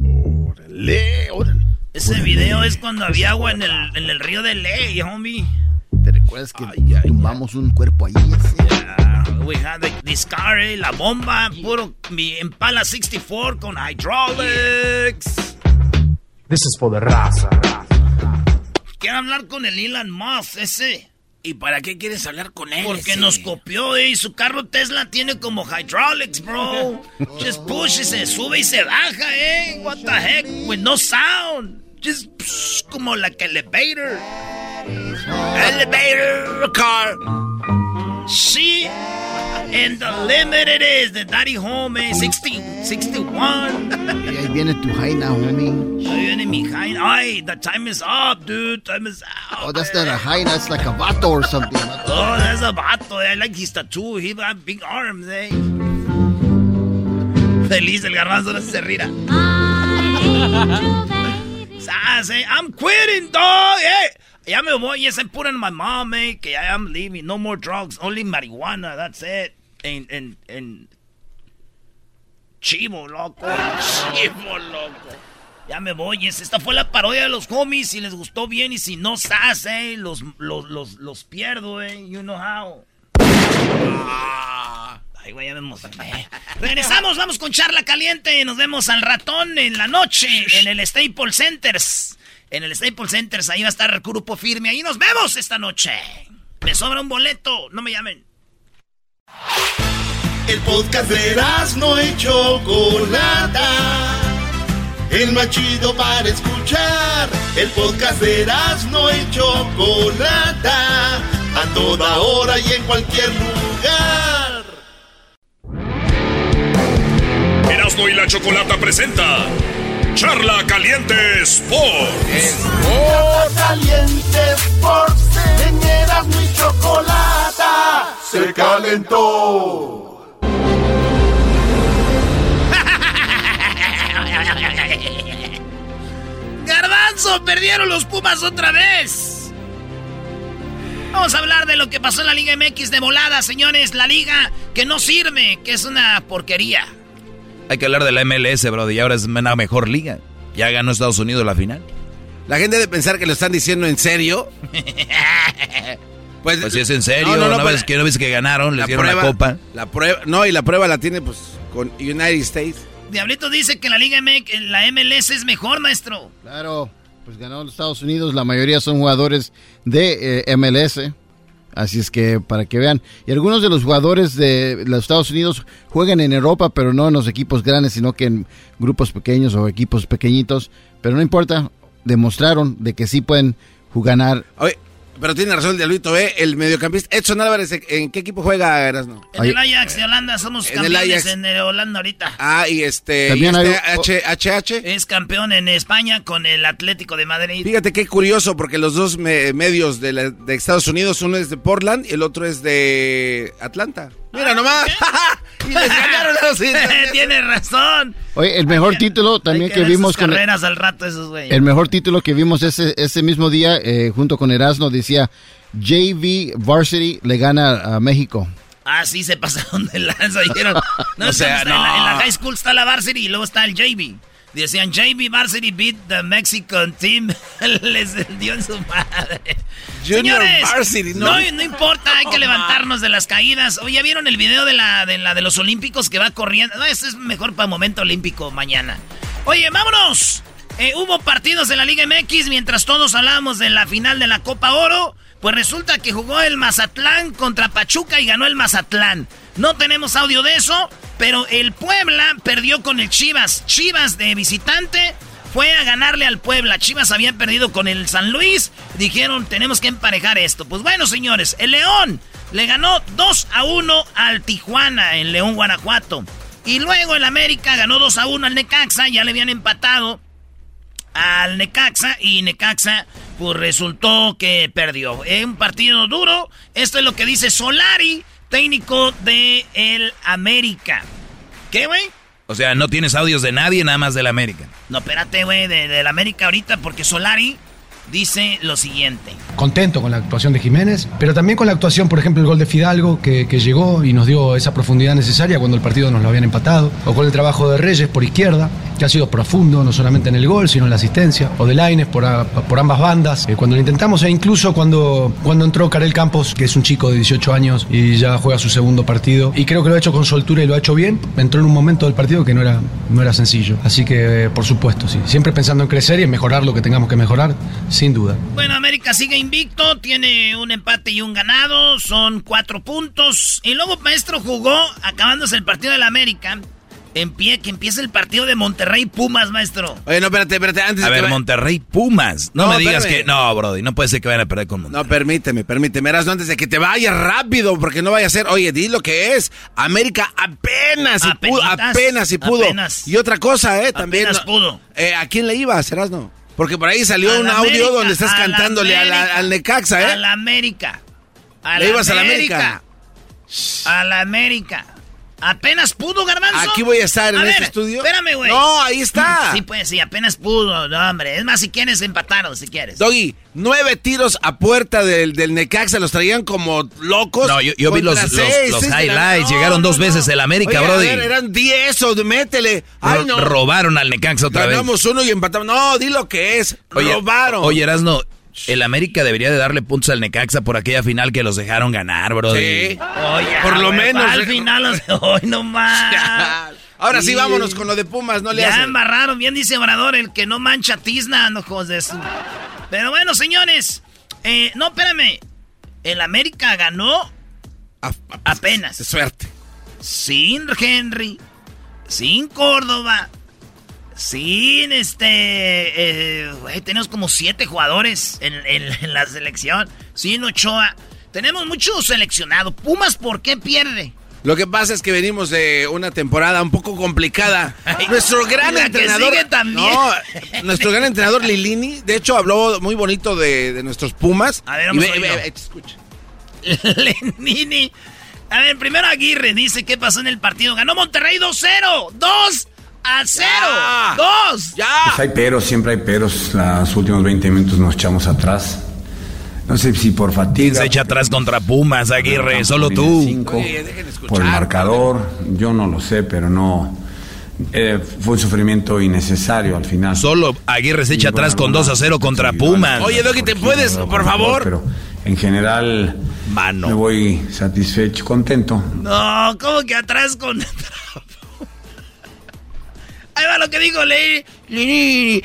Órale, órale. Ese video es cuando había agua en el, en el río de Ley, homie. ¿Te recuerdas que tumbamos un cuerpo ahí? Yeah, we had the, this car, eh, la bomba, puro mi Impala 64 con hydraulics. This is for the raza. Quiero hablar con el Elon Musk, ese. ¿Y para qué quieres hablar con él? Porque ese? nos copió, eh, y su carro Tesla tiene como hydraulics, bro. Just push y se sube y se baja, eh. What the heck? With no sound. Just psh, como like elevator. Elevator car. Sí. And the limit it is, the daddy home, eh, 60, 61. Y ahí viene tu jaina, homie. Ahí viene mi jaina. Ay, the time is up, dude. Time is up. Oh, that's not a jaina, it's like a vato or something. Oh, that's a vato. I like his tattoo. He got big arms, eh. Feliz el garbanzo, no se rira. Sas, eh. I'm quitting, dog. Eh. Ya me voy. Yes, I'm putting my mom, eh. Que I am leaving. No more drugs. Only marijuana. That's it. And, and, and... Chivo, loco. Chivo, loco. Ya me voy. Yes, esta fue la parodia de los homies. Si les gustó bien y si no, sas, eh. Los, los, los, los pierdo, eh. You know how. Ay, güey, ya me. Regresamos, vamos con charla caliente. Nos vemos al ratón en la noche en el Staples Centers. En el Staples Centers, ahí va a estar el grupo firme. Ahí nos vemos esta noche. Me sobra un boleto, no me llamen. El podcast de no y Chocolata. El más chido para escuchar. El podcast de no y Chocolata. A toda hora y en cualquier lugar. Erasmo y la Chocolata presenta Charla Caliente Sports. Charla Caliente Sports. En Erasmo y Chocolata. Se calentó. Garbanzo, perdieron los Pumas otra vez. Vamos a hablar de lo que pasó en la Liga MX de volada, señores. La liga que no sirve, que es una porquería. Hay que hablar de la MLS, bro, y ahora es una mejor liga. Ya ganó Estados Unidos la final. La gente debe pensar que lo están diciendo en serio. Pues, pues si es en serio, no, no, no, ves, que no ves que ganaron, les dieron prueba, la copa. La prueba, no, y la prueba la tiene pues con United States. Diablito dice que la Liga MX, la MLS es mejor, maestro. Claro, pues ganó los Estados Unidos, la mayoría son jugadores de eh, MLS. Así es que para que vean. Y algunos de los jugadores de los Estados Unidos juegan en Europa, pero no en los equipos grandes, sino que en grupos pequeños o equipos pequeñitos. Pero no importa, demostraron de que sí pueden jugar. Pero tiene razón el Diablito, ¿eh? El mediocampista Edson Álvarez, ¿en qué equipo juega Erasno? En el Ajax de Holanda, somos En el campeones Ajax. en eh, Holanda ahorita. Ah, y este. También y hay- este H- HH. Es campeón en España con el Atlético de Madrid. Fíjate qué curioso, porque los dos me- medios de, la- de Estados Unidos, uno es de Portland y el otro es de Atlanta. Mira nomás. y les ganaron a los Tiene razón. Oye, el mejor título también que, ver vimos con carreras al rato esos güeyes. el mejor título que vimos ese ese mismo día eh, junto con Erasmo decía JV Varsity le gana a México. Ah, sí, se pasaron de lanza. Dijeron, no, O sea, la, en la high school está la varsity y luego está el JV. Decían, JV varsity beat the Mexican team. Les dio en su madre. Junior Señores, varsity, no, no. no, importa, hay que levantarnos de las caídas. Oye, ¿ya vieron el video de la, de la de los olímpicos que va corriendo? No, ese es mejor para momento olímpico mañana. Oye, vámonos. Eh, hubo partidos de la Liga MX mientras todos hablábamos de la final de la Copa Oro. Pues resulta que jugó el Mazatlán contra Pachuca y ganó el Mazatlán. No tenemos audio de eso, pero el Puebla perdió con el Chivas. Chivas de visitante fue a ganarle al Puebla. Chivas habían perdido con el San Luis. Dijeron, tenemos que emparejar esto. Pues bueno, señores, el León le ganó 2 a 1 al Tijuana en León, Guanajuato. Y luego el América ganó 2 a 1 al Necaxa. Ya le habían empatado al Necaxa y Necaxa pues resultó que perdió. En un partido duro. Esto es lo que dice Solari, técnico de el América. ¿Qué, güey? O sea, no tienes audios de nadie, nada más del América. No, espérate, güey, de- del América ahorita, porque Solari dice lo siguiente. Contento con la actuación de Jiménez, pero también con la actuación, por ejemplo, el gol de Fidalgo, que, que llegó y nos dio esa profundidad necesaria cuando el partido nos lo habían empatado, o con el trabajo de Reyes por izquierda, que ha sido profundo, no solamente en el gol, sino en la asistencia, o de Laines por, por ambas bandas, eh, cuando lo intentamos, e incluso cuando, cuando entró Karel Campos, que es un chico de 18 años y ya juega su segundo partido, y creo que lo ha hecho con soltura y lo ha hecho bien, entró en un momento del partido que no era, no era sencillo. Así que, eh, por supuesto, sí, siempre pensando en crecer y en mejorar lo que tengamos que mejorar, sin duda. Bueno, América sigue invicto, tiene un empate y un ganado, son cuatro puntos. Y luego Maestro jugó, acabándose el partido del América, en pie, que empieza el partido de Monterrey Pumas, maestro. Oye, no, espérate, espérate, antes A ver, va- Monterrey Pumas. No, No, me digas espérame. que. No, Brody, no puede ser que vayan a perder con Monterrey. No, permíteme, permíteme. Eras antes de que te vayas rápido, porque no vaya a ser. Oye, di lo que es. América apenas si pudo. Apenas si pudo. apenas. Y otra cosa, ¿eh? También. Apenas pudo. Eh, ¿A quién le ibas, Erasno? Porque por ahí salió A un audio América, donde estás a la cantándole a la- América, al Necaxa, ¿eh? A la América. A Le ibas a la América. A la América. Apenas pudo, Garbanzo. Aquí voy a estar en A este estudio. Espérame, güey. No, ahí está. Sí, pues sí, apenas pudo. No, hombre. Es más, si quieres, empataron, si quieres. Doggy, nueve tiros a puerta del, del Necaxa, los traían como locos. No, yo, yo vi los, los- seis, los seis de la- highlights. No, Llegaron no, dos no. veces el América, Oye, a Brody. ver, eran diez o métele. Ay, no. Robaron al Necaxa otra vez. Ganamos uno y empatamos. No, di lo que es. Oye, Robaron. Oye, Erasno, el América debería de darle puntos al Necaxa por aquella final que los dejaron ganar, Brody. Sí. Oye, Por lo menos. Al final, los- hoy no más. Ahora sí, vámonos con lo de Pumas, no le ya hacen. embarraron, bien dice Obrador, el que no mancha tizna, no de su. Pero bueno, señores. eh, no, espérame. El América ganó apenas. suerte. Sin Henry, sin Córdoba, sin este. eh, tenemos como siete jugadores en, en- en la selección. Sin Ochoa. Tenemos mucho seleccionado. Pumas, ¿por qué pierde? Lo que pasa es que venimos de una temporada un poco complicada. nuestro gran entrenador. también. No, nuestro gran entrenador Lilini, de hecho, habló muy bonito de, de nuestros Pumas. A ver, vamos ve- a oírlo. ve- ve- te escucha. Lenini. A ver, primero Aguirre dice qué pasó en el partido. Ganó Monterrey 2-0. 2 a 0. 2. Ya. Pues hay peros, siempre hay peros. Los últimos 20 minutos nos echamos atrás. No sé si por fatiga. Se echa atrás contra Pumas, Aguirre, solo tú. cinco, por el marcador, yo no lo sé, pero no. eh, fue un sufrimiento innecesario al final. Solo Aguirre se echa Y, atrás con 2 a 0 contra Pumas. Oye, Doggy, ¿te puedes, por favor? Pero en general me voy satisfecho, contento. No, ¿cómo que atrás con. Ahí va lo que dijo Le- Lenini.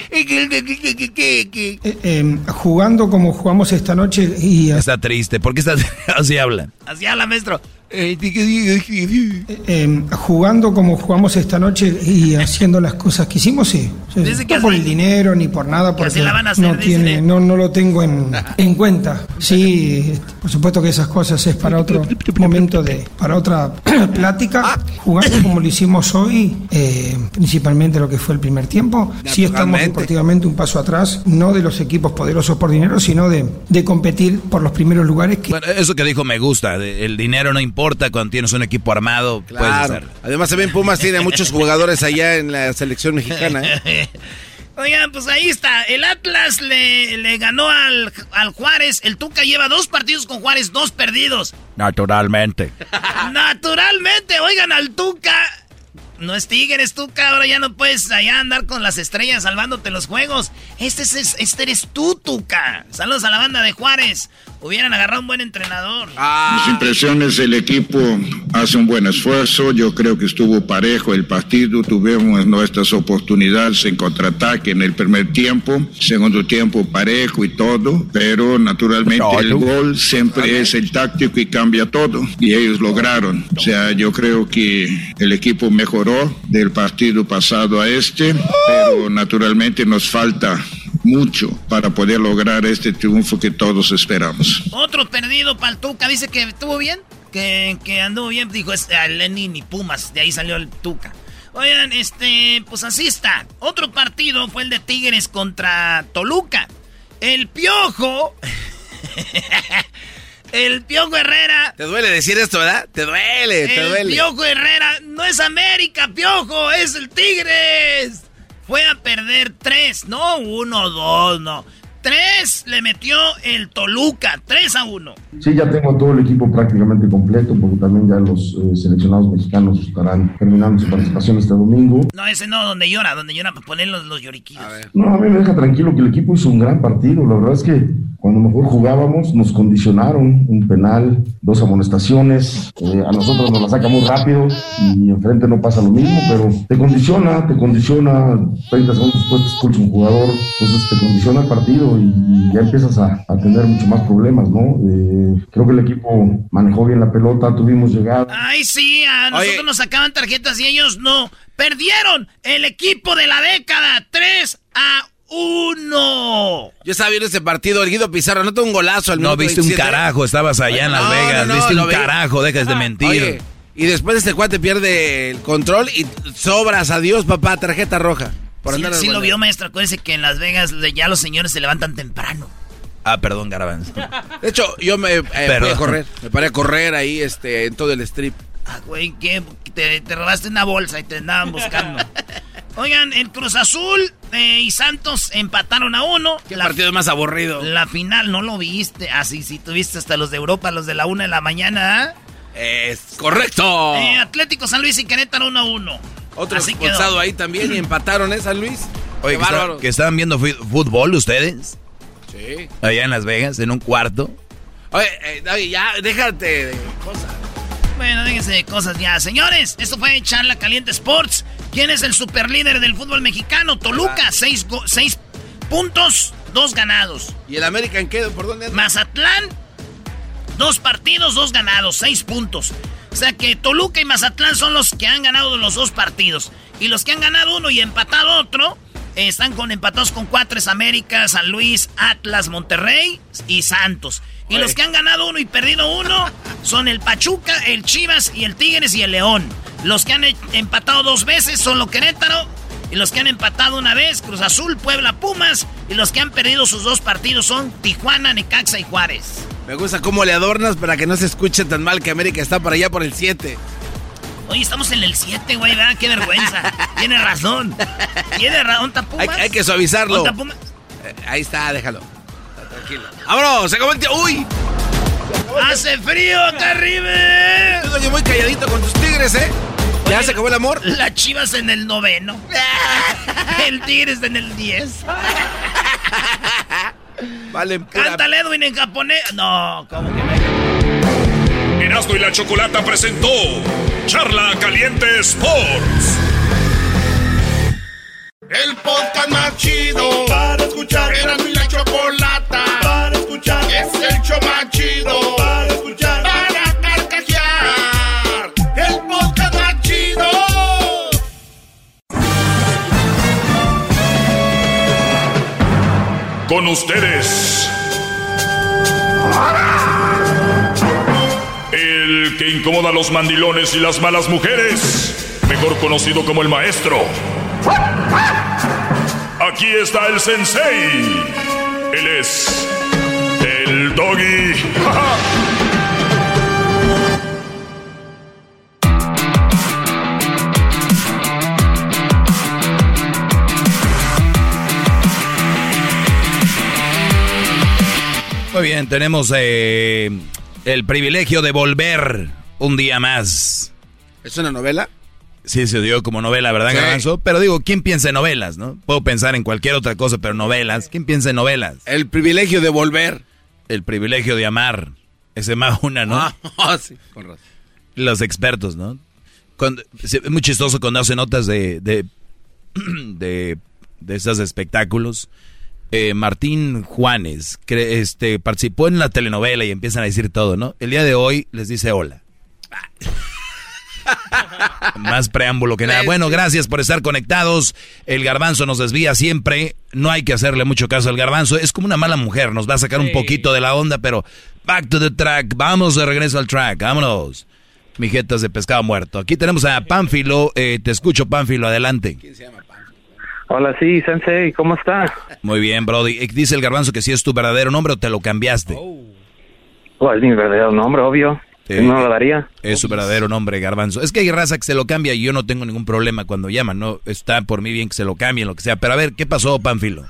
Eh, eh, jugando como jugamos esta noche y Está triste. ¿Por qué está así hablan? Así habla, maestro. Eh, eh, jugando como jugamos esta noche y haciendo las cosas que hicimos, sí. Sí, Dice que no por el dinero ni por nada, porque la van a hacer, no, tiene, no, no lo tengo en, en cuenta. Sí, por supuesto que esas cosas es para otro momento, de para otra plática. Jugando como lo hicimos hoy, eh, principalmente lo que fue el primer tiempo, sí estamos deportivamente un paso atrás, no de los equipos poderosos por dinero, sino de, de competir por los primeros lugares que Bueno, eso que dijo me gusta. de- El dinero no importa cuando tienes un equipo armado. Puedes Claro. Además, también Pumas tiene muchos jugadores allá en la selección mexicana. ¿eh? Oigan, pues ahí está. El Atlas le, le ganó al, al Juárez. El Tuca lleva dos partidos con Juárez, dos perdidos. Naturalmente. Naturalmente, oigan al Tuca. No es Tigres, Tuca. Ahora ya no puedes allá andar con las estrellas salvándote los juegos. Este, es, este eres tú, Tuca. Saludos a la banda de Juárez. Hubieran agarrado un buen entrenador. Mis impresiones, el equipo hace un buen esfuerzo, yo creo que estuvo parejo el partido, tuvimos nuestras oportunidades en contraataque en el primer tiempo, segundo tiempo parejo y todo, pero naturalmente el gol siempre es el táctico y cambia todo, y ellos lograron. O sea, yo creo que el equipo mejoró del partido pasado a este, pero naturalmente nos falta mucho para poder lograr este triunfo que todos esperamos. Otro perdido para el Tuca. Dice que estuvo bien. Que, que anduvo bien. Dijo es a Lenin y Pumas. De ahí salió el Tuca. Oigan, este, pues así está. Otro partido fue el de Tigres contra Toluca. El Piojo. el Piojo Herrera. Te duele decir esto, ¿verdad? Te duele, te El duele. Piojo Herrera no es América, Piojo, es el Tigres. Fue a perder tres, no uno, dos, no. Tres le metió el Toluca, 3 a 1. Sí, ya tengo todo el equipo prácticamente completo, también ya los eh, seleccionados mexicanos estarán terminando su participación este domingo. No, ese no, donde llora, donde llora para poner los, los lloriquillos. No, a mí me deja tranquilo que el equipo hizo un gran partido. La verdad es que cuando mejor jugábamos nos condicionaron un penal, dos amonestaciones. Eh, a nosotros nos la saca muy rápido y enfrente no pasa lo mismo, pero te condiciona, te condiciona. 30 segundos después te expulsa un jugador, entonces te condiciona el partido y ya empiezas a, a tener mucho más problemas, ¿no? Eh, creo que el equipo manejó bien la pelota, tuvimos llegada. Ay, sí, a nosotros nos sacaban tarjetas y ellos no. Perdieron el equipo de la década, 3 a 1. Yo estaba viendo ese partido, el Guido Pizarro, no un golazo al No viste un 27. carajo, estabas allá en Las No, Vegas, no, no, viste un vi. carajo, dejas de mentir. Oye, y después este cuate pierde el control y sobras, adiós papá, tarjeta roja. Por Sí, andar sí lo vio, maestro. Acuérdese que en Las Vegas ya los señores se levantan temprano. Ah, perdón, Garbanzo. De hecho, yo me eh, fui a correr, me paré a correr ahí este, en todo el strip. Ah, güey, ¿qué? Te, te robaste una bolsa y te andaban buscando. Oigan, el Cruz Azul eh, y Santos empataron a uno. ¿Qué partido más aburrido? La final, ¿no lo viste? Ah, sí, tuviste hasta los de Europa, los de la una de la mañana, ¿ah? Es correcto. Eh, Atlético San Luis y Querétaro 1 a 1. Otro Así quedó. expulsado ahí también y empataron, ¿eh, San Luis? Oye, Qué que, está- que estaban viendo fútbol ustedes, Sí. allá en Las Vegas, en un cuarto. Oye, eh, David, ya, déjate de cosas. Bueno, déjense de cosas ya. Señores, esto fue Charla Caliente Sports. ¿Quién es el superlíder del fútbol mexicano? Toluca, seis, seis puntos, dos ganados. ¿Y el América en qué? ¿Por dónde anda? Mazatlán, dos partidos, dos ganados, seis puntos. O sea que Toluca y Mazatlán son los que han ganado los dos partidos. Y los que han ganado uno y empatado otro, eh, están con empatados con cuatro es América, San Luis, Atlas, Monterrey y Santos. Y Oye. los que han ganado uno y perdido uno son el Pachuca, el Chivas y el Tigres y el León. Los que han e- empatado dos veces son los Querétaro. Y los que han empatado una vez, Cruz Azul, Puebla, Pumas. Y los que han perdido sus dos partidos son Tijuana, Necaxa y Juárez. Me gusta cómo le adornas para que no se escuche tan mal que América está por allá por el 7. Oye, estamos en el 7, güey, ¿verdad? Qué vergüenza. Tiene razón. Tiene razón, Pumas. Hay, hay que suavizarlo. Eh, ahí está, déjalo. Tranquilo. ¡Vámonos! ¡Se comete! ¡Uy! ¡Hace frío! Tú, yo muy calladito con tus tigres, ¿eh? ¿Ya se acabó el amor? La Chivas en el noveno. el Tigres en el 10. Vale, pura... Cántale, Edwin, en japonés. No, ¿cómo que no? Erasmo y la Chocolata presentó Charla Caliente Sports. El podcast más chido para escuchar. Era mi la chocolata para escuchar. Es el show más chido para escuchar. Para carcajear. El podcast más chido. Con ustedes. Incomoda a los mandilones y las malas mujeres. Mejor conocido como el maestro. Aquí está el sensei. Él es el doggy. Muy bien, tenemos eh, el privilegio de volver un día más. ¿Es una novela? Sí, se dio como novela, ¿verdad, Sí. Garbanzo? Pero digo, ¿quién piensa en novelas, no? Puedo pensar en cualquier otra cosa, pero novelas. ¿Quién piensa en novelas? El privilegio de volver. El privilegio de amar. Ese más una, ¿no? Ah, sí, con razón. Los expertos, ¿no? Cuando- es muy chistoso cuando hacen notas de, de, de, de estos espectáculos. Eh, Martín Juanes este, participó en la telenovela y empiezan a decir todo, ¿no? El día de hoy les dice hola. Más preámbulo que nada. Bueno, gracias por estar conectados. El garbanzo nos desvía siempre. No hay que hacerle mucho caso al garbanzo. Es como una mala mujer. Nos va a sacar un poquito de la onda, pero back to the track. Vamos de regreso al track. Vámonos. Mijetas de pescado muerto. Aquí tenemos a Pánfilo. Eh, te escucho, Pánfilo. Adelante. Hola, sí, Sensei, ¿cómo está? Muy bien, Brody. Eh, Dice el garbanzo que si es tu verdadero nombre o te lo cambiaste. Oh, es mi verdadero nombre, obvio. Eh, no lo daría. Es su verdadero nombre, Garbanzo. Es que hay raza que se lo cambia y yo no tengo ningún problema cuando llaman, ¿no? Está por mí bien que se lo cambien, lo que sea. Pero a ver, ¿qué pasó, Pánfilo?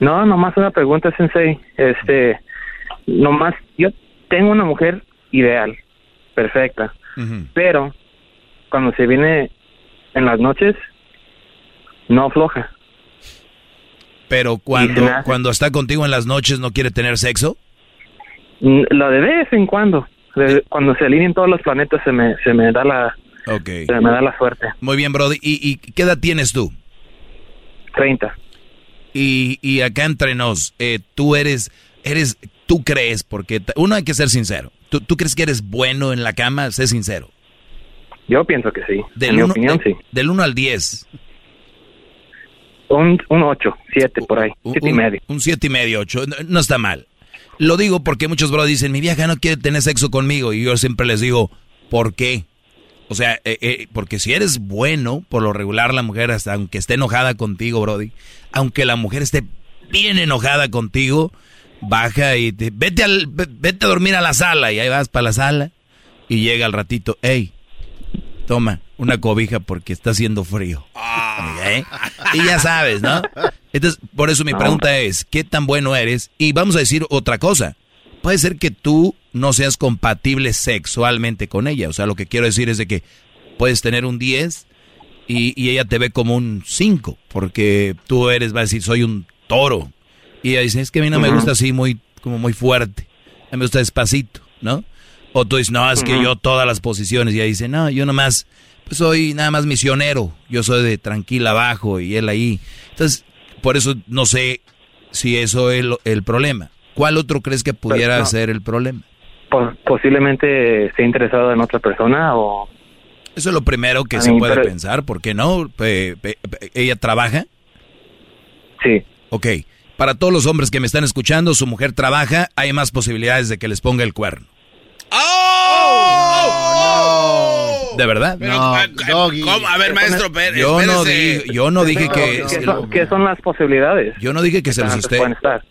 No, nomás una pregunta, Sensei. Este, nomás, yo tengo una mujer ideal, perfecta, pero cuando se viene en las noches, no afloja. Pero cuando, cuando está contigo en las noches no quiere tener sexo. Lo de vez en cuando. Cuando se alinean todos los planetas se me, se me da la Ok. se me da la suerte. Muy bien, Brody. ¿Y, y qué edad tienes tú? 30. Y, y acá entre nos, eh, tú eres, eres, tú crees, porque uno hay que ser sincero. ¿Tú, tú crees que eres bueno en la cama? Sé sincero. Yo pienso que sí. Del en mi uno- opinión, de- sí. Del 1 al 10. Un, un 8, 7 por ahí, 7 y un, medio. Un siete y medio, ocho. No, no está mal. Lo digo porque muchos bros dicen, mi vieja no quiere tener sexo conmigo. Y yo siempre les digo, ¿por qué? O sea, eh, eh, porque si eres bueno, por lo regular la mujer, hasta aunque esté enojada contigo, Brody, aunque la mujer esté bien enojada contigo, baja y te, vete, al, ve- vete a dormir a la sala. Y ahí vas para la sala y llega al ratito, hey, toma una cobija porque está haciendo frío. ¿Eh? Y ya sabes, ¿no? Entonces, por eso mi pregunta es, ¿qué tan bueno eres? Y vamos a decir otra cosa. Puede ser que tú no seas compatible sexualmente con ella. O sea, lo que quiero decir es de que puedes tener un 10 y, y ella te ve como un 5, porque tú eres, va a decir, soy un toro. Y ella dice, es que a mí no me gusta así muy, como muy fuerte. A mí me gusta despacito, ¿no? O tú dices, no, es que yo todas las posiciones. Y ella dice, no, yo nomás, pues soy nada más misionero. Yo soy de tranquila abajo y él ahí. Entonces, por eso no sé si eso es lo- el problema. ¿Cuál otro crees que pudiera no. ser el problema? Po- posiblemente esté interesado en otra persona o... Eso es lo primero que A se mí, puede pero- pensar, ¿por qué no? Pe- pe- pe- ¿Ella trabaja? Sí. Ok, para todos los hombres que me están escuchando, su mujer trabaja, hay más posibilidades de que les ponga el cuerno. ¿De verdad? Pero, ah, ¿cómo? A ver, maestro Pérez. Yo no, espérese. di- yo no dije que... ¿Qué son, qué son las posibilidades? Yo no dije que se los esté...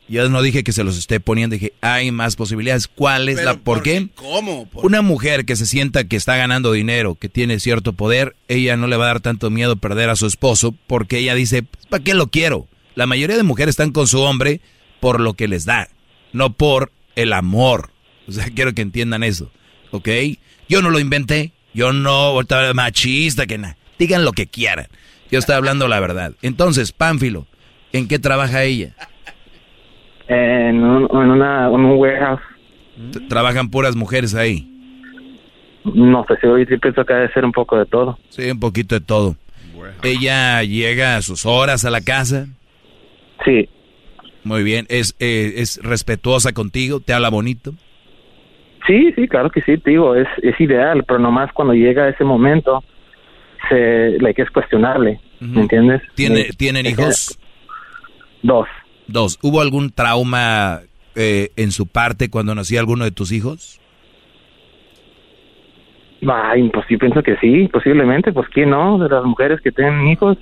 Yo no dije que se los esté poniendo, dije, hay más posibilidades. ¿Cuál es Pero, la... ¿Por qué? ¿Cómo? Por- Una mujer que se sienta que está ganando dinero, que tiene cierto poder, ella no le va a dar tanto miedo perder a su esposo porque ella dice, ¿para qué lo quiero? La mayoría de mujeres están con su hombre por lo que les da, no por el amor. O sea, quiero que entiendan eso, ¿ok? Yo no lo inventé, yo no, ahorita machista, que nada. Digan lo que quieran. Yo estoy hablando la verdad. Entonces, Pánfilo, ¿en qué trabaja ella? En un, en una, en un warehouse. Trabajan puras mujeres ahí. No sé si hoy sí pienso que debe ser un poco de todo. Sí, un poquito de todo. Ella llega a sus horas a la casa. Sí. Muy bien. Es, eh, es respetuosa contigo, te habla bonito. Sí, sí, claro que sí, te digo, es, es ideal, pero nomás cuando llega ese momento, se, like, es cuestionable, ¿me entiendes? ¿Tiene, ¿Tienen hijos? Dos. Dos. ¿Hubo algún trauma eh, en su parte cuando nacía alguno de tus hijos? Ay, pues yo pienso que sí, posiblemente, pues quién no, de las mujeres que tienen hijos.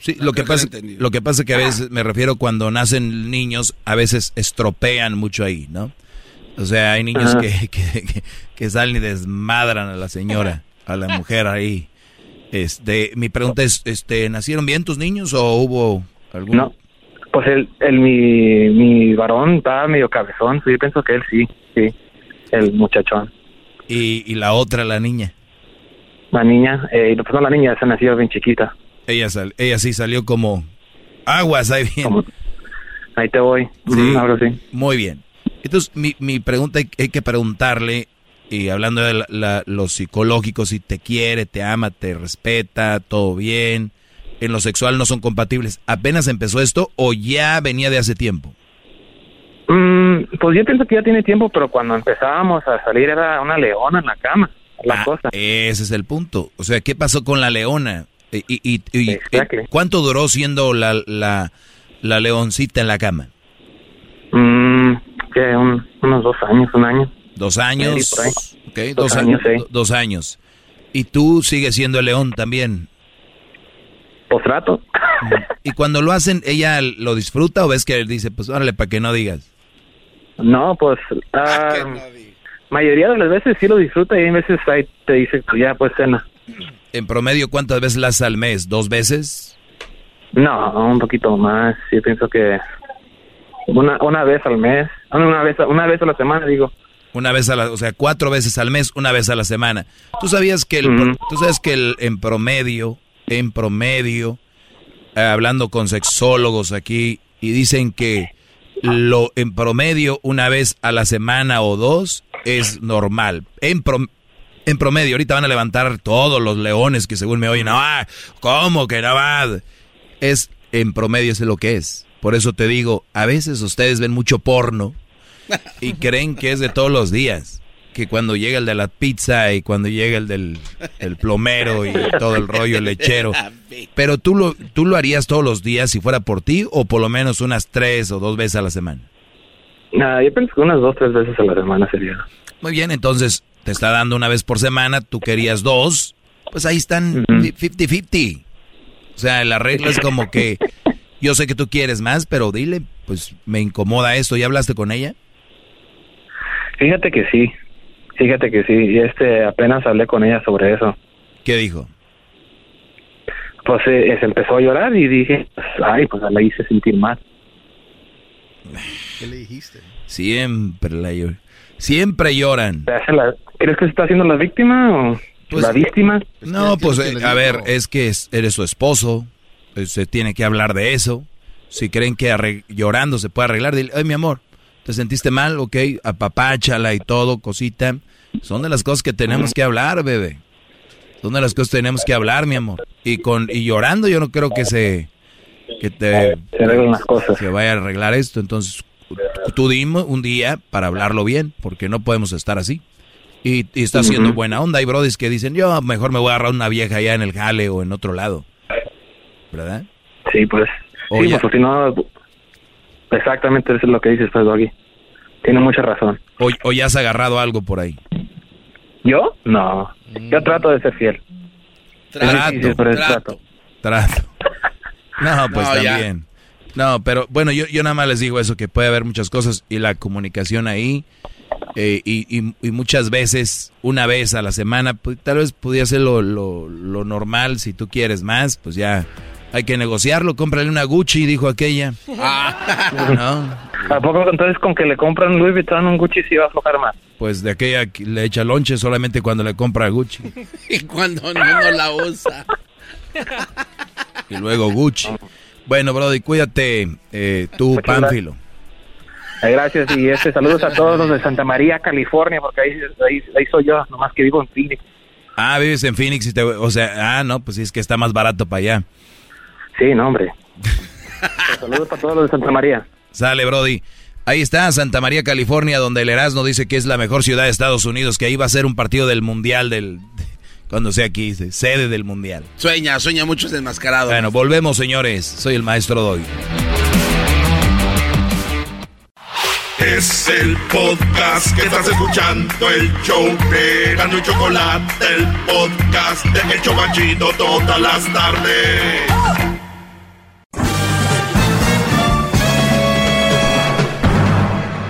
Sí, lo que pasa, lo que pasa que a veces me refiero cuando nacen niños, a veces estropean mucho ahí, ¿no? O sea, hay niños que, que, que- que salen y desmadran a la señora, a la mujer ahí. Este, mi pregunta es, este, ¿nacieron bien tus niños o hubo algún? No, pues el, el mi, mi varón está medio cabezón, sí, yo pienso que él sí, sí, el muchachón. Y, y la otra, la niña. La niña, eh, pues no, la niña se nació bien chiquita. Ella, sal- ella sí salió como aguas ahí bien. Ahí te voy, Ujú, ahora sí. Muy bien. Entonces, mi, mi pregunta hay, hay que preguntarle, y hablando de la- la- lo psicológico, si te quiere, te ama, te respeta, todo bien. En lo sexual no son compatibles. ¿Apenas empezó esto o ya venía de hace tiempo? Mm, pues yo pienso que ya tiene tiempo, pero cuando empezábamos a salir era una leona en la cama, la Ah, cosa. Ese es el punto. O sea, ¿qué pasó con la leona? Y, y- y- y- ¿Cuánto duró siendo la, la, la leoncita en la cama? Que un- unos dos años, un año. Dos años. Sí, por ahí. Ok, Dos dos, años, años. sí. do- Dos años. Y tú sigues siendo el león también. Pues trato. Y cuando lo hacen, ¿ella lo disfruta o ves que él dice, pues órale, para que no digas? No, pues ah, mayoría de las veces sí lo disfruta y hay veces ahí te dice, pues ya, pues cena. En promedio, ¿cuántas veces la haces al mes? ¿Dos veces? No, un poquito más. Yo pienso que Una, una vez al mes, ah, una vez, una vez a la semana, digo. Una vez a la, o sea, cuatro veces al mes, una vez a la semana. ¿Tú sabías que el, tú sabes que el, en promedio, en promedio, eh, hablando con sexólogos aquí, y dicen que lo en promedio una vez a la semana o dos es normal. En, en promedio, ahorita van a levantar todos los leones que según me oyen, ah, ¿cómo que no va? Es en promedio es lo que es. Por eso te digo, a veces ustedes ven mucho porno y creen que es de todos los días. Que cuando llega el de la pizza y cuando llega el del el plomero y todo el rollo lechero. Pero tú lo, tú lo harías todos los días si fuera por ti o por lo menos unas tres o dos veces a la semana. Nada, yo pienso que unas dos, tres veces a la semana sería. Muy bien, entonces te está dando una vez por semana, tú querías dos, pues ahí están 50-50. O sea, la regla es como que yo sé que tú quieres más, pero dile, pues me incomoda esto. ¿Ya hablaste con ella? Fíjate que sí, fíjate que sí. Y este, apenas hablé con ella sobre eso. ¿Qué dijo? Pues eh, se empezó a llorar y dije, pues, ay, pues la hice sentir mal. ¿Qué le dijiste? Siempre la lloré. Siempre lloran. ¿Crees que se está haciendo la víctima o pues, la víctima? No, pues eh, a ver, es que eres su esposo, se tiene que hablar de eso. Si creen que llorando se puede arreglar, dile, ay mi amor, ¿te sentiste mal? Ok, apapáchala y todo, cosita. Son de las cosas que tenemos que hablar, bebé. Son de las cosas que tenemos que hablar, mi amor. Y con y llorando yo no creo que se que te se arreglen las cosas. Que vaya a arreglar esto, entonces tú dime un día para hablarlo bien, porque no podemos estar así. Y, está haciendo buena onda. Hay brodis que dicen, yo mejor me voy a agarrar una vieja allá en el jale o en otro lado. ¿Verdad? Sí, pues. sí, pues, si no, exactamente eso es lo que dices, pues, Doggy. Tiene mucha razón. O, ya has agarrado algo por ahí? ¿Yo? No. Yo mm. trato de ser fiel. Trato, trato. trato. No, pues también. No, pero bueno, yo, yo nada más les digo eso, que puede haber muchas cosas y la comunicación ahí, eh, y, y, muchas veces, una vez a la semana, pues, tal vez podría ser lo, lo, normal, si tú quieres más, pues ya hay que negociarlo, cómprale una Gucci, dijo aquella. Ah. ¿A poco entonces con que le compran Louis Vuitton un Gucci sí va a aflojar más? Pues de aquella le echa lonche solamente cuando le compra Gucci. y cuando no, no la usa. y luego Gucci. Bueno, Brody, cuídate eh, tú, Pánfilo. Gracias y este saludos a todos los de Santa María, California, porque ahí, ahí, soy yo, nomás que vivo en Phoenix. Ah, vives en Phoenix y te, o sea, ah, no, pues sí es que está más barato para allá. Sí, no, hombre. saludos para todos los de Santa María. Sale, Brody. Ahí está, Santa María, California, donde el Erasmo dice que es la mejor ciudad de Estados Unidos, que ahí va a ser un partido del Mundial del, cuando sea aquí, sede del mundial. Sueña, sueña mucho desmascarado. Bueno, volvemos, señores. Soy el maestro Doy. Es el podcast que estás escuchando, el show de Gano y Chocolate, el podcast de El Chocachito todas las tardes.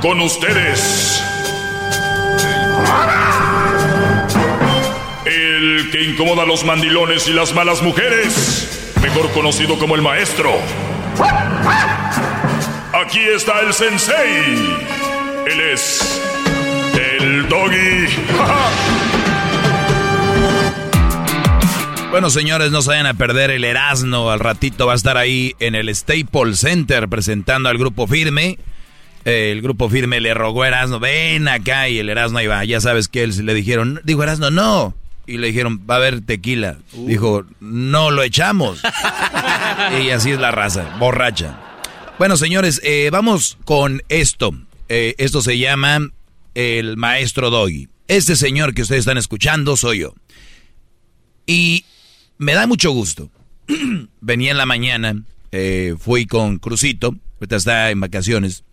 Con ustedes el que incomoda a los mandilones y las malas mujeres, mejor conocido como el maestro. Aquí está el sensei. Él es el doggy. Bueno, señores, no se vayan a perder el Erasmo. Al ratito va a estar ahí en el Staples Center presentando al grupo firme. El grupo firme le rogó a Erasmo, ven acá, y el Erasmo iba. Ya sabes que él le dijeron, dijo Erasmo, no, y le dijeron, va a haber tequila. Uh. Dijo, no lo echamos. y así es la raza, borracha. Bueno, señores, eh, vamos con esto. Eh, esto se llama el maestro Doggy. Este señor que ustedes están escuchando soy yo. Y me da mucho gusto. Venía en la mañana, eh, fui con Crucito, ahorita está en vacaciones.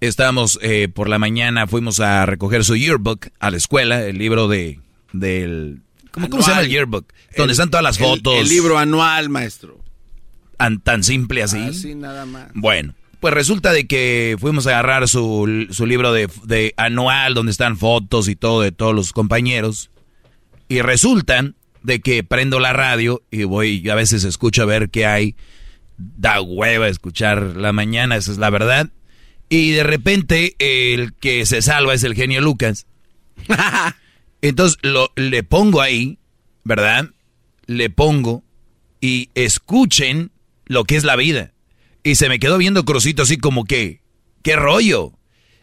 Estábamos por la mañana, fuimos a recoger su yearbook a la escuela, el libro de del... ¿Cómo, se llama el yearbook? Donde están todas las fotos. El, libro anual, maestro. Tan, simple así. Así nada más. Bueno, pues resulta de que fuimos a agarrar su, su libro de, de, anual donde están fotos y todo de todos los compañeros. Y resulta de que prendo la radio y voy, a veces escucho a ver qué hay. da hueva escuchar la mañana, esa es la verdad. Y de repente el que se salva es el genio Lucas. Entonces lo, le pongo ahí, ¿verdad? Le pongo y escuchen lo que es la vida. Y se me quedó viendo Crucito así como que, ¿qué rollo?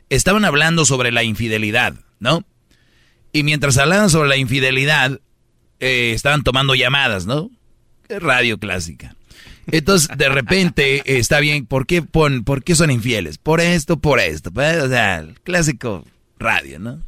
Estaban hablando sobre la infidelidad, ¿no? Y mientras hablaban sobre la infidelidad, eh, estaban tomando llamadas, ¿no? Radio clásica. Entonces, de repente, eh, está bien, ¿por qué, pon, ¿por qué son infieles? Por esto, por esto. Pues, o sea, el clásico radio, ¿no?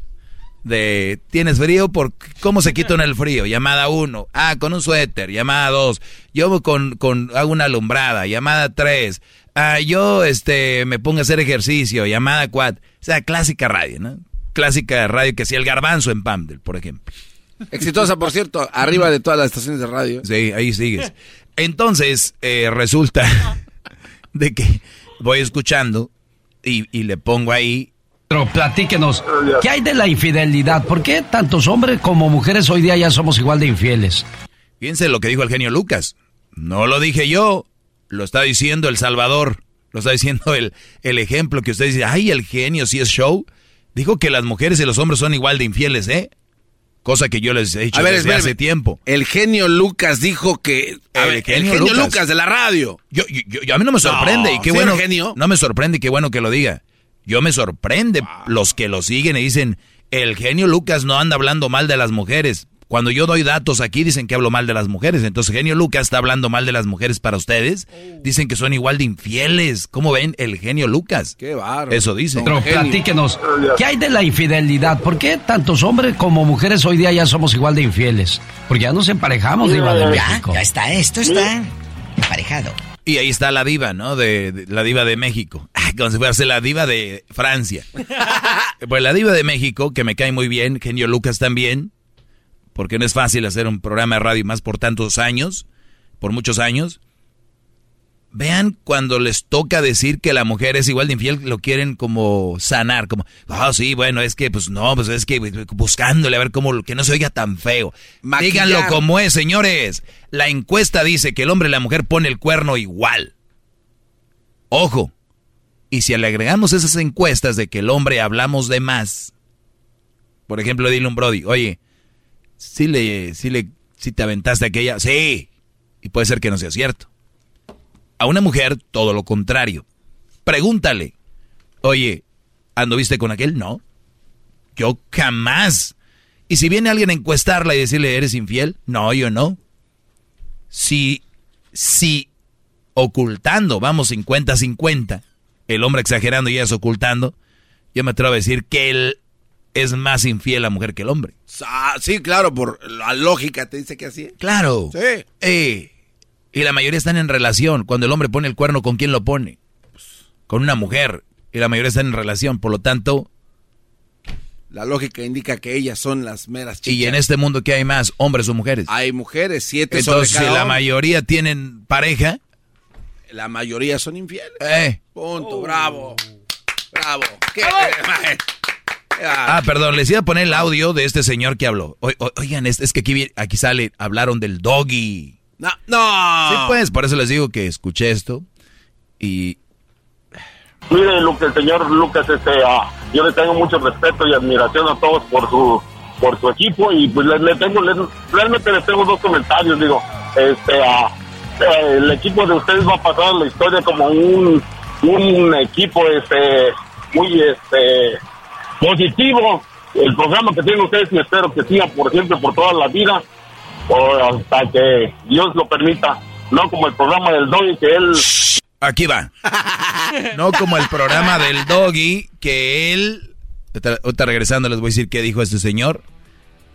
De, ¿tienes frío? ¿Por ¿Cómo se quita el frío? Llamada 1. Ah, con un suéter. Llamada 2. Yo con, con, hago una alumbrada. Llamada 3. Ah, yo, este, me pongo a hacer ejercicio. Llamada 4. O sea, clásica radio, ¿no? Clásica radio que sea el garbanzo en Pamdel, por ejemplo. Exitosa, por cierto, arriba de todas las estaciones de radio. Sí, ahí sigues. Entonces, eh, resulta de que voy escuchando y, y le pongo ahí pero platíquenos, ¿qué hay de la infidelidad? ¿Por qué tantos hombres como mujeres hoy día ya somos igual de infieles? Fíjense lo que dijo el genio Lucas. No lo dije yo, lo está diciendo El Salvador. Lo está diciendo el, el ejemplo que usted dice, ay, el genio sí es show. Dijo que las mujeres y los hombres son igual de infieles, ¿eh? Cosa que yo les he dicho desde hace tiempo. El genio Lucas dijo que... el, genio, Lucas. de la radio. Yo, yo, a mí no me sorprende y qué bueno... Genio? No me sorprende y qué bueno que lo diga. Yo me sorprende los que lo siguen y dicen, el genio Lucas no anda hablando mal de las mujeres. Cuando yo doy datos aquí dicen que hablo mal de las mujeres. Entonces, genio Lucas está hablando mal de las mujeres para ustedes. Dicen que son igual de infieles. ¿Cómo ven el genio Lucas? Qué bárbaro. Eso dice. Pero platíquenos, ¿qué hay de la infidelidad? ¿Por qué tantos hombres como mujeres hoy día ya somos igual de infieles? Porque ya nos emparejamos, Diva de México. Ya está, esto está emparejado. Y ahí está la diva, ¿no? De, la diva de México. Como si fuera la diva de Francia. pues la diva de México, que me cae muy bien, genio Lucas también, porque no es fácil hacer un programa de radio más por tantos años, por muchos años. Vean cuando les toca decir que la mujer es igual de infiel, lo quieren como sanar, como, ah, sí, bueno, es que, pues no, pues es que buscándole a ver cómo, que no se oiga tan feo. Díganlo como es, señores. La encuesta dice que el hombre y la mujer pone el cuerno igual. Ojo. Y si le agregamos esas encuestas de que el hombre hablamos de más, por ejemplo, dile un Brody, oye, si le, si le, si te aventaste aquella, sí, y puede ser que no sea cierto. A una mujer, todo lo contrario. Pregúntale, oye, ¿anduviste con aquel? No. Yo jamás. Y si viene alguien a encuestarla y decirle, ¿eres infiel? No, yo no. Si, si ocultando, vamos 50-50, el hombre exagerando y ella es ocultando, yo me atrevo a decir que él es más infiel la mujer que el hombre. Ah, sí, claro, por la lógica te dice que así. Claro. Sí. Eh, y la mayoría están en relación. Cuando el hombre pone el cuerno, ¿con quién lo pone? Con una mujer. Y la mayoría están en relación. Por lo tanto... La lógica indica que ellas son las meras chicas. Y en este mundo, ¿qué hay más? ¿Hombres o mujeres? Hay mujeres, siete Entonces, sobre si la mayoría tienen pareja... La mayoría son infieles. Eh. Punto, bravo. Bravo. ¿Qué? Ah, perdón, les iba a poner el audio de este señor que habló. oigan, es, es que aquí, aquí sale, hablaron del doggy. No, no. Sí, pues, por eso les digo que escuché esto y... Mire, lo que el señor Lucas, este, ah, yo le tengo mucho respeto y admiración a todos por su por su equipo y pues le, tengo, realmente le tengo dos comentarios, digo, este, ah, eh, el equipo de ustedes va a pasar la historia como un, un equipo, este, muy, este, positivo, el programa que tienen ustedes y espero que siga por siempre, por toda la vida, o hasta que Dios lo permita. No como el programa del Doggy que él... Aquí va. No como el programa del Doggy que él... Ahorita regresando les voy a decir qué dijo este señor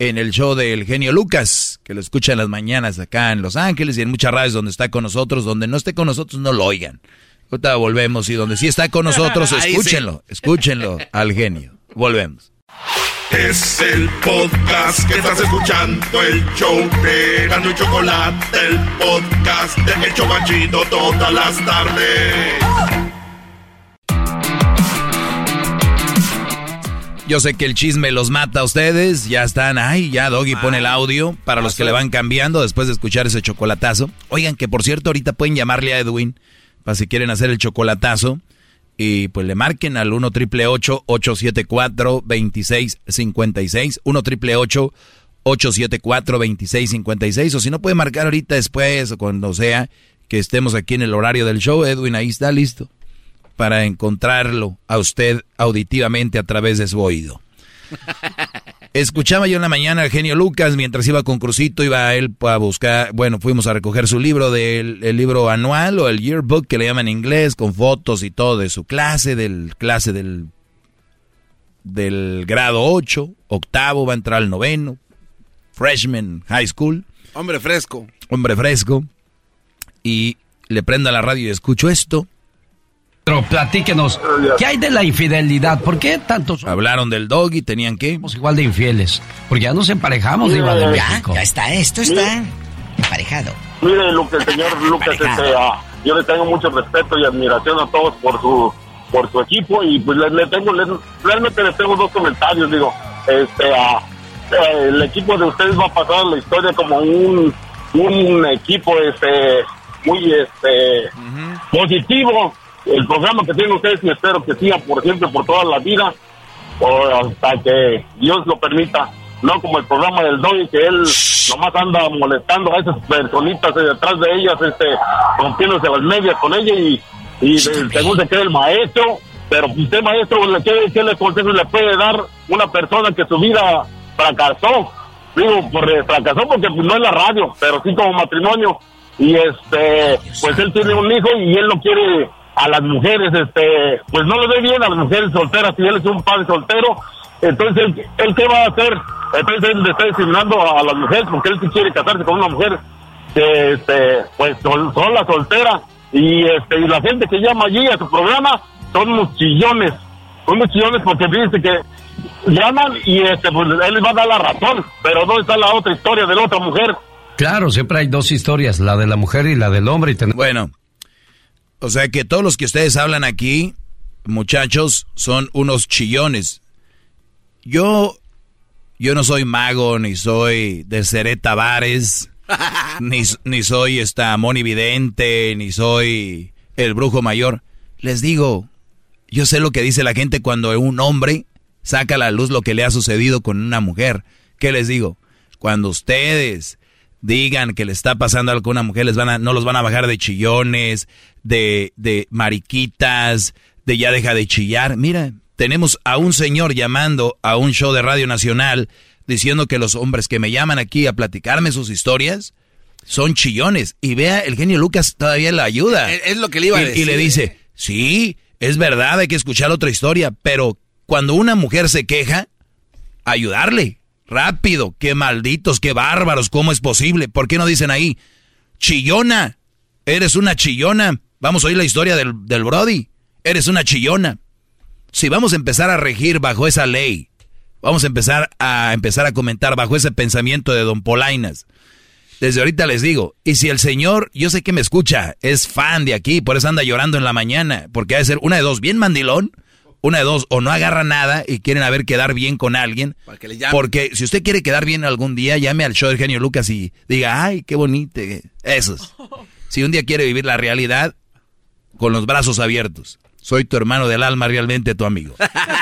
en el show del genio Lucas, que lo escucha en las mañanas acá en Los Ángeles y en muchas radios donde está con nosotros, donde no esté con nosotros no lo oigan. Ahorita volvemos y donde sí está con nosotros, escúchenlo, escúchenlo al genio. Volvemos. Es el podcast que estás escuchando, el show de Gano y Chocolate, el podcast de El todas las tardes. Yo sé que el chisme los mata a ustedes. Ya están, ay, ya Doggy pone el audio para los que le van cambiando después de escuchar ese chocolatazo. Oigan, que por cierto, ahorita pueden llamarle a Edwin para si quieren hacer el chocolatazo. Y pues le marquen al 1 triple 874 2656 1 triple 874 2656 O si no puede marcar ahorita después o cuando sea que estemos aquí en el horario del show, Edwin ahí está listo para encontrarlo a usted auditivamente a través de su oído. Escuchaba yo en la mañana al genio Lucas mientras iba con Crucito, iba él a buscar, bueno, fuimos a recoger su libro del libro anual o el yearbook que le llaman en inglés, con fotos y todo de su clase, del clase del, del grado 8, octavo, va a entrar al noveno, freshman high school. Hombre fresco. Hombre fresco. Y le prendo a la radio y escucho esto. Pero platíquenos, ¿qué hay de la infidelidad? ¿Por qué tantos... Hablaron del dog y tenían que... Somos igual de infieles, porque ya nos emparejamos, Diva de México. Ya está, esto está emparejado. Mire, lo que el señor Lucas, este, ah, yo le tengo mucho respeto y admiración a todos por su por su equipo y pues le, tengo, realmente les tengo dos comentarios, digo, este, ah, eh, el equipo de ustedes va a pasar la historia como un, un equipo, este, muy, este, positivo, el programa que tienen ustedes y espero que siga por siempre, por toda la vida, o hasta que Dios lo permita. No como el programa del Doy, que él nomás anda molestando a esas personitas detrás de ellas, este, rompiéndose las medias con ella y, según se cree el maestro. Pero usted, maestro, ¿qué, qué le consejo le puede dar una persona que su vida fracasó? Digo, por, eh, fracasó porque pues, no es la radio, pero sí como matrimonio. Y este, pues él tiene un hijo y él no quiere a las mujeres, este, pues no le ve bien a las mujeres solteras, si él es un padre soltero, entonces él, qué va a hacer, entonces él le está discriminando a, las mujeres porque él sí quiere casarse con una mujer que, este, pues son, la soltera y este, y la gente que llama allí a su programa son unos chillones, son unos chillones porque dice que llaman y este, pues él les va a dar la razón, pero ¿dónde está la otra historia de la otra mujer? Claro, siempre hay dos historias, la de la mujer y la del hombre. Y Bueno, o sea que todos los que ustedes hablan aquí, muchachos, son unos chillones. Yo, yo no soy mago, ni soy de Seré Tavares, ni, ni soy esta monividente, ni soy el brujo mayor. Les digo, yo sé lo que dice la gente cuando un hombre saca a la luz lo que le ha sucedido con una mujer. ¿Qué les digo? Cuando ustedes digan que le está pasando algo a una mujer, les van a, no los van a bajar de chillones, de, de mariquitas, de ya deja de chillar. Mira, tenemos a un señor llamando a un show de Radio Nacional diciendo que los hombres que me llaman aquí a platicarme sus historias son chillones. Y vea, el genio Lucas todavía le ayuda. Es, lo que le iba a decir. Y le dice, sí, es verdad, hay que escuchar otra historia, pero cuando una mujer se queja, ayudarle. Rápido, qué malditos, qué bárbaros, ¿cómo es posible? ¿Por qué no dicen ahí, chillona? Eres una chillona. Vamos a oír la historia del, del Brody. Eres una chillona. Si vamos a empezar a regir bajo esa ley, vamos a empezar a empezar a comentar bajo ese pensamiento de Don Polainas. Desde ahorita les digo, y si el señor, yo sé que me escucha, es fan de aquí, por eso anda llorando en la mañana, porque ha de ser una de dos, bien mandilón, una de dos, o no agarra nada y quieren a ver quedar bien con alguien. porque si usted quiere quedar bien algún día, llame al show del genio Lucas y diga, ay, qué bonito. Esos. Si un día quiere vivir la realidad, con los brazos abiertos. Soy tu hermano del alma, realmente tu amigo.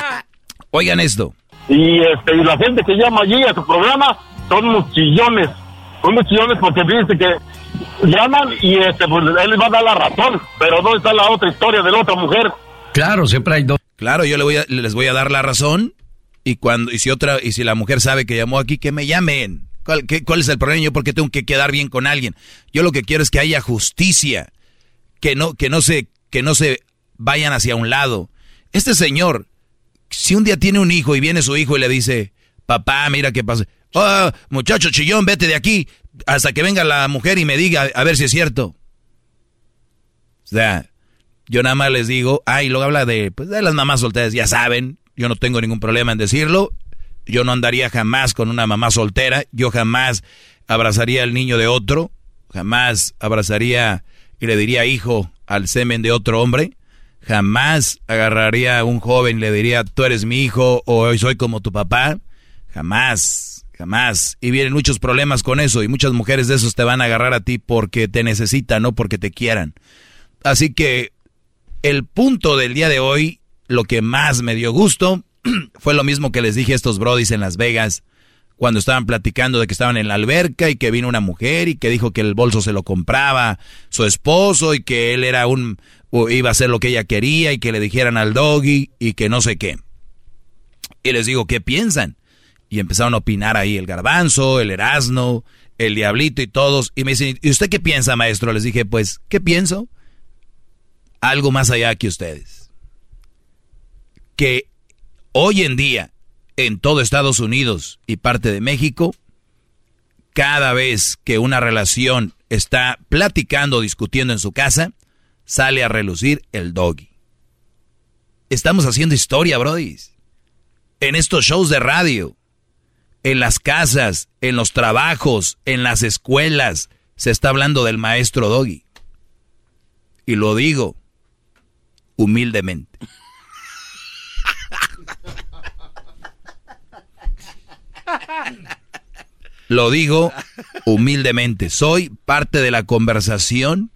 Oigan esto. Y, este, y la gente que llama allí a tu programa son unos chillones. Son unos chillones porque dice que llaman y este, pues, él les va a dar la razón. Pero ¿dónde está la otra historia de la otra mujer? Claro, siempre hay dos. Claro, yo le voy a, les voy a dar la razón. Y cuando, y si otra, y si la mujer sabe que llamó aquí, que me llamen. ¿Cuál, ¿Cuál, es el problema? Yo porque tengo que quedar bien con alguien. Yo lo que quiero es que haya justicia, que no, que no se, que no se vayan hacia un lado. Este señor, si un día tiene un hijo y viene su hijo y le dice, papá, mira qué pasa. Oh, muchacho chillón, vete de aquí hasta que venga la mujer y me diga a ver si es cierto. O sea, yo nada más les digo, ay, luego habla de, pues, de las mamás solteras, ya saben, yo no tengo ningún problema en decirlo, yo no andaría jamás con una mamá soltera, yo jamás abrazaría al niño de otro, jamás abrazaría y le diría hijo al semen de otro hombre. Jamás agarraría a un joven y le diría, tú eres mi hijo o hoy soy como tu papá. Jamás, jamás. Y vienen muchos problemas con eso y muchas mujeres de esos te van a agarrar a ti porque te necesitan, no porque te quieran. Así que el punto del día de hoy, lo que más me dio gusto, fue lo mismo que les dije a estos brodis en Las Vegas cuando estaban platicando de que estaban en la alberca y que vino una mujer y que dijo que el bolso se lo compraba su esposo y que él era un iba a hacer lo que ella quería y que le dijeran al doggy y que no sé qué. Y les digo, ¿qué piensan? Y empezaron a opinar ahí el garbanzo, el erasno, el diablito y todos. Y me dicen, ¿y usted qué piensa, maestro? Les dije, pues, ¿qué pienso? Algo más allá que ustedes. Que hoy en día en todo Estados Unidos y parte de México, cada vez que una relación está platicando, discutiendo en su casa, sale a relucir el doggy. Estamos haciendo historia, Brody. En estos shows de radio, en las casas, en los trabajos, en las escuelas, se está hablando del maestro doggy. Y lo digo humildemente. Lo digo humildemente, soy parte de la conversación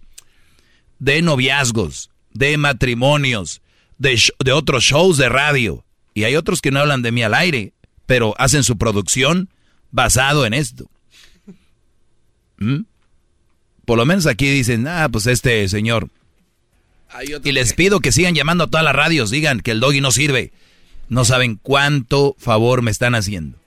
de noviazgos, de matrimonios, de, de, otros shows de radio. Y hay otros que no hablan de mí al aire, pero hacen su producción basado en esto. ¿Mm? Por lo menos aquí dicen, ah, pues este señor. Y les pido que sigan llamando a todas las radios, digan que el doggy no sirve. No saben cuánto favor me están haciendo.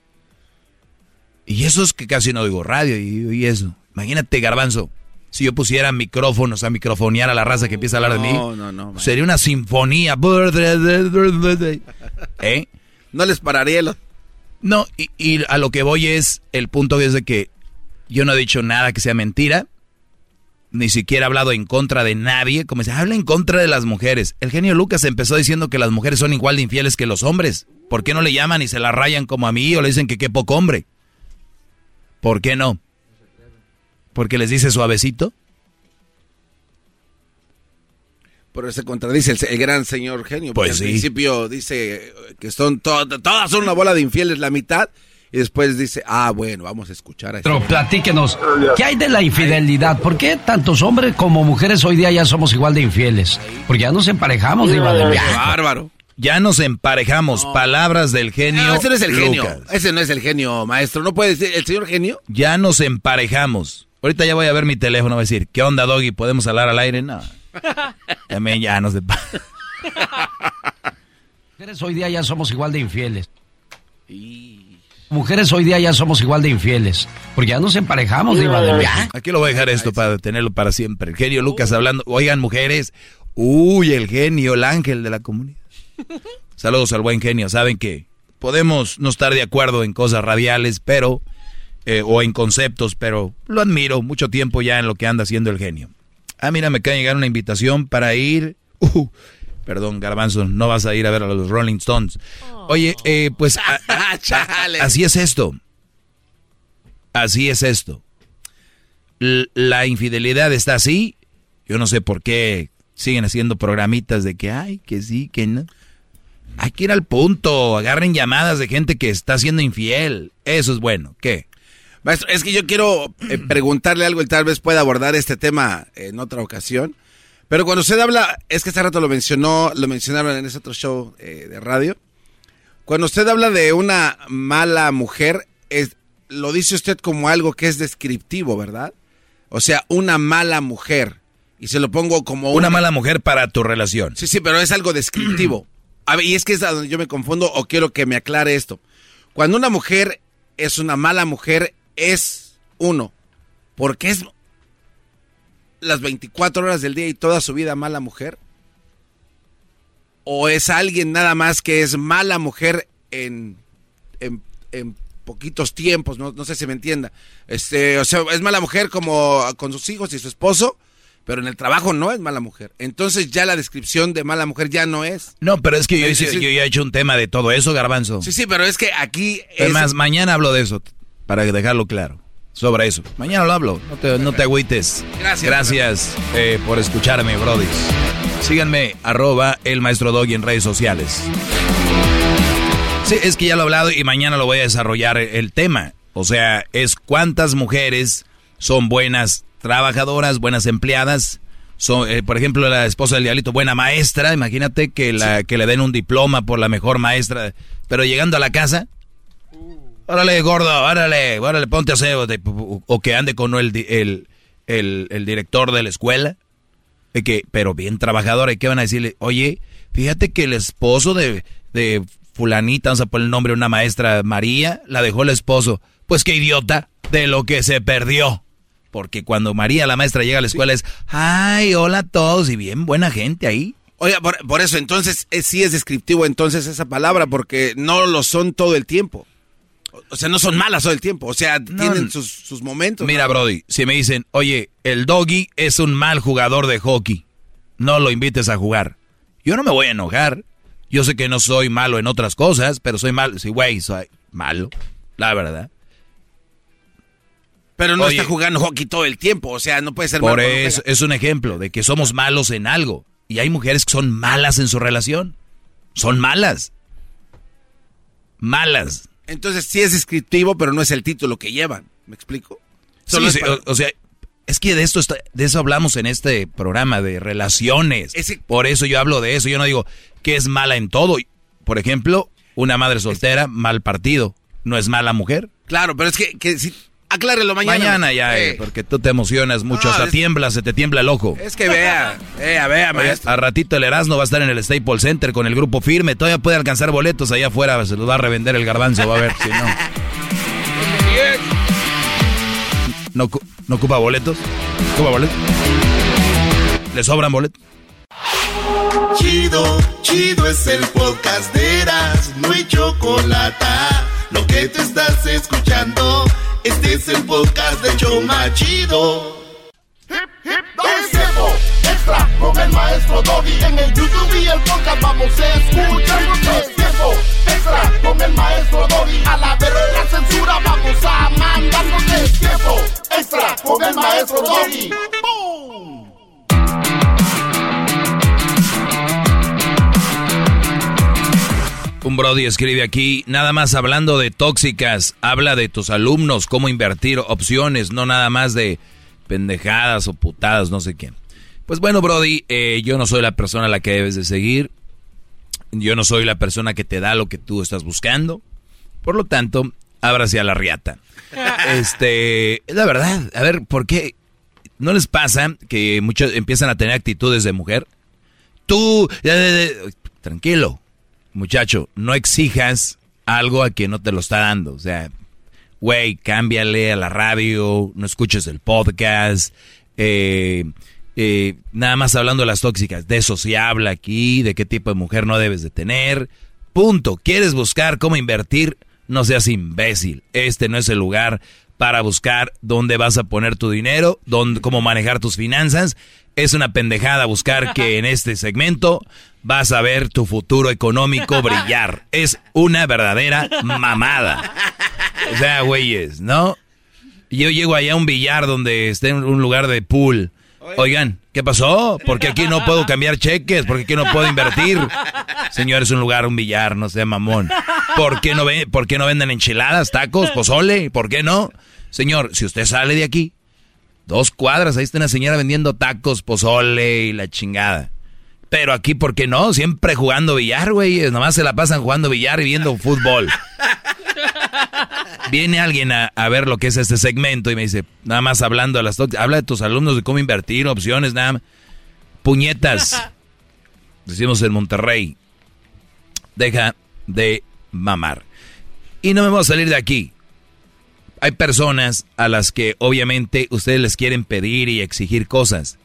Y eso es que casi no oigo radio y, eso. Imagínate, garbanzo, si yo pusiera micrófonos a microfonear a la raza que empieza a hablar de mí. No, no, Sería una sinfonía. ¿Eh? No les pararía. No, y, a lo que voy es, el punto es de que yo no he dicho nada que sea mentira. Ni siquiera he hablado en contra de nadie. Como se habla en contra de las mujeres. El genio Lucas empezó diciendo que las mujeres son igual de infieles que los hombres. ¿Por qué no le llaman y se la rayan como a mí o le dicen que qué poco hombre? ¿Por qué no? ¿Porque les dice suavecito? Pero se contradice el, gran señor genio. Pues al principio dice que son todas son una bola de infieles la mitad. Y después dice, ah, bueno, vamos a escuchar a Pero platíquenos, ¿qué hay de la infidelidad? ¿Por qué tantos hombres como mujeres hoy día ya somos igual de infieles? Porque ya nos emparejamos, Diva del Bárbaro. Ya nos emparejamos. Palabras del genio. No, ese no es el genio. Ese no es el genio, maestro. No puede decir el señor genio. Ya nos emparejamos. Ahorita ya voy a ver mi teléfono. Voy a decir, ¿qué onda, Doggy? ¿Podemos hablar al aire? No. También ya nos Mujeres hoy día ya somos igual de infieles. Mujeres hoy día ya somos igual de infieles. Porque ya nos emparejamos, Diva del Aquí lo voy a dejar esto para tenerlo para siempre. El genio Lucas hablando. Oigan, mujeres. Uy, el genio, el ángel de la comunidad. Saludos al buen genio. Saben que podemos no estar de acuerdo en cosas radiales, pero eh, o en conceptos, pero lo admiro mucho tiempo ya en lo que anda haciendo el genio. Ah, mira, me acaba de llegar una invitación para ir. Uh, perdón, Garbanzo, no vas a ir a ver a los Rolling Stones. Oye, eh, pues así es esto. Así es esto. la infidelidad está así. Yo no sé por qué siguen haciendo programitas de que, ay, que sí, que no. Hay que ir al punto, agarren llamadas de gente que está siendo infiel. Eso es bueno. ¿Qué? Maestro, es que yo quiero eh, preguntarle algo y tal vez pueda abordar este tema en otra ocasión. Pero cuando usted habla, es que hace rato lo mencionó, lo mencionaron en ese otro show eh, de radio. Cuando usted habla de una mala mujer, es, lo dice usted como algo que es descriptivo, ¿verdad? O sea, una mala mujer. Y se lo pongo como una, mala mujer para tu relación. Sí, sí, pero es algo descriptivo. A ver, y es que es a donde yo me confundo o quiero que me aclare esto. Cuando una mujer es una mala mujer, es uno. Porque es las 24 horas del día y toda su vida mala mujer. O es alguien nada más que es mala mujer en, en, en poquitos tiempos, no, no sé si me entienda. Este, o sea, es mala mujer como con sus hijos y su esposo pero en el trabajo no es mala mujer. Entonces ya la descripción de mala mujer ya no es. No, pero es que yo, yo ya he hecho un tema de todo eso, garbanzo. Sí, sí, pero es que aquí... Es... Además, mañana hablo de eso, para dejarlo claro. Sobre eso. Mañana lo hablo, no te, no te agüites. Gracias. Gracias eh, por escucharme, Brody. Síganme, arroba el maestro Doggy en redes sociales. Sí, es que ya lo he hablado y mañana lo voy a desarrollar el tema. O sea, es cuántas mujeres son buenas trabajadoras, buenas empleadas. Son, eh, por ejemplo, la esposa del diablito, buena maestra. Imagínate que, la, que le den un diploma por la mejor maestra. Pero llegando a la casa, órale, gordo, órale, órale, ponte a hacer. O que ande con el, el, el, el director de la escuela. Que, pero bien trabajadora. ¿Y qué van a decirle? Oye, fíjate que el esposo de, de fulanita, vamos a poner el nombre de una maestra, María, la dejó el esposo. Pues qué idiota de lo que se perdió. Porque cuando María, la maestra, llega a la escuela es, ay, hola a todos y bien buena gente ahí. Oiga, por, por eso, entonces eh, sí es descriptivo entonces esa palabra, porque no lo son todo el tiempo. O- sea, no son malas todo el tiempo, o sea, tienen sus, sus momentos. Mira, ¿no? Brody, si me dicen, oye, el doggy es un mal jugador de hockey, no lo invites a jugar. Yo no me voy a enojar. Yo sé que no soy malo en otras cosas, pero soy malo. Sí, güey, soy malo, la verdad. Pero no Oye. está jugando hockey todo el tiempo, o sea, no puede ser Por malo cuando eso es un ejemplo de que somos malos en algo. Y hay mujeres que son malas en su relación. Son malas. Malas. Entonces sí es descriptivo, pero no es el título que llevan. ¿Me explico? Sí, Solo es sí, para- o, o sea, es que de esto está- de eso hablamos en este programa de relaciones. Por eso yo hablo de eso. Yo no digo que es mala en todo. Por ejemplo, una madre soltera, mal partido. ¿No es mala mujer? Claro, pero es que, que si, aclárelo mañana. Mañana ya, eh, Eh, porque tú te emocionas mucho. No, hasta es- tiembla, se te tiembla el ojo. Es que vea, vea, vea, Oye, maestro. a ratito el Erasmo va a estar en el Staples Center con el grupo firme. Todavía puede alcanzar boletos allá afuera. Se los va a revender el garbanzo. Va a ver si no. ¿No, no ocupa boletos? ¿Ocupa boletos? ¿Le sobran boletos? Chido, chido es el podcast de Eras, no hay chocolate. Lo que te estás escuchando, este es el podcast de Choma Chido. Es tiempo extra con el maestro Doggy. En el YouTube y el podcast vamos a escuchar. Es tiempo extra con el maestro Doggy. A la verga la censura vamos a mandar. Es tiempo extra con el maestro Doggy. Un Brody escribe aquí, nada más hablando de tóxicas, habla de tus alumnos, cómo invertir opciones, no nada más de pendejadas o putadas, no sé quién. Pues bueno, Brody, eh, yo no soy la persona a la que debes de seguir, yo no soy la persona que te da lo que tú estás buscando, por lo tanto, ábrase a la riata. Este, es la verdad, a ver, ¿por qué no les pasa que muchos empiezan a tener actitudes de mujer? Tú, tranquilo, muchacho, no exijas algo a quien no te lo está dando. O sea, güey, cámbiale a la radio, no escuches el podcast. eh, eh, nada más hablando de las tóxicas, de eso se habla aquí, de qué tipo de mujer no debes de tener. Punto. ¿Quieres buscar cómo invertir? No seas imbécil. Este no es el lugar para buscar dónde vas a poner tu dinero, dónde, cómo manejar tus finanzas. Es una pendejada buscar que en este segmento vas a ver tu futuro económico brillar. Es una verdadera mamada. O sea, güeyes, ¿no? Yo llego allá a un billar donde esté en un lugar de pool. Oigan, ¿qué pasó? Porque aquí no puedo cambiar cheques, porque aquí no puedo invertir. Señor, es un lugar, un billar, no sea mamón. ¿Por qué no, ve, ¿Por qué no venden enchiladas, tacos, pozole? ¿Por qué no? Señor, si usted sale de aquí, dos cuadras, ahí está una señora vendiendo tacos, pozole y la chingada. Pero aquí, ¿por qué no? Siempre jugando billar, güey. Nomás se la pasan jugando billar y viendo fútbol. Viene alguien a, a ver lo que es este segmento y me dice, nada más hablando de las habla de tus alumnos de cómo invertir, opciones, nada más. Puñetas. Decimos en Monterrey. Deja de mamar. Y no me voy a salir de aquí. Hay personas a las que obviamente ustedes les quieren pedir y exigir cosas.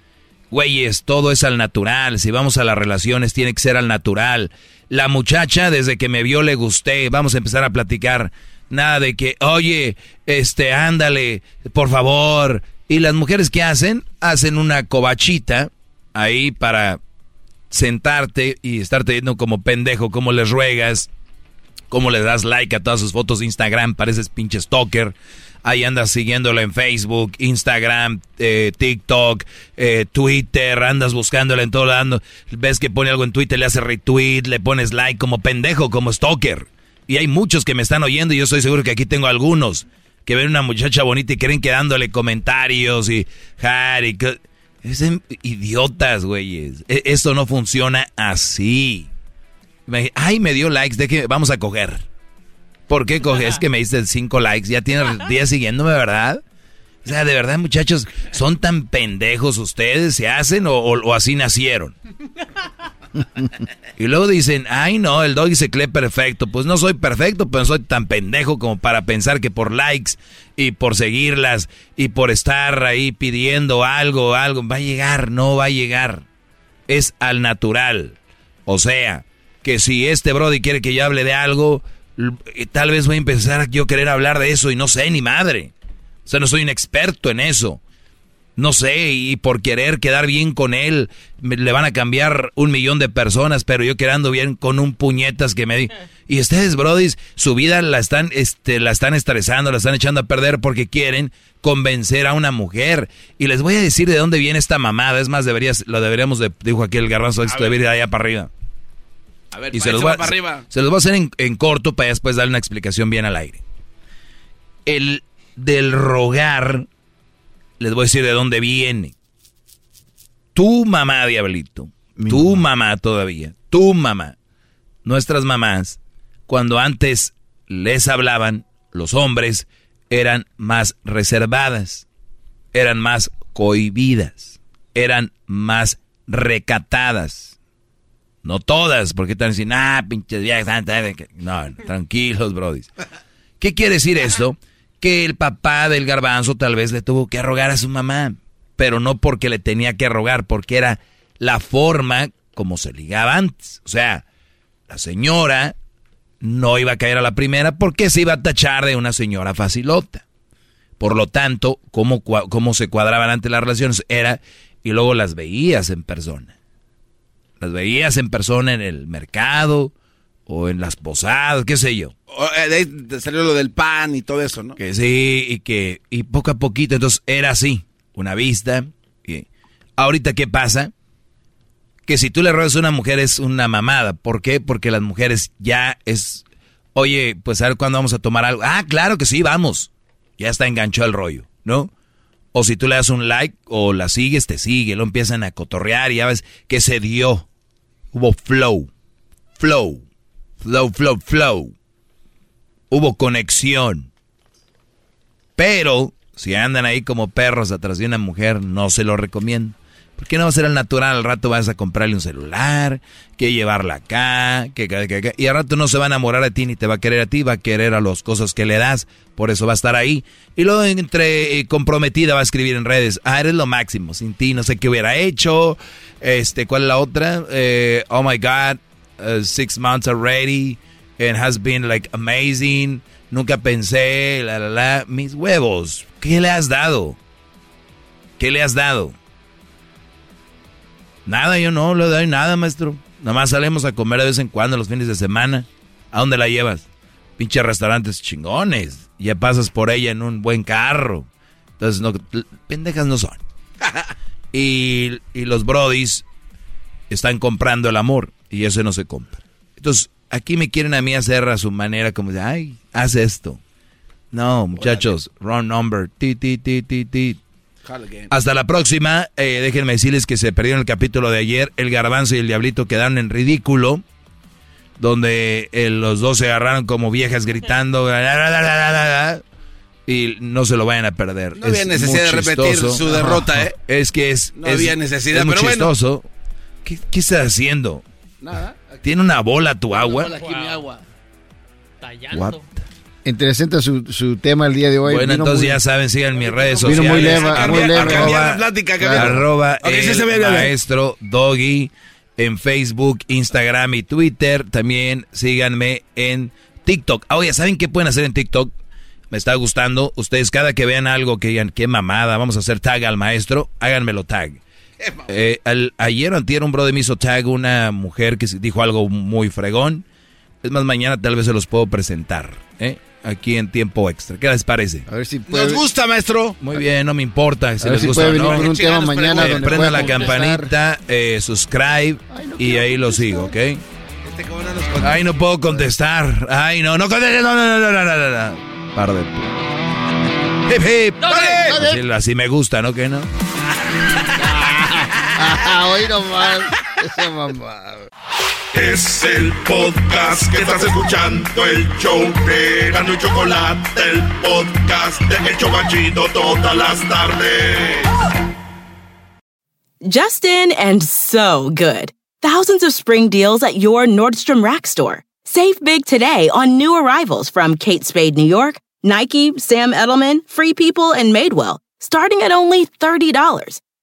Güeyes, todo es al natural. Si vamos a las relaciones, tiene que ser al natural. La muchacha, desde que me vio, le gusté. Vamos a empezar a platicar. Nada de que, oye, este, ándale, por favor. Y las mujeres, ¿qué hacen? Hacen una cobachita ahí para sentarte y estarte viendo como pendejo, como les ruegas, cómo le das like a todas sus fotos de Instagram, pareces pinche stalker. ahí andas siguiéndola en Facebook, Instagram, eh, TikTok, eh, Twitter, andas buscándola en todo lado, ves que pone algo en Twitter, le hace retweet, le pones like como pendejo, como stalker. Y hay muchos que me están oyendo y yo estoy seguro que aquí tengo algunos que ven una muchacha bonita y creen que dándole comentarios y... Harry, es idiotas, güeyes. E, esto no funciona así. Ay, me dio likes, de que vamos a coger. ¿Por qué coges? Es que me diste cinco likes, ya tienes días siguiéndome, ¿verdad? O sea, de verdad, muchachos, ¿son tan pendejos ustedes? ¿Se hacen o así nacieron? y luego dicen, ay no, el doggy se cree perfecto. Pues no soy perfecto, pero no soy tan pendejo como para pensar que por likes y por seguirlas y por estar ahí pidiendo algo, algo, va a llegar, no va a llegar. Es al natural. O sea, que si este Brody quiere que yo hable de algo, tal vez voy a empezar a yo querer hablar de eso y no sé ni madre. O sea, no soy un experto en eso no sé, y por querer quedar bien con él, le van a cambiar un millón de personas, pero yo quedando bien con un puñetas que me di. Y ustedes, brodis, su vida la están, este, la están estresando, la están echando a perder porque quieren convencer a una mujer. Y les voy a decir de dónde viene esta mamada. Es más, deberías, lo deberíamos de, dijo aquí el garbanzo, esto debería ir allá para arriba. A ver, y se los, voy, para arriba. se los voy a hacer en, en corto para después darle una explicación bien al aire. El del rogar les voy a decir de dónde viene. Tu mamá, diablito. tu mamá. todavía. Tu mamá. Nuestras mamás, cuando antes les hablaban, los hombres eran más reservadas, eran más cohibidas, eran más recatadas. No todas, porque están diciendo, ah, pinches viejas. No, tranquilos, brodis. ¿Qué quiere decir esto? Que el papá del garbanzo tal vez le tuvo que rogar a su mamá, pero no porque le tenía que rogar, porque era la forma como se ligaba antes. O sea, la señora no iba a caer a la primera porque se iba a tachar de una señora facilota. Por lo tanto, cómo, cómo se cuadraban antes las relaciones era, y luego las veías en persona. Las veías en persona en el mercado, o en las posadas, qué sé yo. Eh, de ahí salió lo del pan y todo eso, ¿no? Que sí, y que y poco a poquito, entonces era así, una vista. Y ahorita, ¿qué pasa? Que si tú le robas a una mujer es una mamada. ¿Por qué? Porque las mujeres ya es, oye, pues a ver cuándo vamos a tomar algo. Ah, claro que sí, vamos. Ya está enganchado el rollo, ¿no? O si tú le das un like o la sigues, te sigue, lo empiezan a cotorrear y ya ves que se dio. Hubo flow, flow flow, flow, flow. Hubo conexión. Pero si andan ahí como perros atrás de una mujer, no se lo recomiendo. Porque no va a ser al natural, al rato vas a comprarle un celular, que llevarla acá, que, que, y al rato no se va a enamorar de ti ni te va a querer a ti, va a querer a las cosas que le das, por eso va a estar ahí. Y luego entre eh, comprometida va a escribir en redes, ah, eres lo máximo, sin ti no sé qué hubiera hecho, este, ¿cuál es la otra? Eh, oh my God, Uh, six months already and has been like amazing. Nunca pensé, la, la, la. Mis huevos, ¿qué le has dado? ¿Qué le has dado? Nada, yo no le doy nada, maestro. Nada más salimos a comer de vez en cuando los fines de semana. ¿A dónde la llevas? Pinche restaurantes chingones. Ya pasas por ella en un buen carro. Entonces, no, pendejas no son. y, y los brodis están comprando el amor y eso no se compra. Entonces, aquí me quieren a mí hacer a su manera como de, ay, haz esto. No, muchachos, wrong number. Ti, ti, ti, ti, ti. Hasta la próxima. Eh, déjenme decirles que se perdieron el capítulo de ayer. El garbanzo y el diablito quedaron en ridículo. Donde eh, los dos se agarraron como viejas gritando. y no se lo vayan a perder. No había necesidad de repetir su derrota, ¿eh? Es que es. No había necesidad, es muy chistoso. ¿Qué, ¿Qué estás haciendo? Nada. ¿Tiene una bola tu agua? aquí mi agua. Tallando. Interesante su, su, tema el día de hoy. Bueno, entonces ya saben, sigan mis redes sociales. Vino muy leve, muy leve. Arroba, plática, arroba el maestro Doggy en Facebook, Instagram y Twitter. También síganme en TikTok. Ah, oye, ¿saben qué pueden hacer en TikTok? Me está gustando. Ustedes cada que vean algo que digan, qué mamada, vamos a hacer tag al maestro, háganmelo tag. Eh, ayer o antier un brother me hizo tag una mujer que dijo algo muy fregón. Es más, mañana tal vez se los puedo presentar. ¿eh? aquí en tiempo extra. ¿Qué les parece? A ver si Nos gusta, maestro. Muy bien, no me importa si A ver les si gusta puede o no. un tema mañana Eh, donde prenda la contestar. campanita, eh, subscribe y ahí lo sigo, ¿ok? Ay, no puedo contestar. Ay, no, no contestes. No, no, no, no, no, no, no. Par de... Hip, hip. Así, así me gusta, ¿no? ¿Qué no? Hoy nomás. Esa mamá. Es el podcast que estás escuchando, el show de Gano y Chocolate, el podcast de El Chocachito todas las tardes. Justin and so good. Thousands of spring deals at your Nordstrom Rack store. Save big today on new arrivals from Kate Spade New York, Nike, Sam Edelman, Free People, and Madewell, starting at only $30.